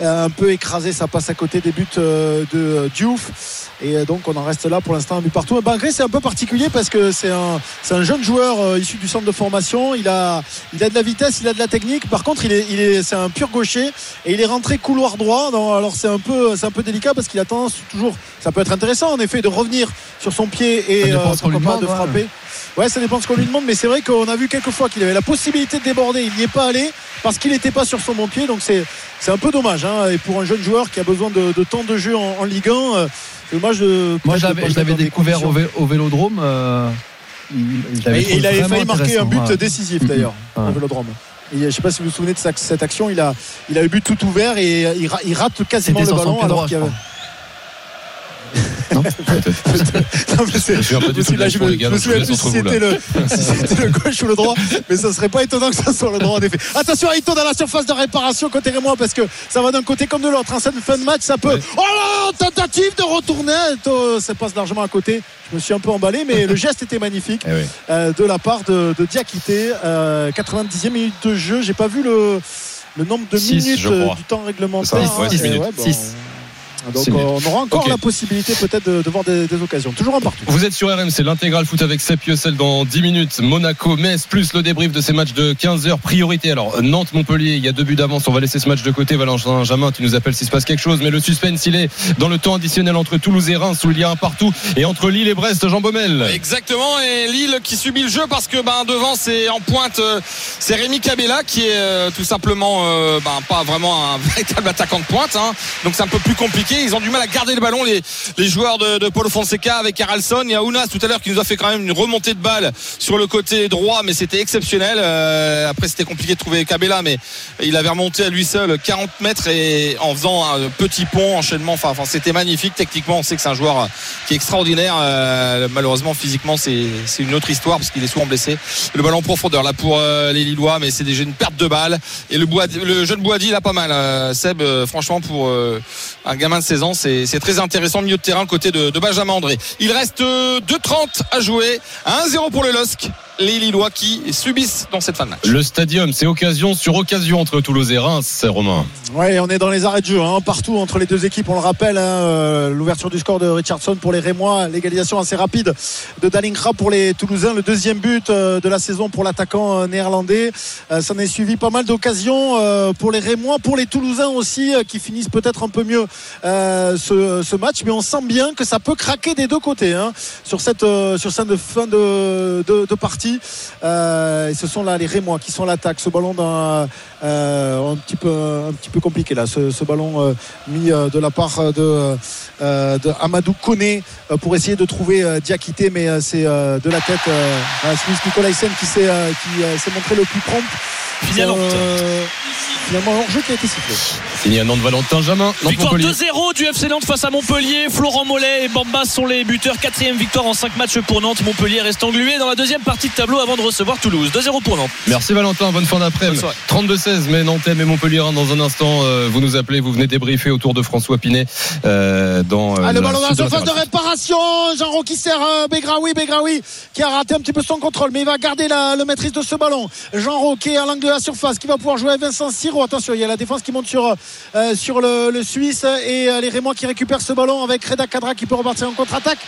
Euh, un peu écrasé, ça passe à côté des buts euh, de euh, Diouf. Et donc on en reste là pour l'instant un but partout. Bangré c'est un peu particulier parce que c'est un, c'est un jeune joueur euh, issu du centre de formation. Il a, il a de la vitesse, il a de la technique. Par contre, il est, il est, c'est un pur gaucher et il est rentré couloir droit. Alors c'est un peu, c'est un peu délicat parce qu'il a tendance toujours. Ça peut être intéressant en effet de revenir sur son pied et euh, pas de ouais. frapper. Ouais, ça dépend de ce qu'on lui demande, mais c'est vrai qu'on a vu quelques fois qu'il avait la possibilité de déborder. Il n'y est pas allé parce qu'il n'était pas sur son bon pied. Donc c'est, c'est un peu dommage. hein. Et pour un jeune joueur qui a besoin de, de temps de jeu en, en Ligue 1, euh, Dommage de. Moi, je pas je l'avais découvert au, vé- au Vélodrome. euh, il, il avait failli marquer un but ouais. décisif d'ailleurs *laughs* Ouais. au Vélodrome. Et je ne sais pas si vous vous souvenez de cette action. Il a, il a eu but tout ouvert et euh, il, ra- il rate quasiment le ballon alors qu'il avait. Non, peut-être. Non, mais c'est- Je me souviens plus si c'était le, si c'était le gauche ou le droit, mais ça serait pas étonnant que ça soit le droit en effet. Attention, Aito dans la surface de réparation côté Rémois parce que ça va d'un côté comme de l'autre. En cette fin de match, ça peut. Ouais. Oh là, tentative de retourner. Ça passe largement à côté. Je me suis un peu emballé, mais le geste était magnifique *laughs* Eh oui. euh, de la part de, de Diakité. Euh, 90e minute de jeu. J'ai pas vu le, le nombre de Six, minutes euh, du temps réglementaire. C'est ça, ouais, hein. six Et minutes. ouais, bon, Six. Donc on aura encore la possibilité peut-être de, de voir des, des occasions. Toujours un partout. Vous êtes sur RMC, l'intégral foot avec Sepp Yossel dans 10 minutes. Monaco, Metz, plus le débrief de ces matchs de 15h. Priorité. Alors, Nantes-Montpellier, il y a deux buts d'avance. On va laisser ce match de côté. Valentin Jamin, tu nous appelles s'il se passe quelque chose. Mais le suspense, il est dans le temps additionnel entre Toulouse et Reims, où il y a un partout. Et entre Lille et Brest, Jean Baumel. Exactement, et Lille qui subit le jeu parce que ben, devant c'est en pointe, euh, c'est Rémi Cabella qui est euh, tout simplement euh, ben, pas vraiment un *laughs* véritable attaquant de pointe, hein. donc c'est un peu plus compliqué. Ils ont du mal à garder le ballon, les, joueurs de, de Paulo Fonseca avec Haralson. Il y a Ounas tout à l'heure qui nous a fait quand même une remontée de balle sur le côté droit, mais c'était exceptionnel. Euh, après c'était compliqué de trouver Cabella, mais il avait remonté à lui seul 40 mètres et en faisant un petit pont, enchaînement. Enfin, c'était magnifique. Techniquement, on sait que c'est un joueur qui est extraordinaire. Euh, malheureusement, physiquement, c'est une autre histoire parce qu'il est souvent blessé. Le ballon en profondeur là pour euh, les Lillois, mais c'est déjà une perte de balle. Et le, Boadi- le jeune Boadi, il a pas mal. euh, Seb, euh, franchement, pour euh, un gamin de 16 ans, c'est très intéressant. Milieu de terrain côté de, de Benjamin André. Il reste euh, 2,30 à jouer. 1-0 pour le LOSC. Les Lillois qui subissent dans cette fin de match. Le stadium, c'est occasion sur occasion entre Toulouse et Reims, Romain. Ouais, on est dans les arrêts de jeu, hein, partout entre les deux équipes. On le rappelle, hein, euh, l'ouverture du score de Richardson pour les Rémois, l'égalisation assez rapide de Dalingra pour les Toulousains, le deuxième but euh, de la saison pour l'attaquant euh, néerlandais. Ça en est suivi pas mal d'occasions pour les Rémois, pour les Toulousains aussi, qui finissent peut-être un peu mieux ce, ce match. Mais on sent bien que ça peut craquer des deux côtés hein, sur cette sur cette fin de, de, de partie. Euh, et ce sont là les Rémois qui sont l'attaque. Ce ballon d'un euh, un, petit peu, un petit peu compliqué là. Ce, ballon euh, mis euh, de la part de, Amadou Koné pour essayer de trouver Diakité, mais c'est de la tête à Smith Nicolaisen qui s'est montré le plus prompt. Finalement, euh, finalement hors-jeu qui a été sifflé. Signé à nom de Valentin Jamin. Victoire 2-0 du FC Nantes face à Montpellier. Florent Mollet et Bamba sont les buteurs. Quatrième victoire en 5 matchs pour Nantes. Montpellier reste englué dans la deuxième partie de tableau avant de recevoir Toulouse. 2-0 pour Nantes. Merci Valentin, bonne fin d'après 32 mais Nantais et Montpellier. Dans un instant, euh, vous nous appelez, vous venez débriefer autour de François Pinet euh, dans. Euh, le ballon dans la surface de réparation. Jean qui sert Begraoui, Begraoui qui a raté un petit peu son contrôle, mais il va garder la, le maîtrise de ce ballon. Jean qui est à l'angle de la surface, qui va pouvoir jouer à Vincent Siro. Attention, il y a la défense qui monte sur sur le, Suisse et les Rémois qui récupèrent ce ballon avec Reda Kadra qui peut repartir en contre-attaque,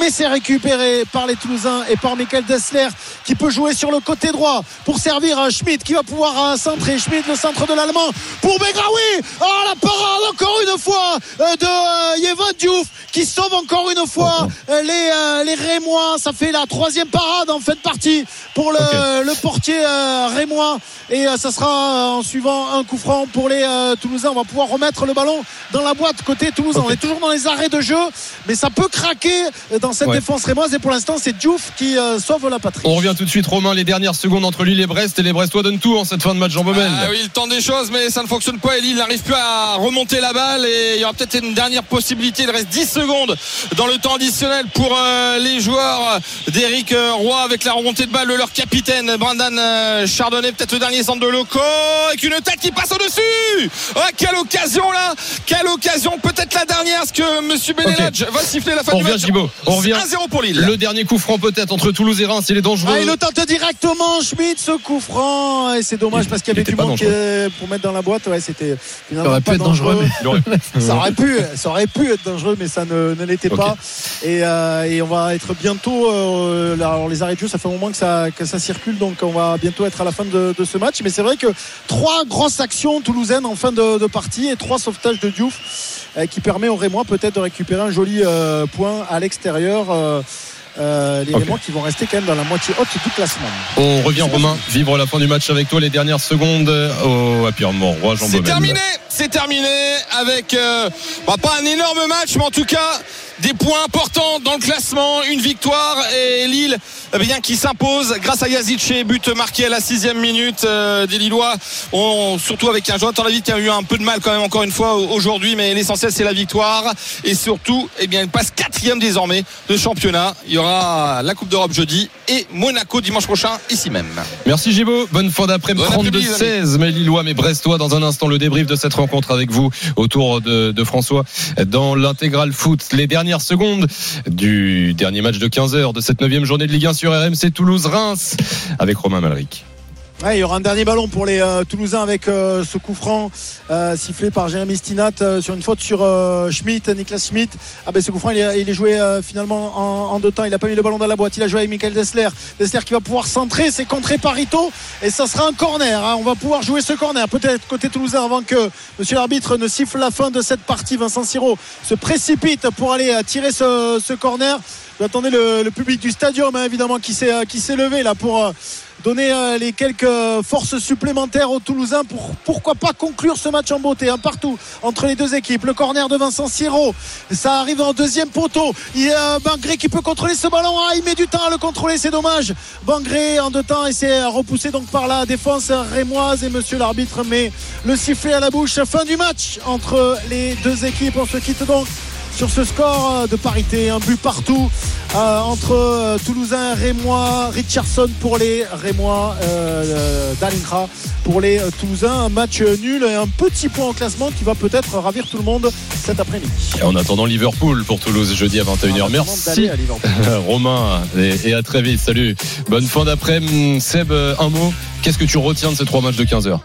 mais c'est récupéré par les Toulousains et par Michael Dessler qui peut jouer sur le côté droit pour servir à Schmidt qui va pouvoir centrer Schmidt, le centre de l'Allemand pour Begraoui. Oh, la parade encore une fois euh, de euh, Yevon Diouf qui sauve encore une fois euh, les, les Rémois. Ça fait la troisième parade en fin de partie pour le, le portier Rémois. Et ça sera en suivant un coup franc pour les Toulousains. On va pouvoir remettre le ballon dans la boîte côté Toulousain. On est toujours dans les arrêts de jeu, mais ça peut craquer dans cette Ouais. défense rémoise. Et pour l'instant, c'est Diouf qui sauve la patrie. On revient tout de suite, Romain. Les dernières secondes entre Lille et Brest. Et les Brestois donnent tout en cette fin de match, Jean Ah oui, il tente des choses, mais ça ne fonctionne pas. Et Lille n'arrive plus à remonter la balle. Et il y aura peut-être une dernière possibilité. Il reste 10 secondes dans le temps additionnel pour euh, les joueurs d'Éric euh, Roy avec la remontée de balle de leur capitaine, Brendan euh, Chardonnay. Peut-être le dernier centre de Loco. Avec une tête qui passe au-dessus. Oh, quelle occasion là Quelle occasion Peut-être la dernière, parce que Monsieur Benelage va siffler la fin On du revient, match. On revient. 1-0 pour Lille. Le dernier coup franc peut-être entre Toulouse et Reims. Il est dangereux. Ah, il le tente directement, Schmidt, ce coup franc. Et c'est dommage Il- parce qu'il y il avait du euh, pour mettre dans la boîte. Ouais, c'était Ça aurait pas pu être dangereux, mais *laughs* ça aurait pu, ça aurait pu être dangereux, mais ça ne, ne l'était pas. Et, euh, et on va être bientôt. euh, là, alors les arrêts de jeu, ça fait un moment que ça, que ça circule, donc on va bientôt être à la fin de, de ce match. Mais c'est vrai que trois grosses actions toulousaines en fin de, de partie et trois sauvetages de Diouf euh, qui permet aux Rémois peut-être de récupérer un joli euh, point à l'extérieur. Euh, euh, les Ok. Rémois qui vont rester quand même dans la moitié haute du classement. On revient, Romain, vivre la fin du match avec toi. Les dernières secondes au Happy Roi, Jean C'est terminé, c'est terminé avec euh, bah, pas un énorme match, mais en tout cas des points importants dans le classement. Une victoire et Lille, eh bien, qui s'impose grâce à Yazice, but marqué à la sixième minute. Euh, des Lillois surtout avec un Jonathan David qui a eu un peu de mal quand même encore une fois aujourd'hui, mais l'essentiel c'est la victoire. Et surtout, eh bien, il passe quatrième désormais de championnat. Il y aura la Coupe d'Europe jeudi et Monaco dimanche prochain ici même. Merci Gibo, bonne fin d'après-midi. Bon après-midi, 32-16, mais Lillois, mais Brestois. Dans un instant, le débrief de cette rencontre avec vous autour de, de François dans l'intégral foot. Les dernières secondes du dernier match de 15h de cette 9 journée de Ligue 1 sur RMC Toulouse-Reims avec Romain Malric. Ouais, il y aura un dernier ballon pour les euh, Toulousains avec euh, ce coup franc euh, sifflé par Jérémy Stinat euh, sur une faute sur euh, Schmitt, Niklas Schmitt. Ah ben ce coup franc il est, il est joué euh, finalement en, en deux temps. Il a pas mis le ballon dans la boîte. Il a joué avec Michael Dessler. Dessler qui va pouvoir centrer. C'est contré par Ito et ça sera un corner. hein. On va pouvoir jouer ce corner. Peut-être côté Toulousain avant que Monsieur l'arbitre ne siffle la fin de cette partie. Vincent Siro se précipite pour aller tirer ce, ce corner. Vous attendez le, le public du stadium hein, évidemment qui s'est qui s'est levé là pour donner euh, les quelques forces supplémentaires aux Toulousains pour pourquoi pas conclure ce match en beauté un partout entre les deux équipes. Le corner de Vincent Siro ça arrive en deuxième poteau. Il y a Bangré qui peut contrôler ce ballon. Ah il met du temps à le contrôler c'est dommage. Bangré en deux temps et c'est repoussé donc par la défense rémoise et monsieur l'arbitre met le sifflet à la bouche. Fin du match entre les deux équipes. On se quitte donc sur ce score euh, de parité, un but partout euh, entre euh, Toulousain, Rémois, Richardson pour les Rémois, euh, Dalingra pour les Toulousains. Un match nul et un petit point en classement qui va peut-être ravir tout le monde cet après-midi. En attendant Liverpool pour Toulouse jeudi à 21h. En attendant Merci à. *laughs* Romain et, et à très vite. Salut. Bonne fin d'après-midi. Seb, un mot. Qu'est-ce que tu retiens de ces trois matchs de 15h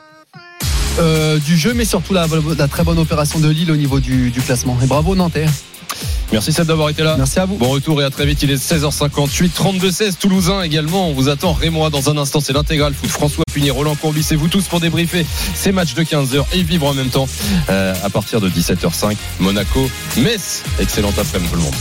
Euh, du jeu, mais surtout la, la très bonne opération de Lille au niveau du, du classement. Et bravo Nantais. Merci Seb d'avoir été là. Merci à vous. Bon retour et à très vite. Il est 16h58, 32-16 Toulousain également. On vous attend. Rémois dans un instant. C'est l'intégral foot. François Punier, Roland Courbis et vous tous pour débriefer ces matchs de 15h et vivre en même temps euh, à partir de 17h05 Monaco, Metz. Excellent après-midi tout le monde.